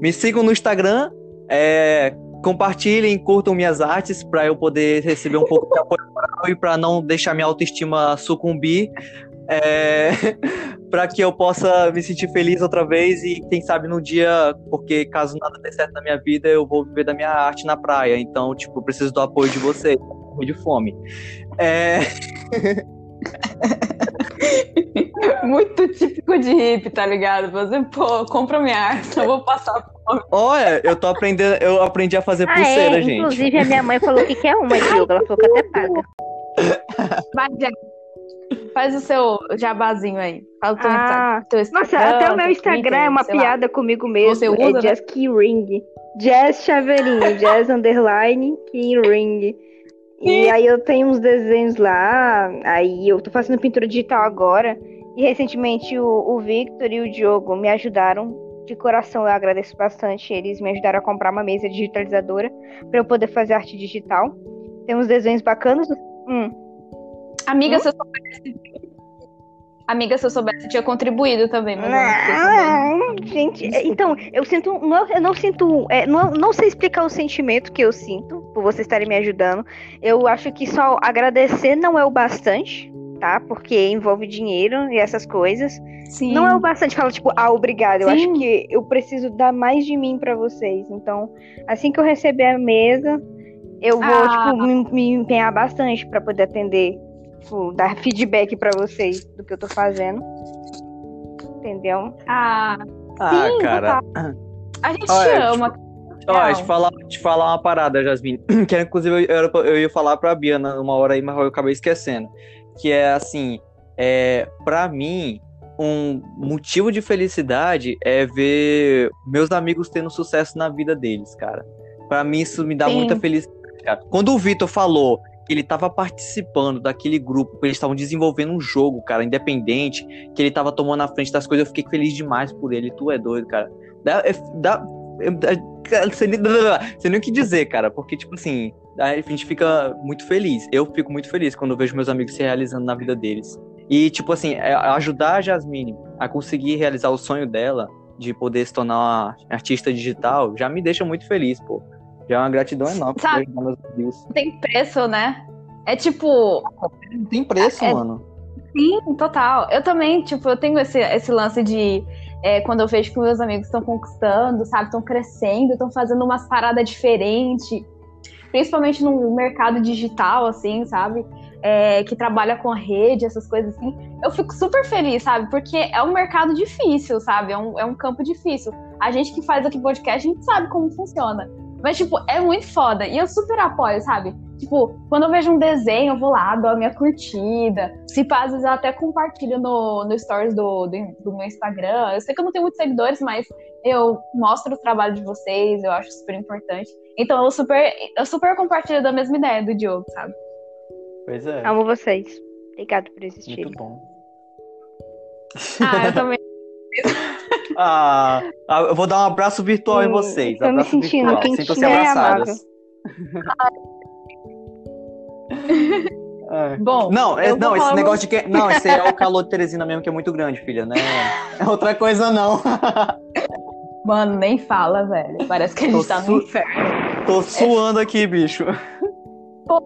me sigam no Instagram, é, compartilhem, curtam minhas artes para eu poder receber um pouco de apoio e para não deixar minha autoestima sucumbir. É, para que eu possa me sentir feliz outra vez e quem sabe no dia, porque caso nada dê certo na minha vida, eu vou viver da minha arte na praia. Então, tipo, preciso do apoio de vocês, de fome. É... Muito típico de hippie, tá ligado? Você, pô, compra minha arte, eu vou passar fome. Olha, eu tô aprendendo, eu aprendi a fazer ah, pulseira, é? gente. Inclusive, a minha mãe falou que quer uma, Diogo. Ela falou que até paga. Vai, Faz o seu jabazinho aí. Fala o teu, ah, teu Nossa, até o meu Instagram Twitter, é uma piada lá. comigo mesmo. Você usa, é né? Jazz Keyring. Jazz Chaveirinho. jazz underline Keyring. E aí eu tenho uns desenhos lá, aí eu tô fazendo pintura digital agora. E recentemente o, o Victor e o Diogo me ajudaram. De coração, eu agradeço bastante. Eles me ajudaram a comprar uma mesa digitalizadora para eu poder fazer arte digital. Tem uns desenhos bacanas. Hum. Amiga, hum? se eu soubesse Amiga, se eu soubesse, tinha contribuído também. Mas não, gente, é, então, eu sinto. Não, eu não sinto. É, não, não sei explicar o sentimento que eu sinto por vocês estarem me ajudando. Eu acho que só agradecer não é o bastante, tá? Porque envolve dinheiro e essas coisas. Sim. Não é o bastante falar, tipo, ah, obrigado. Eu Sim. acho que eu preciso dar mais de mim para vocês. Então, assim que eu receber a mesa, eu vou, ah. tipo, me, me empenhar bastante para poder atender tipo, dar feedback para vocês do que eu tô fazendo. Entendeu? Ah, ah sim, cara. Tá. A gente Olha, ama. Ó, te falar, te falar uma parada, Jasmine. Que inclusive eu, eu, ia falar pra Biana uma hora aí, mas eu acabei esquecendo. Que é assim, é, pra mim, um motivo de felicidade é ver meus amigos tendo sucesso na vida deles, cara. Pra mim, isso me dá Sim. muita felicidade, cara. Quando o Vitor falou ele estava participando daquele grupo, eles estavam desenvolvendo um jogo, cara, independente, que ele estava tomando a frente das coisas, eu fiquei feliz demais por ele. Tu é doido, cara. Dá, é, dá, é, você nem, nem o que dizer, cara, porque, tipo assim, a gente fica muito feliz. Eu fico muito feliz quando vejo meus amigos se realizando na vida deles. E, tipo assim, é, ajudar a Jasmine a conseguir realizar o sonho dela de poder se tornar uma artista digital já me deixa muito feliz, pô. Já é uma gratidão enorme Sabe, por meus Tem preço, né? É tipo. Não tem preço, é, mano. Sim, total. Eu também, tipo, eu tenho esse, esse lance de. É, quando eu vejo que meus amigos estão conquistando, sabe, estão crescendo, estão fazendo umas paradas diferentes, principalmente no mercado digital, assim, sabe? É, que trabalha com a rede, essas coisas assim, eu fico super feliz, sabe? Porque é um mercado difícil, sabe? É um, é um campo difícil. A gente que faz aqui podcast, a gente sabe como funciona. Mas, tipo, é muito foda. E eu super apoio, sabe? Tipo, quando eu vejo um desenho, eu vou lá, dou a minha curtida. Se pá, às vezes eu até compartilho no, no stories do, do, do, meu Instagram. Eu sei que eu não tenho muitos seguidores, mas eu mostro o trabalho de vocês, eu acho super importante. Então eu super, eu super compartilho da mesma ideia do Diogo, sabe? Pois é. Amo vocês. Obrigado por existir. Muito bom. Ah, eu também. ah, eu vou dar um abraço virtual em vocês. Tô me sentindo quentinha e amável. É. Bom, não, é, não esse negócio de que. Não, esse é o calor de Teresina mesmo, que é muito grande, filha, né? É outra coisa, não. Mano, nem fala, velho. Parece que a gente tô tá su... no inferno. Tô suando aqui, bicho. Pô,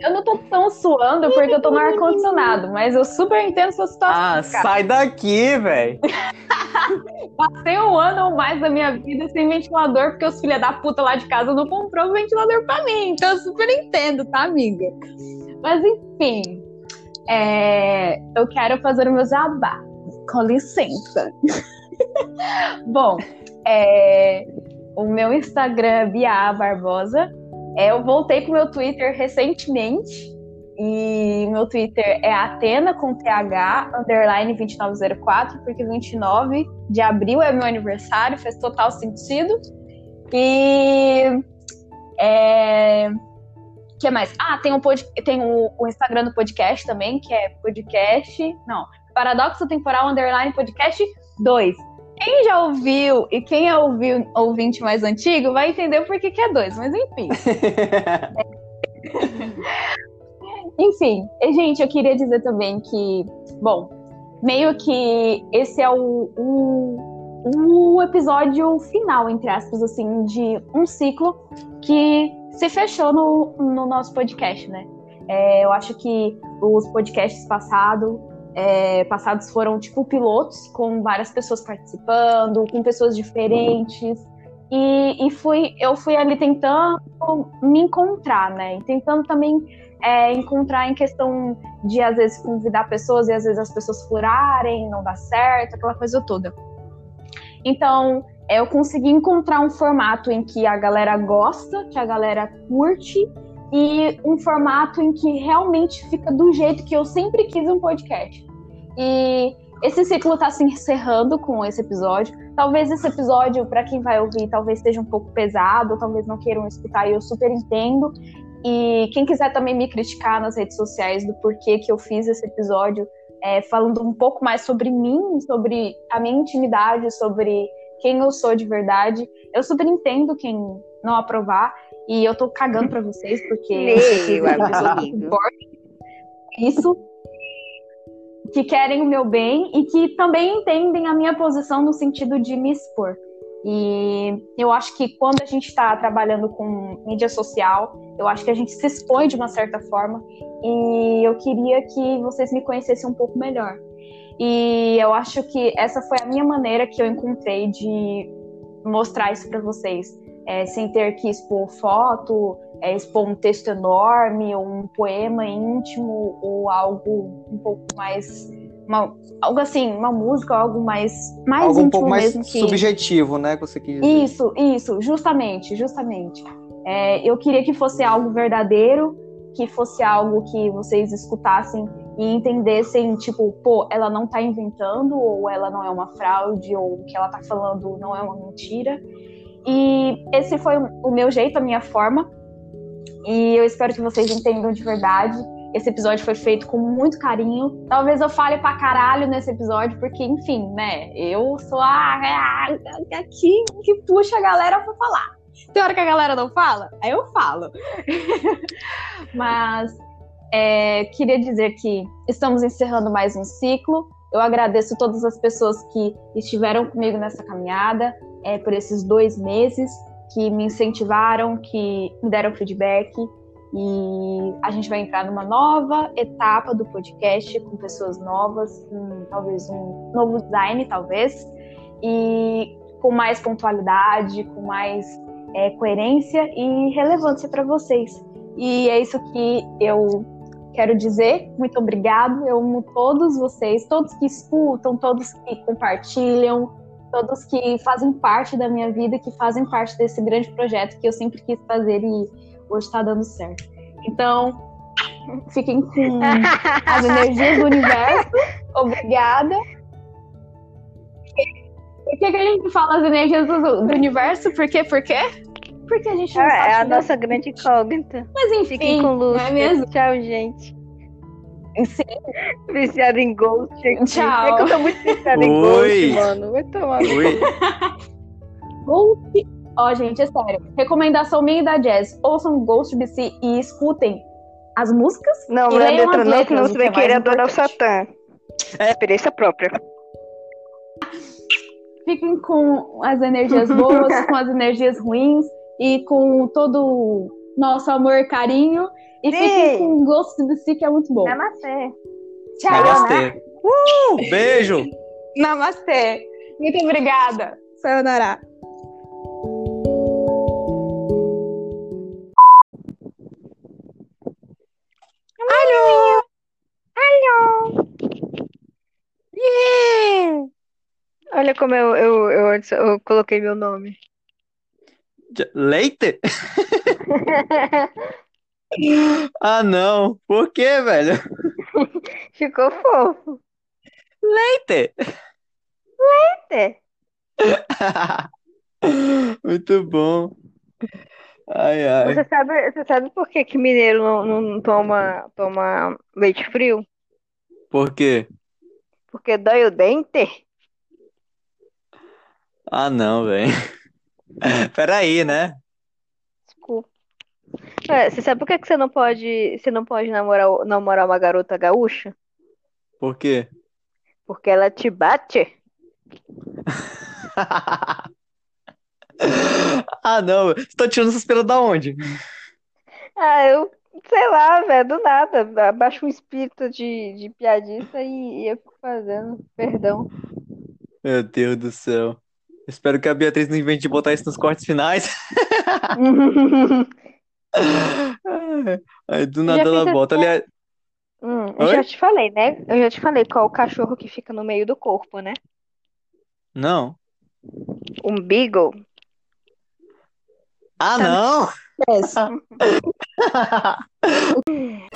eu não tô tão suando porque eu tô no ar-condicionado, mas eu super entendo sua situação. Ah, cara. sai daqui, velho. Passei um ano ou mais da minha vida sem ventilador, porque os filha da puta lá de casa não comprou o ventilador pra mim. Então eu super entendo, tá, amiga? Mas enfim, é... eu quero fazer o meu jabá. Com licença. Bom, é... o meu Instagram é Bia Barbosa. É, eu voltei com o meu Twitter recentemente. E meu Twitter é Atena com TH, underline 2904, porque 29 de abril é meu aniversário, faz total sentido. E. É, que mais? Ah, tem, um pod, tem o, o, Instagram do podcast também, que é podcast. Não, Paradoxo Temporal Underline Podcast 2. Quem já ouviu e quem é ouviu, ouvinte mais antigo vai entender por que, que é dois, mas enfim. enfim, gente, eu queria dizer também que, bom, meio que esse é o, o, o episódio final, entre aspas, assim, de um ciclo que se fechou no, no nosso podcast, né? É, eu acho que os podcasts passados é, passados foram tipo pilotos com várias pessoas participando, com pessoas diferentes. E, e fui, eu fui ali tentando me encontrar, né? E tentando também é, encontrar em questão de, às vezes, convidar pessoas e às vezes as pessoas furarem, não dá certo, aquela coisa toda. Então, eu consegui encontrar um formato em que a galera gosta, que a galera curte e um formato em que realmente fica do jeito que eu sempre quis um podcast. E esse ciclo está se encerrando com esse episódio. Talvez esse episódio, para quem vai ouvir, talvez seja um pouco pesado, talvez não queiram escutar, e eu super entendo. E quem quiser também me criticar nas redes sociais do porquê que eu fiz esse episódio, é, falando um pouco mais sobre mim, sobre a minha intimidade, sobre quem eu sou de verdade, eu super entendo quem não aprovar. E eu tô cagando pra vocês, porque Meu isso que querem o meu bem e que também entendem a minha posição no sentido de me expor. E eu acho que quando a gente está trabalhando com mídia social, eu acho que a gente se expõe de uma certa forma. E eu queria que vocês me conhecessem um pouco melhor. E eu acho que essa foi a minha maneira que eu encontrei de mostrar isso para vocês é, sem ter que expor foto, é, expor um texto enorme, ou um poema íntimo, ou algo um pouco mais. Uma, algo assim, uma música, algo mais, mais algo um pouco mais que... subjetivo, né? Que você quis dizer. Isso, isso, justamente, justamente. É, eu queria que fosse algo verdadeiro, que fosse algo que vocês escutassem e entendessem, tipo, pô, ela não tá inventando, ou ela não é uma fraude, ou o que ela tá falando não é uma mentira. E esse foi o meu jeito, a minha forma. E eu espero que vocês entendam de verdade. Esse episódio foi feito com muito carinho. Talvez eu fale pra caralho nesse episódio, porque, enfim, né? Eu sou a. aqui que puxa a galera pra falar. Tem hora que a galera não fala? Aí eu falo. Mas é, queria dizer que estamos encerrando mais um ciclo. Eu agradeço todas as pessoas que estiveram comigo nessa caminhada é, por esses dois meses, que me incentivaram, que me deram feedback. E a gente vai entrar numa nova etapa do podcast com pessoas novas, com talvez um novo design, talvez, e com mais pontualidade, com mais é, coerência e relevância para vocês. E é isso que eu quero dizer. Muito obrigado. Eu amo todos vocês, todos que escutam, todos que compartilham, todos que fazem parte da minha vida, que fazem parte desse grande projeto que eu sempre quis fazer e hoje está dando certo. Então, fiquem com as energias do universo. Obrigada. Por que, que a gente fala as energias do, do universo? Por quê? Por quê? Porque a gente não É, sabe é a nossa grande incógnita. Mas enfim, Fiquem com luz. é mesmo? Tchau, gente. Sim. Viciada em Ghost aqui. Tchau. É que eu tô muito viciada em Oi. Ghost, mano. Vai tomar. Oi. Ghost. Ó, gente, é sério. Recomendação minha e da Jazz. Ouçam Ghost BC e escutem as músicas. Não, E não é letra não, letras, senão você vai que é querer adorar o. Satã. É experiência própria. Fiquem com as energias boas, com as energias ruins e com todo o nosso amor e carinho. E Sim. fiquem com o Ghost BC, que é muito bom. Namastê. Tchau. Namastê. Uh, beijo. Namastê. Muito obrigada. Sayonara. Olha como eu, eu, eu, antes eu coloquei meu nome. Leite? Ah, não. Por quê, velho? Ficou fofo. Leite. É. Muito bom. Ai, ai. Você sabe, você sabe por que, que mineiro não, não toma, toma leite frio? Por quê? Porque dói o dente? Ah, não, velho. Peraí, né? É, você sabe por que, que você não pode, você não pode namorar, namorar uma garota gaúcha? Por quê? Porque ela te bate? Ah, não. Você tá tirando essas pelas da onde? Ah, eu sei lá, velho, do nada. Abaixa um espírito de, de piadista e, e eu fico fazendo. Perdão. Meu Deus do céu. Espero que a Beatriz não invente de botar isso nos cortes finais. Aí do Já nada ela fiz bota essa- ali. Hum, eu Oi? já te falei, né? Eu já te falei qual o cachorro que fica no meio do corpo, né? Não. Um beagle. Ah, Tá. não! Péssimo.